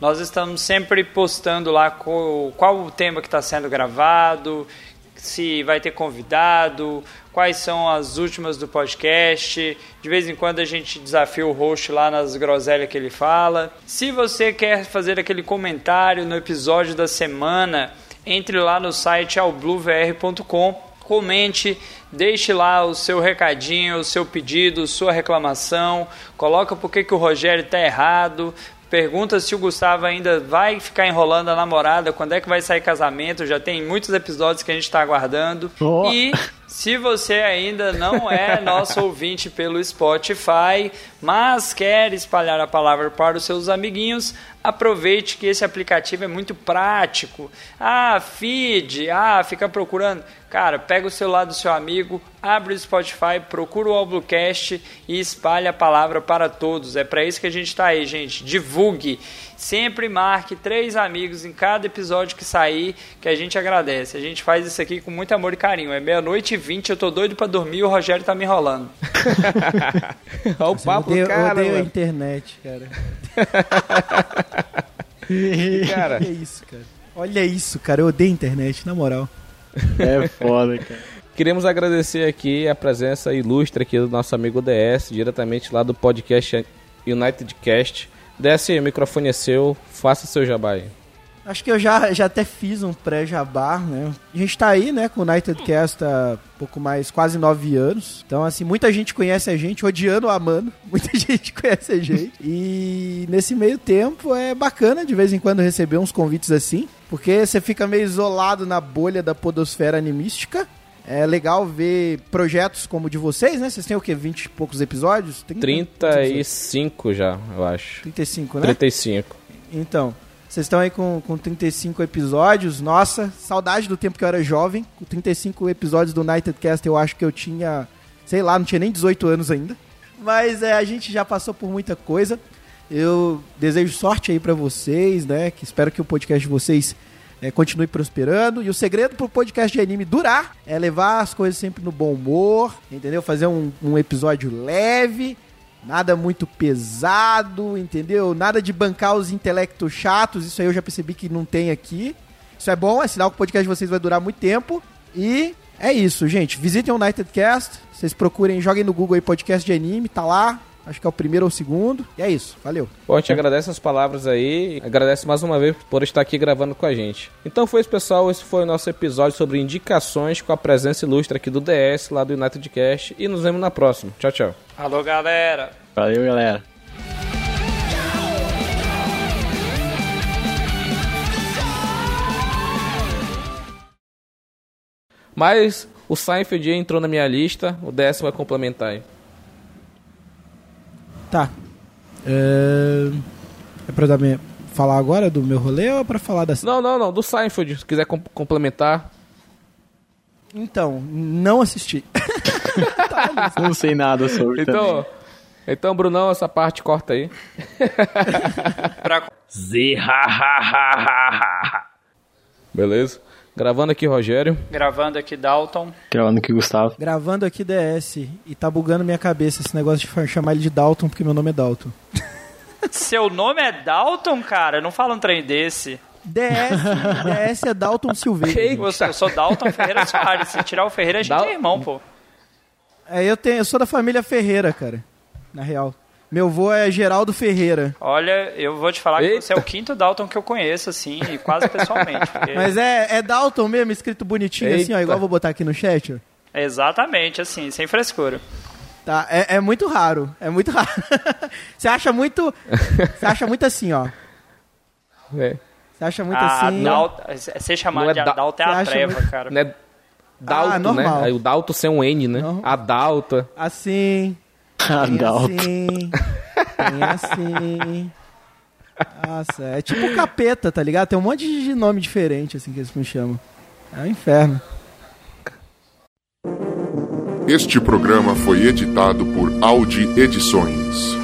Nós estamos sempre postando lá qual o tema que está sendo gravado, se vai ter convidado, quais são as últimas do podcast. De vez em quando a gente desafia o host lá nas groselhas que ele fala. Se você quer fazer aquele comentário no episódio da semana, entre lá no site albluevr.com comente, deixe lá o seu recadinho, o seu pedido, sua reclamação, coloca por que que o Rogério está errado, pergunta se o Gustavo ainda vai ficar enrolando a namorada, quando é que vai sair casamento, já tem muitos episódios que a gente está aguardando. Oh. E se você ainda não é nosso ouvinte pelo Spotify, mas quer espalhar a palavra para os seus amiguinhos, aproveite que esse aplicativo é muito prático. Ah, feed, ah, fica procurando. Cara, pega o celular do seu amigo, abre o Spotify, procura o Alblocast e espalhe a palavra para todos. É para isso que a gente está aí, gente. Divulgue. Sempre marque três amigos em cada episódio que sair, que a gente agradece. A gente faz isso aqui com muito amor e carinho. É meia-noite e vinte, eu tô doido para dormir e o Rogério tá me enrolando. Olha o Eu papo odeio, do cara, eu odeio a internet, cara. cara. Olha isso, cara. Olha isso, cara. Eu odeio a internet, na moral. É foda, cara. Queremos agradecer aqui a presença ilustre aqui do nosso amigo DS, diretamente lá do podcast United Cast. DS, o microfone é seu, faça seu jabá aí. Acho que eu já, já até fiz um pré-jabá, né? A gente tá aí, né, com o United Cast há pouco mais, quase nove anos. Então, assim, muita gente conhece a gente, odiando ou amando. Muita gente conhece a gente. E nesse meio tempo é bacana de vez em quando receber uns convites assim, porque você fica meio isolado na bolha da podosfera animística. É legal ver projetos como o de vocês, né? Vocês têm o quê? 20 e poucos episódios? 30? 35 já, eu acho. 35, né? 35. Então, vocês estão aí com, com 35 episódios. Nossa, saudade do tempo que eu era jovem. Com 35 episódios do United Cast, eu acho que eu tinha, sei lá, não tinha nem 18 anos ainda. Mas é, a gente já passou por muita coisa. Eu desejo sorte aí pra vocês, né? Que espero que o podcast de vocês é, continue prosperando. E o segredo pro podcast de anime durar é levar as coisas sempre no bom humor, entendeu? Fazer um, um episódio leve, nada muito pesado, entendeu? Nada de bancar os intelectos chatos, isso aí eu já percebi que não tem aqui. Isso é bom, é sinal que o podcast de vocês vai durar muito tempo. E é isso, gente. Visitem o United Cast, vocês procurem, joguem no Google aí podcast de anime, tá lá. Acho que é o primeiro ou o segundo. E é isso, valeu. Bom, a gente agradece as palavras aí, agradece mais uma vez por estar aqui gravando com a gente. Então foi isso, pessoal. Esse foi o nosso episódio sobre indicações com a presença ilustre aqui do DS, lá do United Cast. E nos vemos na próxima. Tchau, tchau. Alô, galera. Valeu, galera. Mas o Seinfeld entrou na minha lista, o DS vai complementar aí. Tá. É, é pra dar minha... falar agora do meu rolê ou é pra falar da. Não, não, não, do Seinfeld, se quiser com- complementar. Então, não assisti. Não sei nada sobre também. Então, então, Brunão, essa parte corta aí. Pra Beleza? Gravando aqui, Rogério. Gravando aqui Dalton. Gravando aqui, Gustavo. Gravando aqui DS e tá bugando minha cabeça esse negócio de chamar ele de Dalton porque meu nome é Dalton. Seu nome é Dalton, cara? Não fala um trem desse. DS, DS é Dalton Silveira. Eu sou, eu sou Dalton Ferreira Soares. Se tirar o Ferreira, a gente Dal- é irmão, pô. É, eu tenho, eu sou da família Ferreira, cara. Na real. Meu avô é Geraldo Ferreira. Olha, eu vou te falar que Eita. você é o quinto Dalton que eu conheço, assim, e quase pessoalmente. porque- Mas é, é Dalton mesmo, escrito bonitinho assim, ó, Eita. igual eu vou botar aqui no chat, ó. Exatamente, assim, sem frescura. Tá, é, é muito raro. É muito raro. Você acha muito. Você acha muito assim, ó. É. Você acha muito A assim. Dalton, ser chamado Não é de Da- Adalto é Você a treva, muito- cara. Né? Dalto, Ah, normal. né? O Dalto sem um N, né? Não. A Dalta. Assim. Tem Adalto. assim. Tem assim. Nossa, é tipo o capeta, tá ligado? Tem um monte de nome diferente, assim, que eles me chamam. É um inferno. Este programa foi editado por Audi Edições.